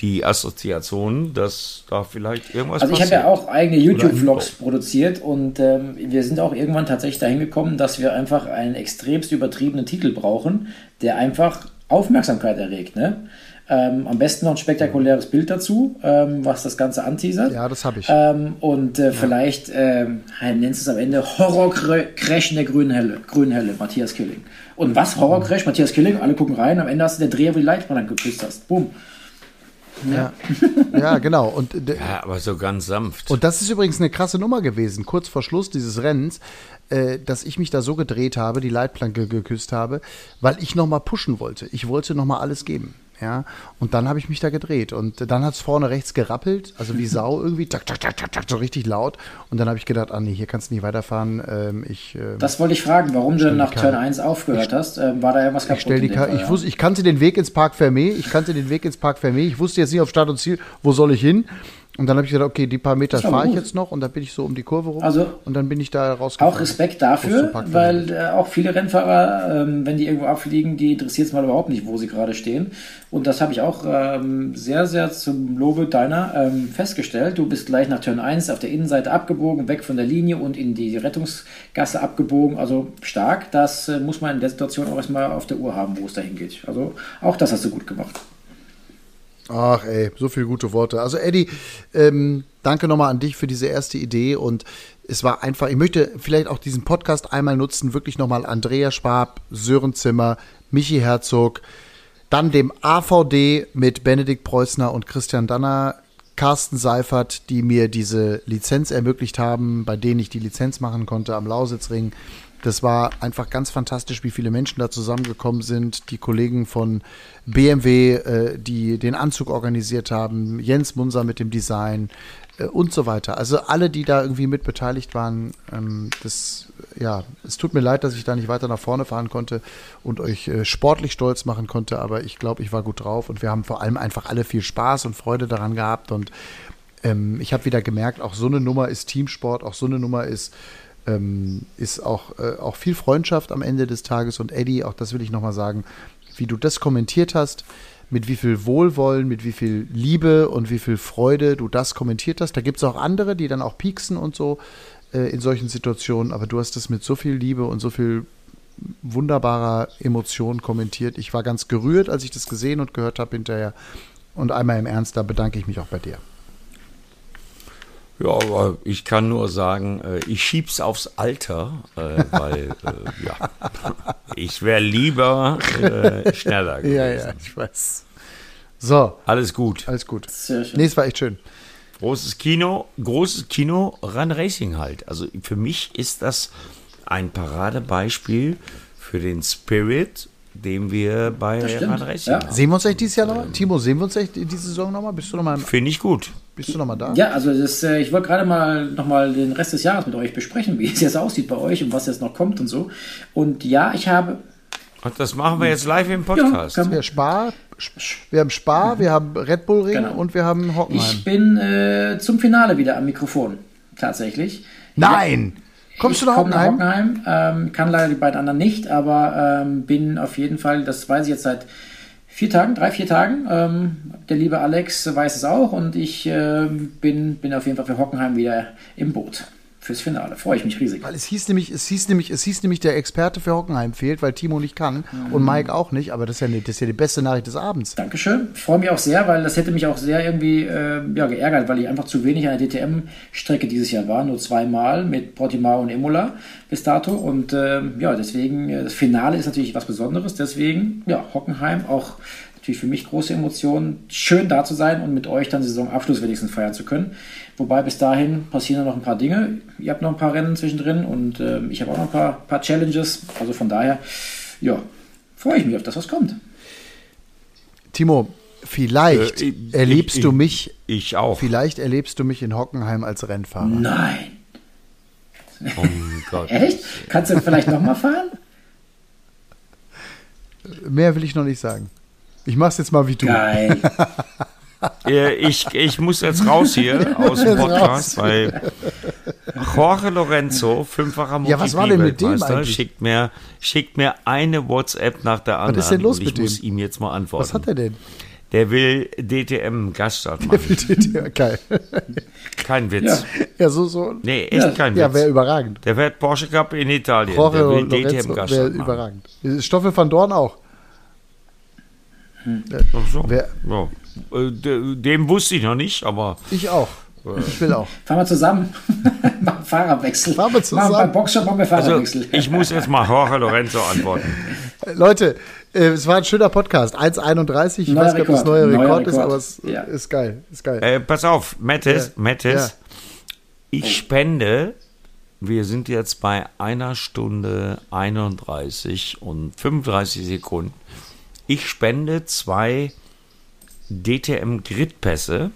die Assoziation, dass da vielleicht irgendwas Also ich habe ja auch eigene YouTube-Vlogs produziert und ähm, wir sind auch irgendwann tatsächlich dahin gekommen, dass wir einfach einen extremst übertriebenen Titel brauchen, der einfach Aufmerksamkeit erregt. Ne? Ähm, am besten noch ein spektakuläres Bild dazu, ähm, was das Ganze anteasert. Ja, das habe ich. Ähm, und äh, ja. vielleicht ähm, nennst du es am Ende Horror-Crash in der grünen Helle, grünen Helle, Matthias Killing. Und was? Horror-Crash, Matthias Killing, alle gucken rein, am Ende hast du der Dreher, wo die Leitbahn geküsst hast. Boom. Ja. ja, genau. Und, ja, aber so ganz sanft. Und das ist übrigens eine krasse Nummer gewesen, kurz vor Schluss dieses Rennens, äh, dass ich mich da so gedreht habe, die Leitplanke geküsst habe, weil ich nochmal pushen wollte. Ich wollte nochmal alles geben. Ja, und dann habe ich mich da gedreht und dann hat es vorne rechts gerappelt, also wie Sau irgendwie, tak, tak, tak, tak, tak, so richtig laut. Und dann habe ich gedacht, ah nee, hier kannst du nicht weiterfahren. Ähm, ich, ähm, das wollte ich fragen, warum du nach Turn 1 aufgehört ich, hast. Ähm, war da irgendwas kaputt? Ich, die Fall, ich, ja? wusste, ich kannte den Weg ins Park Fermé, ich kannte den Weg ins Park Fermé, ich wusste jetzt nicht auf Start und Ziel, wo soll ich hin. Und dann habe ich gesagt, okay, die paar Meter fahre ich jetzt noch und dann bin ich so um die Kurve rum also, und dann bin ich da rausgekommen. Auch Respekt dafür, weil äh, auch viele Rennfahrer, ähm, wenn die irgendwo abfliegen, die interessiert es mal überhaupt nicht, wo sie gerade stehen. Und das habe ich auch ähm, sehr, sehr zum Lobe deiner ähm, festgestellt. Du bist gleich nach Turn 1 auf der Innenseite abgebogen, weg von der Linie und in die Rettungsgasse abgebogen. Also stark, das äh, muss man in der Situation auch erstmal auf der Uhr haben, wo es dahin geht. Also auch das hast du gut gemacht. Ach ey, so viele gute Worte. Also Eddie, ähm, danke nochmal an dich für diese erste Idee und es war einfach, ich möchte vielleicht auch diesen Podcast einmal nutzen, wirklich nochmal Andrea Schwab, Sören Zimmer, Michi Herzog, dann dem AVD mit Benedikt Preußner und Christian Danner, Carsten Seifert, die mir diese Lizenz ermöglicht haben, bei denen ich die Lizenz machen konnte am Lausitzring. Das war einfach ganz fantastisch, wie viele Menschen da zusammengekommen sind. Die Kollegen von BMW, äh, die den Anzug organisiert haben, Jens Munser mit dem Design äh, und so weiter. Also alle, die da irgendwie mit beteiligt waren, ähm, das, ja, es tut mir leid, dass ich da nicht weiter nach vorne fahren konnte und euch äh, sportlich stolz machen konnte, aber ich glaube, ich war gut drauf und wir haben vor allem einfach alle viel Spaß und Freude daran gehabt und ähm, ich habe wieder gemerkt, auch so eine Nummer ist Teamsport, auch so eine Nummer ist ähm, ist auch, äh, auch viel Freundschaft am Ende des Tages. Und Eddie, auch das will ich nochmal sagen, wie du das kommentiert hast, mit wie viel Wohlwollen, mit wie viel Liebe und wie viel Freude du das kommentiert hast. Da gibt es auch andere, die dann auch pieksen und so äh, in solchen Situationen, aber du hast das mit so viel Liebe und so viel wunderbarer Emotion kommentiert. Ich war ganz gerührt, als ich das gesehen und gehört habe hinterher. Und einmal im Ernst, da bedanke ich mich auch bei dir. Ja, aber ich kann nur sagen, äh, ich schieb's aufs Alter, äh, weil äh, ja, ich wäre lieber schneller gewesen. Ja, ja, ich weiß. So. Alles gut. Alles gut. Sehr schön. Nee, es war echt schön. Großes Kino, großes Kino, Run Racing halt. Also für mich ist das ein Paradebeispiel für den Spirit, den wir bei Run Racing ja. haben. Sehen wir uns echt dieses Jahr nochmal? Timo, sehen wir uns echt diese Saison nochmal? Bist du nochmal? Finde ich gut. Bist du nochmal da? Ja, also das, äh, ich wollte gerade mal nochmal den Rest des Jahres mit euch besprechen, wie es jetzt aussieht bei euch und was jetzt noch kommt und so. Und ja, ich habe. Und das machen wir jetzt live im Podcast. Ja, wir, Spar, wir haben Spar, wir haben Red Bull Ring genau. und wir haben Hockenheim. Ich bin äh, zum Finale wieder am Mikrofon, tatsächlich. Nein! Kommst du nach Hockenheim? Nach Hockenheim ähm, kann leider die beiden anderen nicht, aber ähm, bin auf jeden Fall, das weiß ich jetzt seit vier Tagen, drei, vier Tagen. Ähm, der liebe Alex weiß es auch und ich äh, bin, bin auf jeden Fall für Hockenheim wieder im Boot fürs Finale. Freue ich mich riesig. Weil es hieß nämlich, es hieß nämlich, es hieß nämlich, der Experte für Hockenheim fehlt, weil Timo nicht kann mhm. und Mike auch nicht. Aber das ist ja, das ist ja die beste Nachricht des Abends. Dankeschön. Freue mich auch sehr, weil das hätte mich auch sehr irgendwie äh, ja, geärgert, weil ich einfach zu wenig an der DTM-Strecke dieses Jahr war. Nur zweimal mit Portimao und Imola bis dato. Und äh, ja, deswegen, äh, das Finale ist natürlich was Besonderes. Deswegen, ja, Hockenheim auch natürlich für mich große Emotionen. Schön da zu sein und mit euch dann Saisonabschluss wenigstens feiern zu können. Wobei bis dahin passieren noch ein paar Dinge. Ihr habt noch ein paar Rennen zwischendrin und äh, ich habe auch noch ein paar, paar Challenges. Also von daher, ja, freue ich mich auf das, was kommt. Timo, vielleicht äh, ich, erlebst ich, du mich. Ich auch. Vielleicht erlebst du mich in Hockenheim als Rennfahrer. Nein. Oh Gott. Echt? Kannst du vielleicht nochmal fahren? Mehr will ich noch nicht sagen. Ich mach's jetzt mal wie du. Geil. ich, ich muss jetzt raus hier aus dem Podcast, weil Jorge Lorenzo, fünffacher MotoGP ja, was war denn mit dem eigentlich? schickt mir, schickt mir eine WhatsApp nach der anderen. Was ist denn los und ich mit dem? muss ihm jetzt mal antworten. Was hat er denn? Der will DTM Gaststart machen. Der will DTM, geil. Kein Witz. Ja, ja so, so. Nee, echt ja, kein Witz. Ja, wäre überragend. Der fährt Porsche Cup in Italien. Jorge der will DTM Gaststart machen. überragend. Stoffel van Dorn auch. Hm. Ach so. Wer, ja. Äh, dem wusste ich noch nicht, aber. Ich auch. Ich will auch. Fahren wir zusammen. machen Fahrerwechsel. Fahren wir zusammen. Machen beim Boxshop machen wir Fahrerwechsel. Also, ich muss jetzt mal Jorge Lorenzo antworten. Leute, äh, es war ein schöner Podcast. 1,31. Ich neuer weiß nicht, ob das neuer Rekord, Rekord, ist, aber es ja. ist geil. Ist geil. Äh, pass auf, Mattes, ja. Mattes. Ja. Ich spende. Wir sind jetzt bei einer Stunde 31 und 35 Sekunden. Ich spende zwei DTM Gridpässe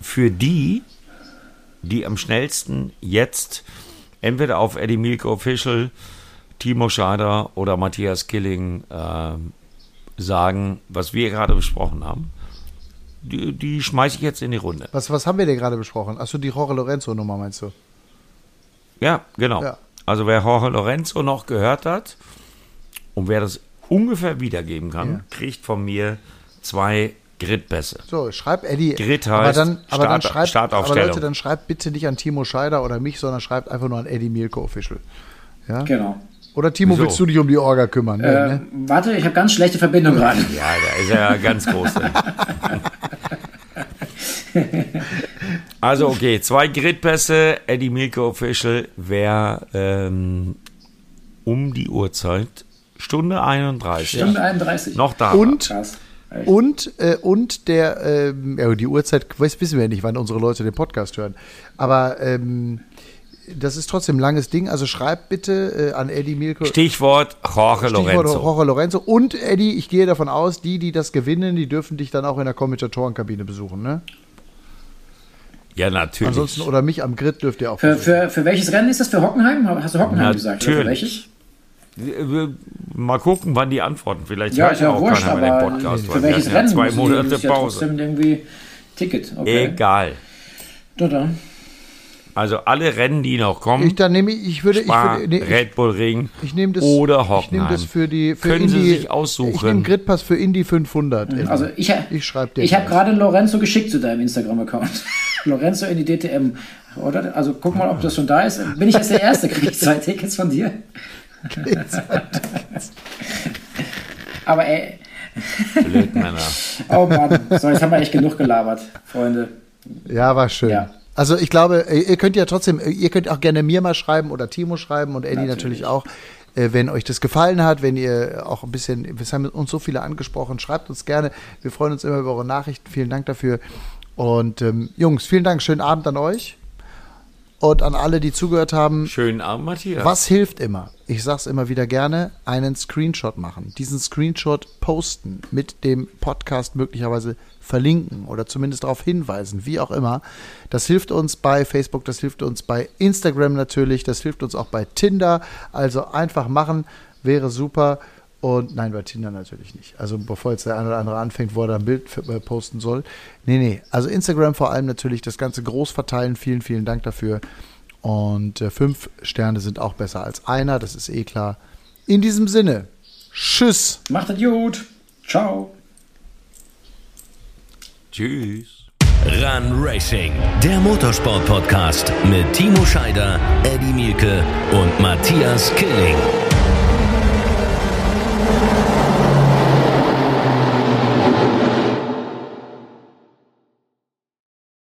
für die, die am schnellsten jetzt entweder auf Eddie Milke Official, Timo Schader oder Matthias Killing äh, sagen, was wir gerade besprochen haben. die, die schmeiße ich jetzt in die Runde. Was, was haben wir denn gerade besprochen? Achso, die Jorge Lorenzo-Nummer meinst du? Ja, genau. Ja. Also wer Jorge Lorenzo noch gehört hat und wer das ungefähr wiedergeben kann, ja. kriegt von mir zwei Gridpässe. So, schreib Eddie. Grid heißt aber dann, aber Start, dann schreibt, Startaufstellung. Aber Leute, dann schreibt bitte nicht an Timo Scheider oder mich, sondern schreibt einfach nur an Eddie Mielko Official. Ja? Genau. Oder Timo, Wieso? willst du dich um die Orga kümmern? Äh, ne? Warte, ich habe ganz schlechte Verbindung gerade. Ja, da ist er ja ganz groß. also okay, zwei Gridpässe, Eddie Milko Official, wer ähm, um die Uhrzeit, Stunde 31. Stunde 31. Noch da. Und, Krass. Und, äh, und der, äh, ja, die Uhrzeit, wissen wir ja nicht, wann unsere Leute den Podcast hören. Aber ähm, das ist trotzdem ein langes Ding. Also schreibt bitte äh, an Eddie Milko. Stichwort Jorge Stichwort Lorenzo. Jorge Lorenzo. Und Eddie, ich gehe davon aus, die, die das gewinnen, die dürfen dich dann auch in der Kommentatorenkabine besuchen, ne? Ja, natürlich. Ansonsten, oder mich am Grid dürft ihr auch. Für, für, für, welches Rennen ist das? Für Hockenheim? Hast du Hockenheim natürlich. gesagt? Welches? Mal gucken, wann die antworten. Vielleicht ja, hört ja auch wurscht, keiner aber den Podcast. Für welches Rennen? Ja zwei Monate Pause. Ja irgendwie Ticket. Okay. Egal. Da, da. Also alle Rennen, die noch kommen. Ich, dann nehme ich, ich würde, Spa, ich würde nee, Red Bull Ring ich nehme das, oder Hockenheim. Ich nehme das für die für Können Indy, Sie sich aussuchen. Ich nehme Gridpass für Indy 500. Mhm. Also ich, ich schreibe dir. Ich habe gerade Lorenzo geschickt zu deinem Instagram-Account. Lorenzo in die DTM. Oder? Also guck mal, ob das schon da ist. Bin ich jetzt der Erste? Kriege ich zwei Tickets von dir? Aber ey. Blödmänner. oh Mann. So, jetzt haben wir echt genug gelabert, Freunde. Ja, war schön. Ja. Also ich glaube, ihr könnt ja trotzdem, ihr könnt auch gerne mir mal schreiben oder Timo schreiben und Eddie natürlich, natürlich auch. Äh, wenn euch das gefallen hat, wenn ihr auch ein bisschen, wir haben uns so viele angesprochen, schreibt uns gerne. Wir freuen uns immer über eure Nachrichten. Vielen Dank dafür. Und ähm, Jungs, vielen Dank. Schönen Abend an euch. Und an alle, die zugehört haben. Schönen Abend, Matthias. Was hilft immer? Ich sag's immer wieder gerne, einen Screenshot machen. Diesen Screenshot posten, mit dem Podcast möglicherweise verlinken oder zumindest darauf hinweisen, wie auch immer. Das hilft uns bei Facebook, das hilft uns bei Instagram natürlich, das hilft uns auch bei Tinder. Also einfach machen, wäre super. Und nein, bei Tinder natürlich nicht. Also bevor jetzt der eine oder andere anfängt, wo er da ein Bild äh, posten soll. Nee, nee. Also Instagram vor allem natürlich das Ganze groß verteilen. Vielen, vielen Dank dafür. Und äh, fünf Sterne sind auch besser als einer, das ist eh klar. In diesem Sinne, tschüss. Macht es gut. Ciao. Tschüss. Run Racing, der Motorsport-Podcast mit Timo Scheider, Eddie Mielke und Matthias Killing.